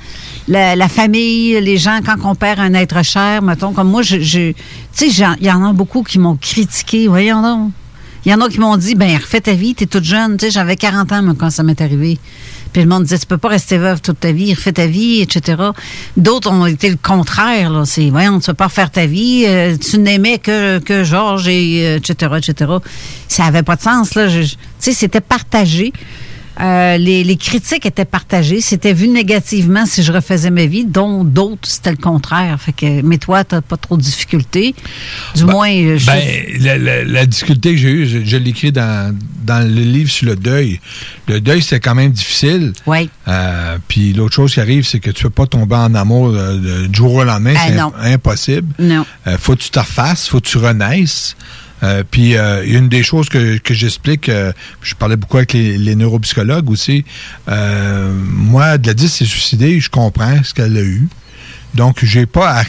la, la famille, les gens quand on perd un être cher, mettons comme moi, je, je tu sais, il y en a beaucoup qui m'ont critiqué. Voyons donc. Il y en a qui m'ont dit, ben refais ta vie, t'es toute jeune. Tu sais, j'avais 40 ans moi, quand ça m'est arrivé. Puis le monde disait, tu peux pas rester veuve toute ta vie, refais ta vie, etc. D'autres ont été le contraire. Là. C'est, voyons, tu peux pas refaire ta vie. euh, tu n'aimais que, que Georges, et, euh, etc., etc. Ça avait pas de sens. Là. Tu sais, c'était partagé. Euh, les, les critiques étaient partagées. C'était vu négativement si je refaisais ma vie, dont d'autres, c'était le contraire. Fait que, mais toi, t'as pas trop de difficultés. Du moins, euh, je- Ben, la, la- la difficulté que j'ai eue, je, je l'écris dans, dans le livre sur le deuil. Le deuil, c'est quand même difficile. Oui. Euh, Puis l'autre chose qui arrive, c'est que tu peux pas tomber en amour euh, du jour au lendemain. Ah, c'est impossible. Non. Faut que tu te refasses, faut que tu renaisses. Euh, puis euh, une des choses que, que j'explique, euh, je parlais beaucoup avec les, neuropsychologues aussi. moi, Gladys s'est suicidée, je comprends ce qu'elle a eu. Donc, j'ai pas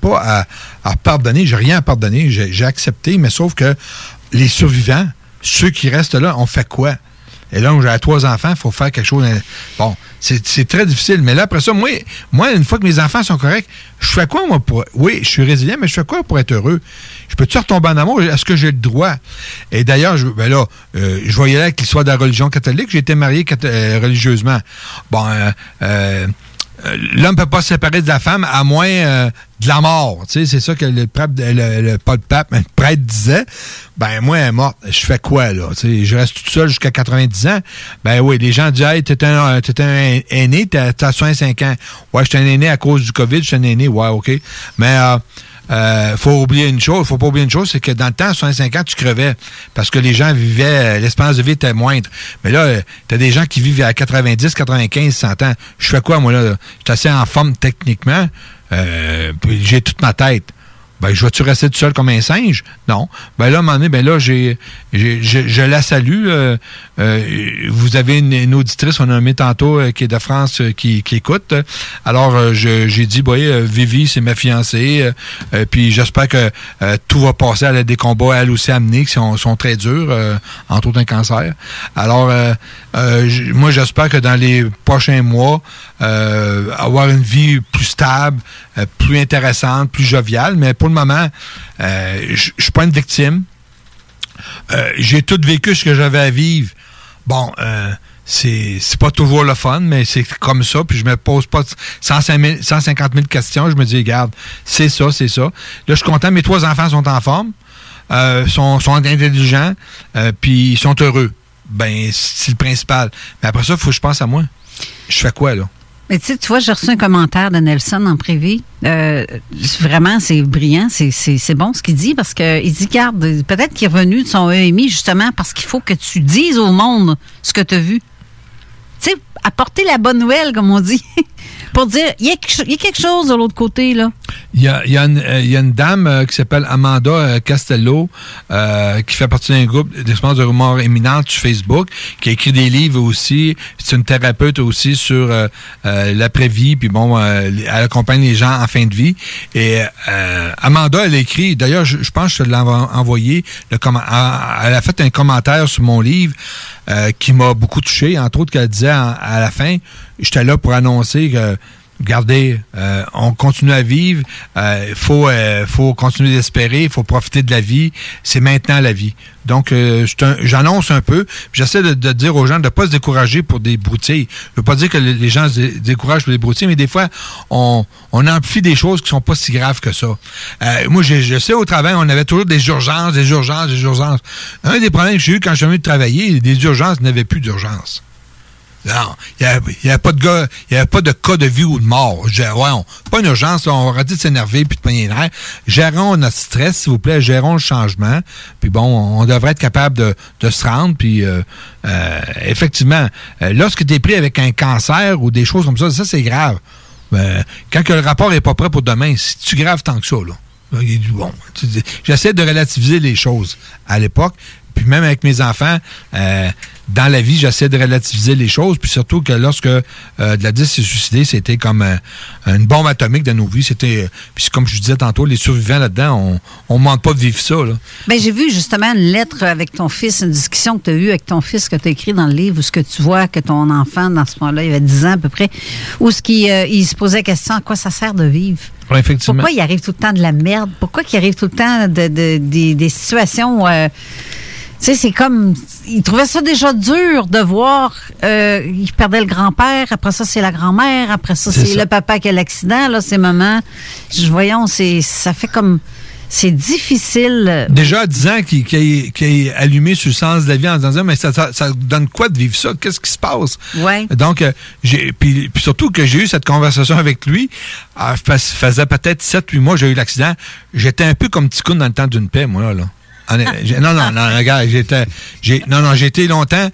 pas à, pardonner, j'ai rien à pardonner, j'ai accepté, mais sauf que les survivants, ceux qui restent là, ont fait quoi? Et là, j'ai trois enfants, il faut faire quelque chose. Bon, c'est très difficile. Mais là, après ça, moi, moi, une fois que mes enfants sont corrects, je fais quoi, moi, pour. Oui, je suis résilient, mais je fais quoi pour être heureux? Je peux-tu retomber en amour? Est-ce que j'ai le droit? Et d'ailleurs, je, ben euh, je voyais là avec l'histoire de la religion catholique. J'ai été marié euh, religieusement. Bon, euh, euh, l'homme peut pas se séparer de la femme à moins euh, de la mort. Tu sais, c'est ça que le prêtre, le, le- pas le pape, le prêtre disait. Ben, moi, elle est morte. Je fais quoi, là? Tu sais, je reste tout seul jusqu'à 90 ans? Ben oui, les gens disent, hey, t'es un, t'es un aîné, t'as, t'as 65 ans. Ouais, je suis un aîné à cause du COVID, je suis un aîné. Ouais, OK. Mais, euh, euh, faut oublier une chose, faut pas oublier une chose, c'est que dans le temps, à 65 ans, tu crevais. Parce que les gens vivaient, euh, l'espérance de vie était moindre. Mais là, euh, t'as des gens qui vivent à 90, 95, 100 ans. Je fais quoi, moi, là? Je suis assez en forme techniquement, euh, j'ai toute ma tête. Ben, je vais-tu rester tout seul comme un singe? Non. Ben là, à un moment donné, ben là, j'ai, je, je la salue. euh, euh, vous avez une, une auditrice, on a nommé tantôt, euh, qui est de France, euh, qui, qui écoute. Alors, euh, j'ai dit, voyez, Vivi, c'est ma fiancée. puis j'espère que tout va passer. Elle a des combats, elle aussi, à mener, qui sont, sont très durs, entre autres un cancer. Alors, moi, j'espère que dans les prochains mois, euh, avoir une vie plus stable, euh, plus intéressante, plus joviale. Mais pour le moment, euh, je je suis pas une victime. J'ai tout vécu ce que j'avais à vivre. Bon, c'est pas toujours le fun, mais c'est comme ça. Puis je me pose pas 105 000 150 000 questions. Je me dis, regarde, c'est ça, c'est ça. Là, je suis content. Mes trois enfants sont en forme, sont, sont intelligents, puis ils sont heureux. Ben, c'est le principal. Mais après ça, il faut que je pense à moi. Je fais quoi, là? Mais tu sais, tu vois, j'ai reçu un commentaire de Nelson en privé. Euh, vraiment, c'est brillant, c'est- bon ce qu'il dit parce qu'il dit, garde, peut-être qu'il est revenu de son EMI justement parce qu'il faut que tu dises au monde ce que tu as vu. Tu sais, apporter la bonne nouvelle, comme on dit. Pour dire, il y, a quelque chose de l'autre côté, là. Il y a, euh, une dame euh, qui s'appelle Amanda euh, Castello, qui fait partie d'un groupe d'expériences de rumeurs éminentes sur Facebook, qui a écrit des livres aussi. C'est une thérapeute aussi sur l'après-vie, puis bon, elle accompagne les gens en fin de vie. Et Amanda, elle écrit, d'ailleurs, je, pense que je te l'ai envo- envoyé, elle a fait un commentaire sur mon livre euh, qui m'a beaucoup touché, entre autres qu'elle disait à la fin, j'étais là pour annoncer que Regardez, euh, on continue à vivre. Il faut, euh, faut continuer d'espérer. Il faut profiter de la vie. C'est maintenant la vie. Donc, euh, j'annonce un peu. J'essaie de, dire aux gens de ne pas se décourager pour des broutilles. Je veux pas dire que les gens se dé- découragent pour des broutilles, mais des fois, on, on amplifie des choses qui sont pas si graves que ça. Euh, moi, je, sais, au travail, on avait toujours des urgences, des urgences, des urgences. Un des problèmes que j'ai eu quand je suis venu travailler, des urgences, avait plus d'urgence. Non, il n'y avait, pas de gars, il y pas de cas de vie ou de mort. Je ouais, on- pas une urgence, on va arrêter de s'énerver puis de pogner les. Gérons notre stress, s'il vous plaît, gérons le changement. Puis bon, on devrait être capable de, se rendre. Puis euh, euh, effectivement, euh, lorsque tu es pris avec un cancer ou des choses comme ça, ça c'est grave. Euh, quand le rapport est pas prêt pour demain, c'est-tu grave tant que ça, là? Dit, bon, tu j'essaie de relativiser les choses à l'époque. Puis même avec mes enfants, euh, dans la vie, j'essaie de relativiser les choses. Puis surtout que lorsque euh, Gladys s'est suicidée, c'était comme euh, une bombe atomique dans nos vies. C'était, euh, puis comme je disais tantôt, les survivants là-dedans, on ne demande pas de vivre ça. Là. Ben, j'ai vu justement une lettre avec ton fils, une discussion que tu as eue avec ton fils que tu as écrit dans le livre, où ce que tu vois que ton enfant, dans ce moment-là, il avait 10 ans à peu près, où ce qui, euh, il se posait la question à quoi ça sert de vivre? Ouais, effectivement. Pourquoi il arrive tout le temps de la merde? Pourquoi il arrive tout le temps de, de- des- des situations. Euh, tu sais, c'est comme. Il trouvait ça déjà dur de voir. euh, il perdait le grand-père, après ça, c'est la grand-mère, après ça, C'est ça. le papa qui a l'accident, là, c'est maman. Je, voyons, c'est, ça fait comme. C'est difficile. Déjà à 10 ans qu'il qu'il est allumé sur le sens de la vie en se disant mais ça, ça, ça donne quoi de vivre ça? Qu'est-ce qui se passe? Ouais. Donc, euh, j'ai puis, puis surtout que j'ai eu cette conversation avec lui, euh, parce- faisait peut-être 7-8 mois j'ai eu l'accident. J'étais un peu comme Ticoun dans le temps d'une paix, moi, là. Non, non, non, regarde, j'étais. j'ai- Non, non, été longtemps.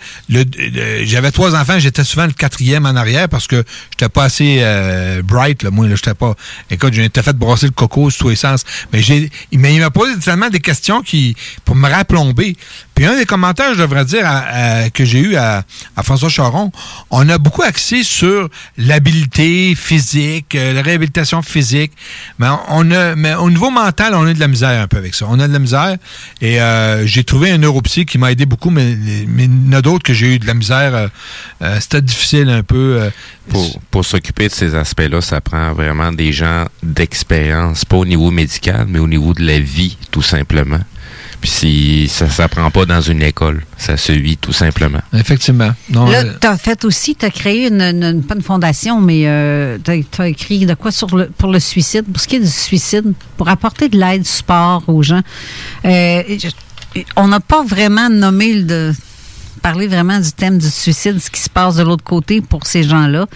J'avais trois enfants, j'étais souvent le quatrième en arrière parce que j'étais pas assez euh, bright, là, moi, là, j'étais pas. Écoute, été fait brasser le coco sous tous les sens. Mais j'ai. Mais il m'a posé tellement des questions qui. pour me rapplomber. Puis un des commentaires, je devrais dire, à- à- que j'ai eu à, à François Charon, on a beaucoup axé sur l'habilité physique, euh, la réhabilitation physique. Mais on a, mais au niveau mental, on a de la misère un peu avec ça. On a de la misère. Et euh, j'ai trouvé un neuropsy qui m'a aidé beaucoup, mais, mais il y en a d'autres que j'ai eu de la misère. euh, C'était difficile un peu. Pour, pour s'occuper de ces aspects-là, ça prend vraiment des gens d'expérience, pas au niveau médical, mais au niveau de la vie, tout simplement. Puis si ça s'apprend pas dans une école, ça se vit tout simplement. Effectivement. Non, Là, euh, tu as fait aussi, tu as créé une, une- pas une fondation, mais tu as, écrit de quoi sur le, pour le suicide, pour ce qui est du suicide, pour apporter de l'aide, du support aux gens. Euh, je- on n'a pas vraiment nommé le. de- parler vraiment du thème du suicide, ce qui se passe de l'autre côté pour ces gens-là.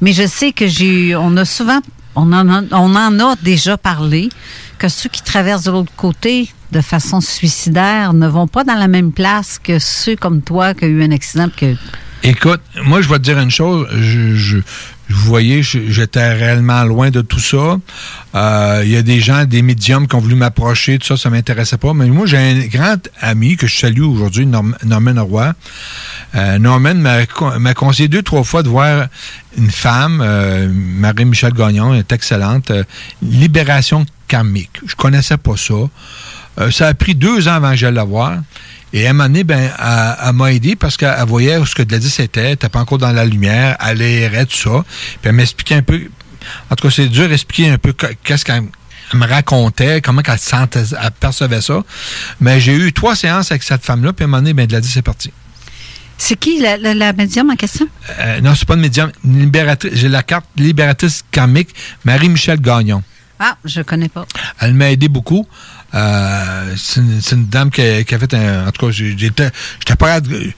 Mais je sais que j'ai on a souvent, on en a, déjà parlé, que ceux qui traversent de l'autre côté de façon suicidaire ne vont pas dans la même place que ceux comme toi qui ont eu un accident. Que, Écoute, moi, je vais te dire une chose. Vous voyez, je- j'étais réellement loin de tout ça. Euh, Il y a des gens, des médiums qui ont voulu m'approcher, tout ça, ça m'intéressait pas. Mais moi, j'ai un grand ami que je salue aujourd'hui, Norm- Norman Roy. Euh, Norman m'a con- m'a conseillé deux, trois fois de voir une femme, euh, Marie-Michel Gagnon, est excellente, libération karmique. Je connaissais pas ça. Ça a pris deux ans avant que j'aille la voir. Et à un moment donné, ben, elle, elle m'a aidé parce qu'elle voyait où ce que Gladys était, elle n'était pas encore dans la lumière, elle errait, tout ça. Puis elle m'expliquait un peu, en tout cas, c'est dur d'expliquer un peu que- qu'est-ce qu'elle elle me racontait, comment elle sentait, elle percevait ça. Mais j'ai eu trois séances avec cette femme-là, puis à un moment donné, ben, Gladys est partie. c'est qui la, la, la médium en question? Euh, non, c'est pas une médium, j'ai la carte libératrice karmique, Marie-Michel Gagnon. Ah, je connais pas. Elle m'a aidé beaucoup. Euh, c'est une, dame qui a, qui a fait un. En tout cas, j'étais j'étais pas de-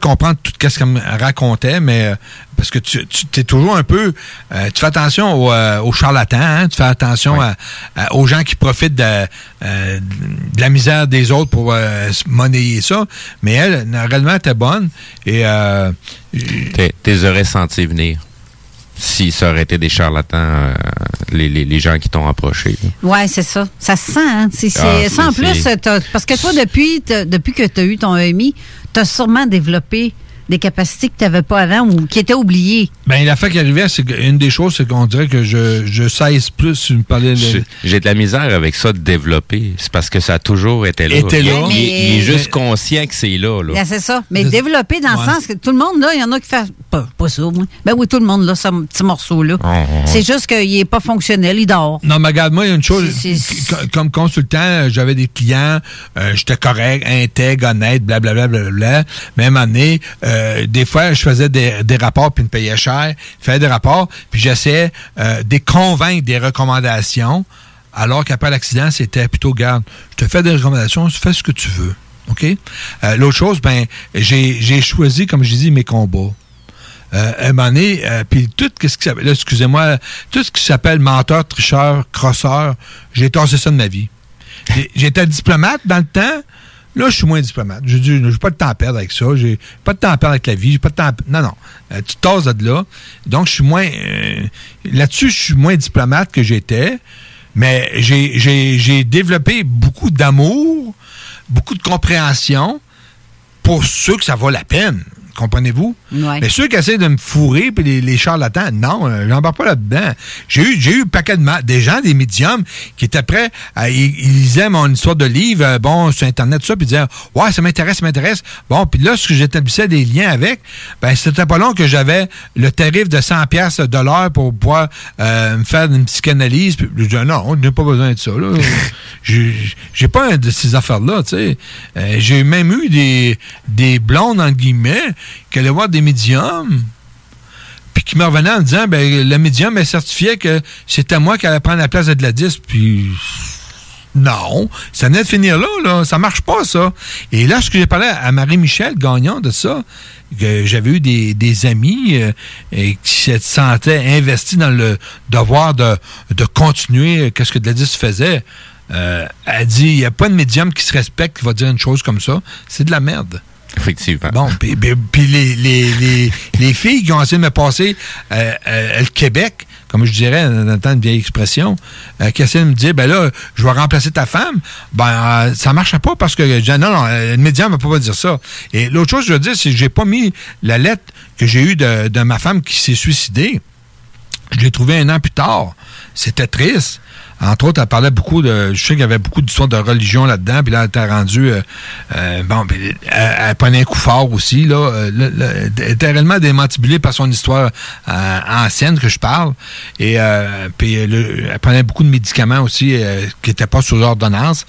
comprendre tout ce qu'elle me racontait, mais euh, parce que tu, tu es toujours un peu. euh, tu fais attention aux, aux charlatans, hein, tu fais attention à- à- aux gens qui profitent de, euh, de la misère des autres pour se monnayer ça. Mais elle, réellement, elle était bonne. Et. Euh, T'es- T'es aurais senti venir. Si ça aurait été des charlatans, euh, les, les, les gens qui t'ont approché. Oui, c'est ça. Ça se sent, hein? C'est, Ah, ça, en plus, parce que toi, depuis, depuis que tu as eu ton EMI, tu as sûrement développé des capacités que tu n'avais pas avant ou qui étaient oubliées? Ben, la fait qui arrivait, c'est qu'une des choses, c'est qu'on dirait que je, je cesse plus. Tu me parlais de- J'ai- de la misère avec ça de développer. C'est parce que ça a toujours été là. Était là. Il, il- il est juste Mais- conscient que c'est là. là. Bien, c'est ça. Mais développer dans Ouais. le sens que tout le monde, là, il y en a qui fait. Pas, pas ça, moi. Ben oui, tout le monde, là, ce petit morceau-là. Oh, oh. C'est juste qu'il n'est pas fonctionnel, il dort. Non, mais regarde, moi, il y a une chose. Comme consultant, euh, j'avais des clients, euh, j'étais correct, intègre, honnête, blablabla, blablabla. Mais à un moment donné, euh, des fois, je faisais des, rapports puis me payaient cher. Je faisais des rapports, puis j'essayais euh, de convaincre des recommandations, alors qu'après l'accident, c'était plutôt, garde, je te fais des recommandations, fais ce que tu veux. OK? Euh, L'autre chose, ben, j'ai choisi, comme je dis, mes combats. Euh, un moment donné, euh, puis tout ce qui s'appelle, excusez-moi, tout ce qui s'appelle menteur, tricheur, crosseur, j'ai tassé ça de ma vie. J'étais diplomate dans le temps. Là, je suis moins diplomate. Je dis, j'ai pas de temps à perdre avec ça. J'ai pas de temps à perdre avec la vie. J'ai pas de temps à... Non, non. Euh, tu tasses de là. Donc, je suis moins... euh, Là-dessus, je suis moins diplomate que j'étais. Mais j'ai développé beaucoup d'amour, beaucoup de compréhension pour ceux que ça vaut la peine. Comprenez-vous? Ouais. Mais ceux qui essaient de me fourrer, puis les, les charlatans, non, euh, j'embarque pas là-dedans. J'ai eu, j'ai eu un paquet de ma- des gens, des médiums, qui étaient prêts, à, ils, ils lisaient mon histoire de livre, euh, bon, sur Internet, tout ça, puis ils disaient, ouais, ça m'intéresse, ça m'intéresse. Bon, puis là, ce que j'établissais des liens avec, ben, c'était pas long que j'avais le tarif de 100 pièces de l'heure pour pouvoir euh, me faire une psychanalyse. Puis je disais, non, on n'a pas besoin de ça, là. j'ai pas un de ces affaires-là, tu sais. J'ai même eu des, des blondes, en guillemets, qui allaient voir des médiums, puis qui me revenaient en disant, ben, le médium me certifiait que c'était moi qui allais prendre la place de Gladys, puis non, ça venait de finir là, là. Ça marche pas, ça. Et lorsque j'ai parlé à Marie-Michel Gagnon de ça, que j'avais eu des, des amis euh, qui se sentaient investis dans le devoir de, de continuer qu'est-ce que Gladys faisait. Euh, elle dit, il n'y a pas de médium qui se respecte qui va dire une chose comme ça. C'est de la merde. Effectivement. Bon, puis les, les, les, les filles qui ont essayé de me passer euh, euh, le Québec, comme je dirais dans le temps une vieille expression, euh, qui essaient de me dire, ben là, je vais remplacer ta femme, ben euh, ça marchait pas parce que je non, non, le média ne peut pas dire ça. Et l'autre chose que je veux dire, c'est que j'ai pas mis la lettre que j'ai eue de, de ma femme qui s'est suicidée. Je l'ai trouvée un an plus tard. C'était triste. Entre autres, elle parlait beaucoup de. Je sais qu'il y avait beaucoup d'histoires de religion là-dedans, puis là, elle était rendue. euh, euh, bon, elle, prenait un coup fort aussi, là. euh, le- le- elle était réellement démantibulée par son histoire ancienne que je parle. Et puis le- elle prenait beaucoup de médicaments aussi qui n'étaient pas sous ordonnance.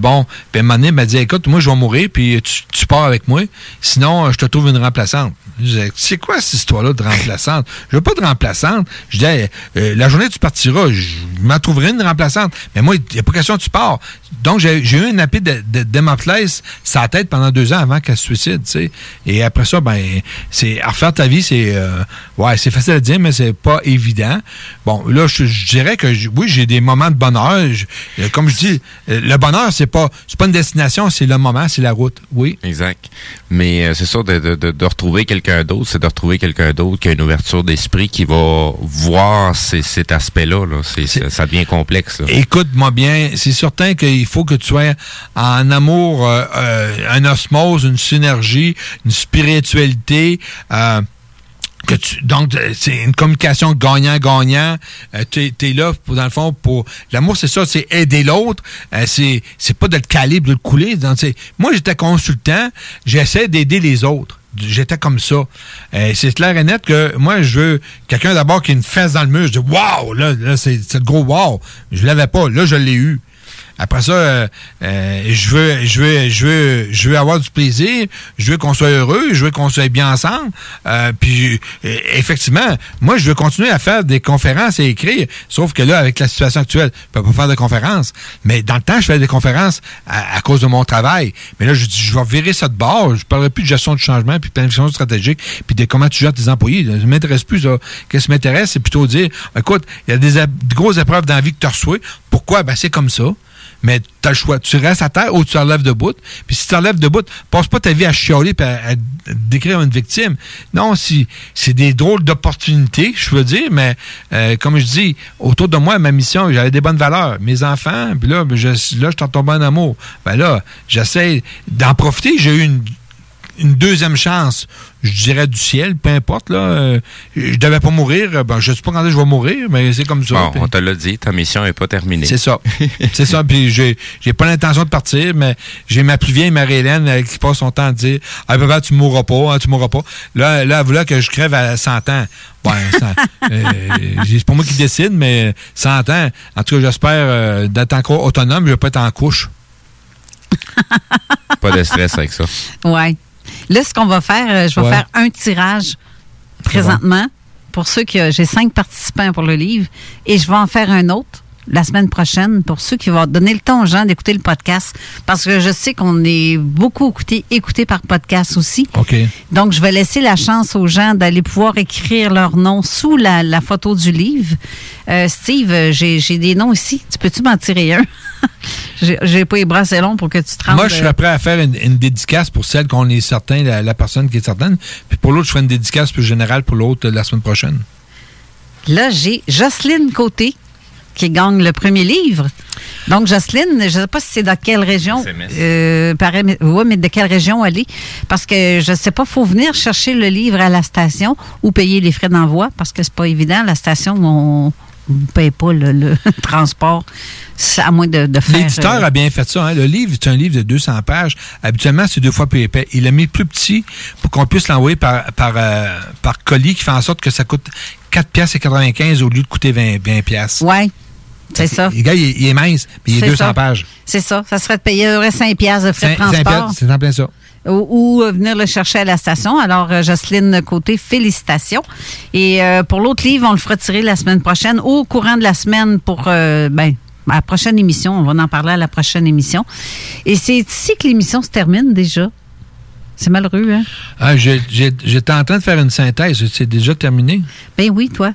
Bon, puis à elle m'a dit écoute, moi, je vais mourir, puis tu, pars avec moi. Sinon, je te trouve une remplaçante. C'est quoi cette histoire-là de remplaçante? Je veux pas de remplaçante. Je disais, euh, la journée tu partiras, je m'en trouverai une remplaçante. Mais moi, il n'y a pas question que tu pars. Donc, j'ai eu un appui de, de, la tête pendant deux ans avant qu'elle se suicide, tu sais. Et après ça, ben, c'est, à refaire ta vie, c'est, euh, ouais, c'est facile à dire, mais c'est pas évident. Bon, là, je, je dirais que, oui, j'ai des moments de bonheur. Je- euh, comme je dis, euh, le bonheur, c'est pas, c'est pas une destination, c'est le moment, c'est la route. Oui. Exact. Mais euh, c'est sûr, de, de, de, retrouver quelqu'un d'autre, c'est de retrouver quelqu'un d'autre qui a une ouverture d'esprit, qui va voir ces- cet aspect-là. Là. C'est, ça, ça devient complexe. là. Écoute-moi bien, c'est certain qu'il faut que tu sois en amour, euh, euh, un osmose, une synergie, une spiritualité. euh, donc, c'est une communication gagnant-gagnant. Euh, tu es, là, pour, dans le fond, pour... L'amour, c'est ça, c'est aider l'autre. Euh, c'est pas de le caler, de le couler. Moi, j'étais consultant, j'essaie d'aider les autres. J'étais comme ça. Euh, c'est clair et net que moi, je veux quelqu'un d'abord qui a une fesse dans le mur. Je dis, waouh, là, là c'est c'est le gros wow. Je l'avais pas. Là, je l'ai eu. Après ça, euh, euh, je veux, je veux, je veux, je veux avoir du plaisir. Je veux qu'on soit heureux. Je veux qu'on soit bien ensemble. Euh, puis, euh, effectivement, moi, je veux continuer à faire des conférences et écrire. Sauf que là, avec la situation actuelle, je peux pas faire de conférences. Mais dans le temps, je faisais des conférences à, cause de mon travail. Mais là, je dis, je vais virer ça de bord. Je parlerai plus de gestion de changement, puis planification stratégique, puis de comment tu gères tes employés. Ça m'intéresse plus. ça. Qu'est-ce qui m'intéresse, c'est plutôt dire, écoute, il y a des, des grosses épreuves dans la vie que tu as reçues. Pourquoi? Ben, c'est comme ça. Mais tu as le choix. Tu restes à terre ou tu te relèves debout. Puis si tu te relèves debout, passe pas ta vie à chialer et à, à décrire une victime. Non, si, c'est des drôles d'opportunités, je veux dire, mais euh, comme je dis, autour de moi, ma mission, j'avais des bonnes valeurs. Mes enfants, puis là, ben, je, là, je t'en tombe en amour. Ben là, j'essaie d'en profiter. J'ai eu une, une deuxième chance, je dirais du ciel, peu importe. Là, Euh, je devais pas mourir. Ben, je sais pas quand je vais mourir, mais c'est comme ça. Bon, on te l'a dit, ta mission n'est pas terminée. c'est ça. c'est ça. Puis j'ai, j'ai pas l'intention de partir, mais j'ai ma plus vieille Marie-Hélène euh, qui passe son temps à dire Ah, papa, tu mourras pas, hein, tu mourras pas. Là, là, elle voulait que je crève à 100 ans. Ça- euh, c'est pas moi qui décide, mais 100 ans. En tout cas, j'espère euh, d'être encore autonome, je vais pas être en couche. Pas de stress avec ça. Ouais. Là, ce qu'on va faire, euh, je vais Ouais. faire un tirage présentement. Pour ceux qui. euh, J'ai cinq participants pour le livre et je vais en faire un autre la semaine prochaine pour ceux qui vont donner le temps aux gens d'écouter le podcast parce que je sais qu'on est beaucoup écouté, écouté par podcast aussi. OK. Donc, je vais laisser la chance aux gens d'aller pouvoir écrire leur nom sous la, la photo du livre. Euh, Steve, j'ai j'ai des noms ici. Tu peux-tu m'en tirer un? J'ai pas les bras assez longs pour que tu te rendes. Moi, je serais prêt à faire une, une dédicace pour celle qu'on est certain, la, la personne qui est certaine. Puis pour l'autre, je ferai une dédicace plus générale pour l'autre euh, la semaine prochaine. Là, j'ai Jocelyne Côté qui gagne le premier livre. Donc, Jocelyne, je ne sais pas si c'est dans quelle région. Euh, mais, ouais, mais de quelle région elle est. Parce que je ne sais pas, il faut venir chercher le livre à la station ou payer les frais d'envoi parce que c'est pas évident. La station, on ne paye pas le, le transport. À moins de, de faire. L'éditeur euh, a bien fait ça. hein. Le livre, c'est un livre de 200 pages. Habituellement, c'est deux fois plus épais. Il l'a mis plus petit pour qu'on puisse l'envoyer par, par, euh, par colis qui fait en sorte que ça coûte 4 pièces et 95 au lieu de coûter 20, 20 pièces. Oui, c'est ça. Le gars, il, est- il est mince, mais il est C'est 200 ça. pages. C'est ça. Ça serait de payer 5 piastres de frais de transport. piastres, C'est en plein ça. Ou, ou, euh, venir le chercher à la station. Alors, euh, Jocelyne Côté, félicitations. Et euh, pour l'autre livre, on le fera tirer la semaine prochaine, au courant de la semaine pour, euh, ben, à la prochaine émission. On va en parler à la prochaine émission. Et c'est ici que l'émission se termine déjà. C'est malheureux, hein? Ah, J'étais en train de faire une synthèse. C'est déjà terminé. Ben oui, toi.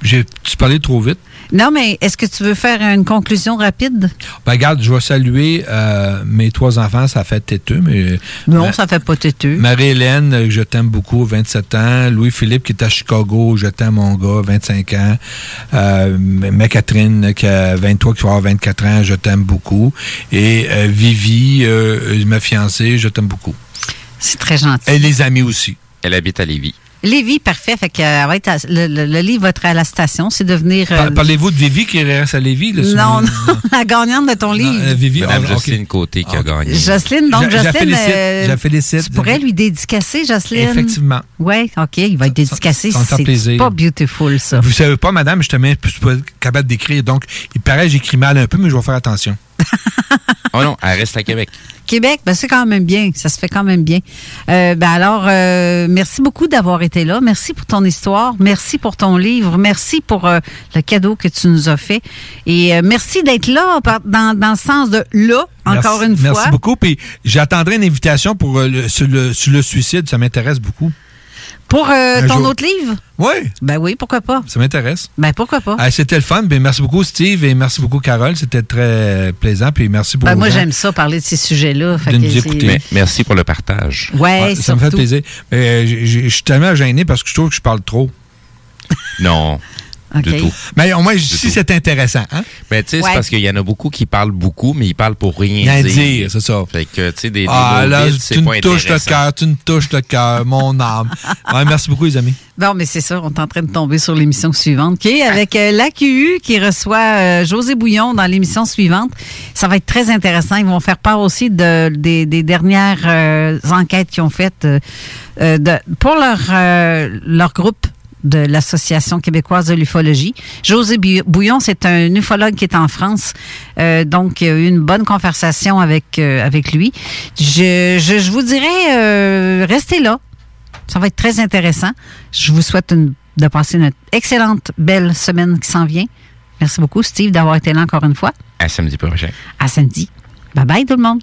J'ai tu parlais trop vite. Non, mais est-ce que tu veux faire une conclusion rapide? Ben, regarde, je vais saluer euh, mes trois enfants. Ça fait têteux, mais. Non, Ma- ça fait pas têteux. Marie-Hélène, euh, je t'aime beaucoup, 27 ans. Louis-Philippe, qui est à Chicago, je t'aime, mon gars, 25 ans. Euh, ma Catherine, qui a 23, qui va avoir 24 ans, je t'aime beaucoup. Et euh, Vivi, euh, ma fiancée, je t'aime beaucoup. C'est très gentil. Et les amis aussi. Elle habite à Lévis. Lévi, parfait. Fait que, euh, va être à- le, le- le livre va être à la station. C'est devenir. euh, Par- Parlez-vous de Vivi qui reste à Lévis? là, non, non, la gagnante de ton livre. euh, Vivi, Madame ah, ok. Jocelyne Côté qui a gagné. Jocelyne, donc Je- je la Jocelyne, félicite, euh, je la félicite. tu pourrais lui dédicacer, Jocelyne? Effectivement. Oui, OK, il va être dédicacé. C'est plaisir. pas beautiful, ça. Vous savez pas, madame, je te mets je suis pas capable d'écrire. Donc, il paraît que j'écris mal un peu, mais je vais faire attention. Oh non, elle reste à Québec. Québec, ben c'est quand même bien. Ça se fait quand même bien. Euh, ben alors, euh, merci beaucoup d'avoir été là. Merci pour ton histoire. Merci pour ton livre. Merci pour euh, le cadeau que tu nous as fait. Et euh, merci d'être là par- dans, dans le sens de là, encore Merci- une fois. Merci beaucoup. Puis, j'attendrai une invitation pour euh, le, sur, le, sur le suicide. Ça m'intéresse beaucoup. Pour euh, Un ton jour. autre livre? Oui. Ben oui, pourquoi pas? Ça m'intéresse. Ben pourquoi pas? Ah, C'était le fun. Ben, merci beaucoup, Steve, et merci beaucoup, Carole. C'était très plaisant. Puis, merci pour Ben moi, j'aime ça, parler de ces sujets-là. Merci pour le partage. Ouais, ça me fait plaisir. Euh, Je suis tellement gêné parce que je trouve que je parle trop. Non. Du tout. Mais au moins, si c'est intéressant. Hein? Ben, tu sais, Ouais. c'est parce qu'il y en a beaucoup qui parlent beaucoup, mais ils parlent pour rien, Rien dire. dire, c'est ça. Fait que, tu sais, des, des Ah, là, vides, tu me touches le cœur, tu me touches le cœur, mon âme. Ouais, merci beaucoup, les amis. Bon, mais c'est ça, on est en train de tomber sur l'émission suivante, qui est avec euh, l'AQU qui reçoit euh, José Bouillon dans l'émission suivante. Ça va être très intéressant. Ils vont faire part aussi de, des, des dernières euh, enquêtes qu'ils ont faites euh, euh, de, pour leur, euh, leur groupe de l'Association québécoise de l'ufologie. José Bou- Bouillon, c'est un ufologue qui est en France. Euh, donc, il y a eu une bonne conversation avec, euh, avec lui. Je, je, je vous dirais, euh, restez là. Ça va être très intéressant. Je vous souhaite une- de passer une excellente, belle semaine qui s'en vient. Merci beaucoup, Steve, d'avoir été là encore une fois. À samedi prochain. À samedi. Bye bye, tout le monde.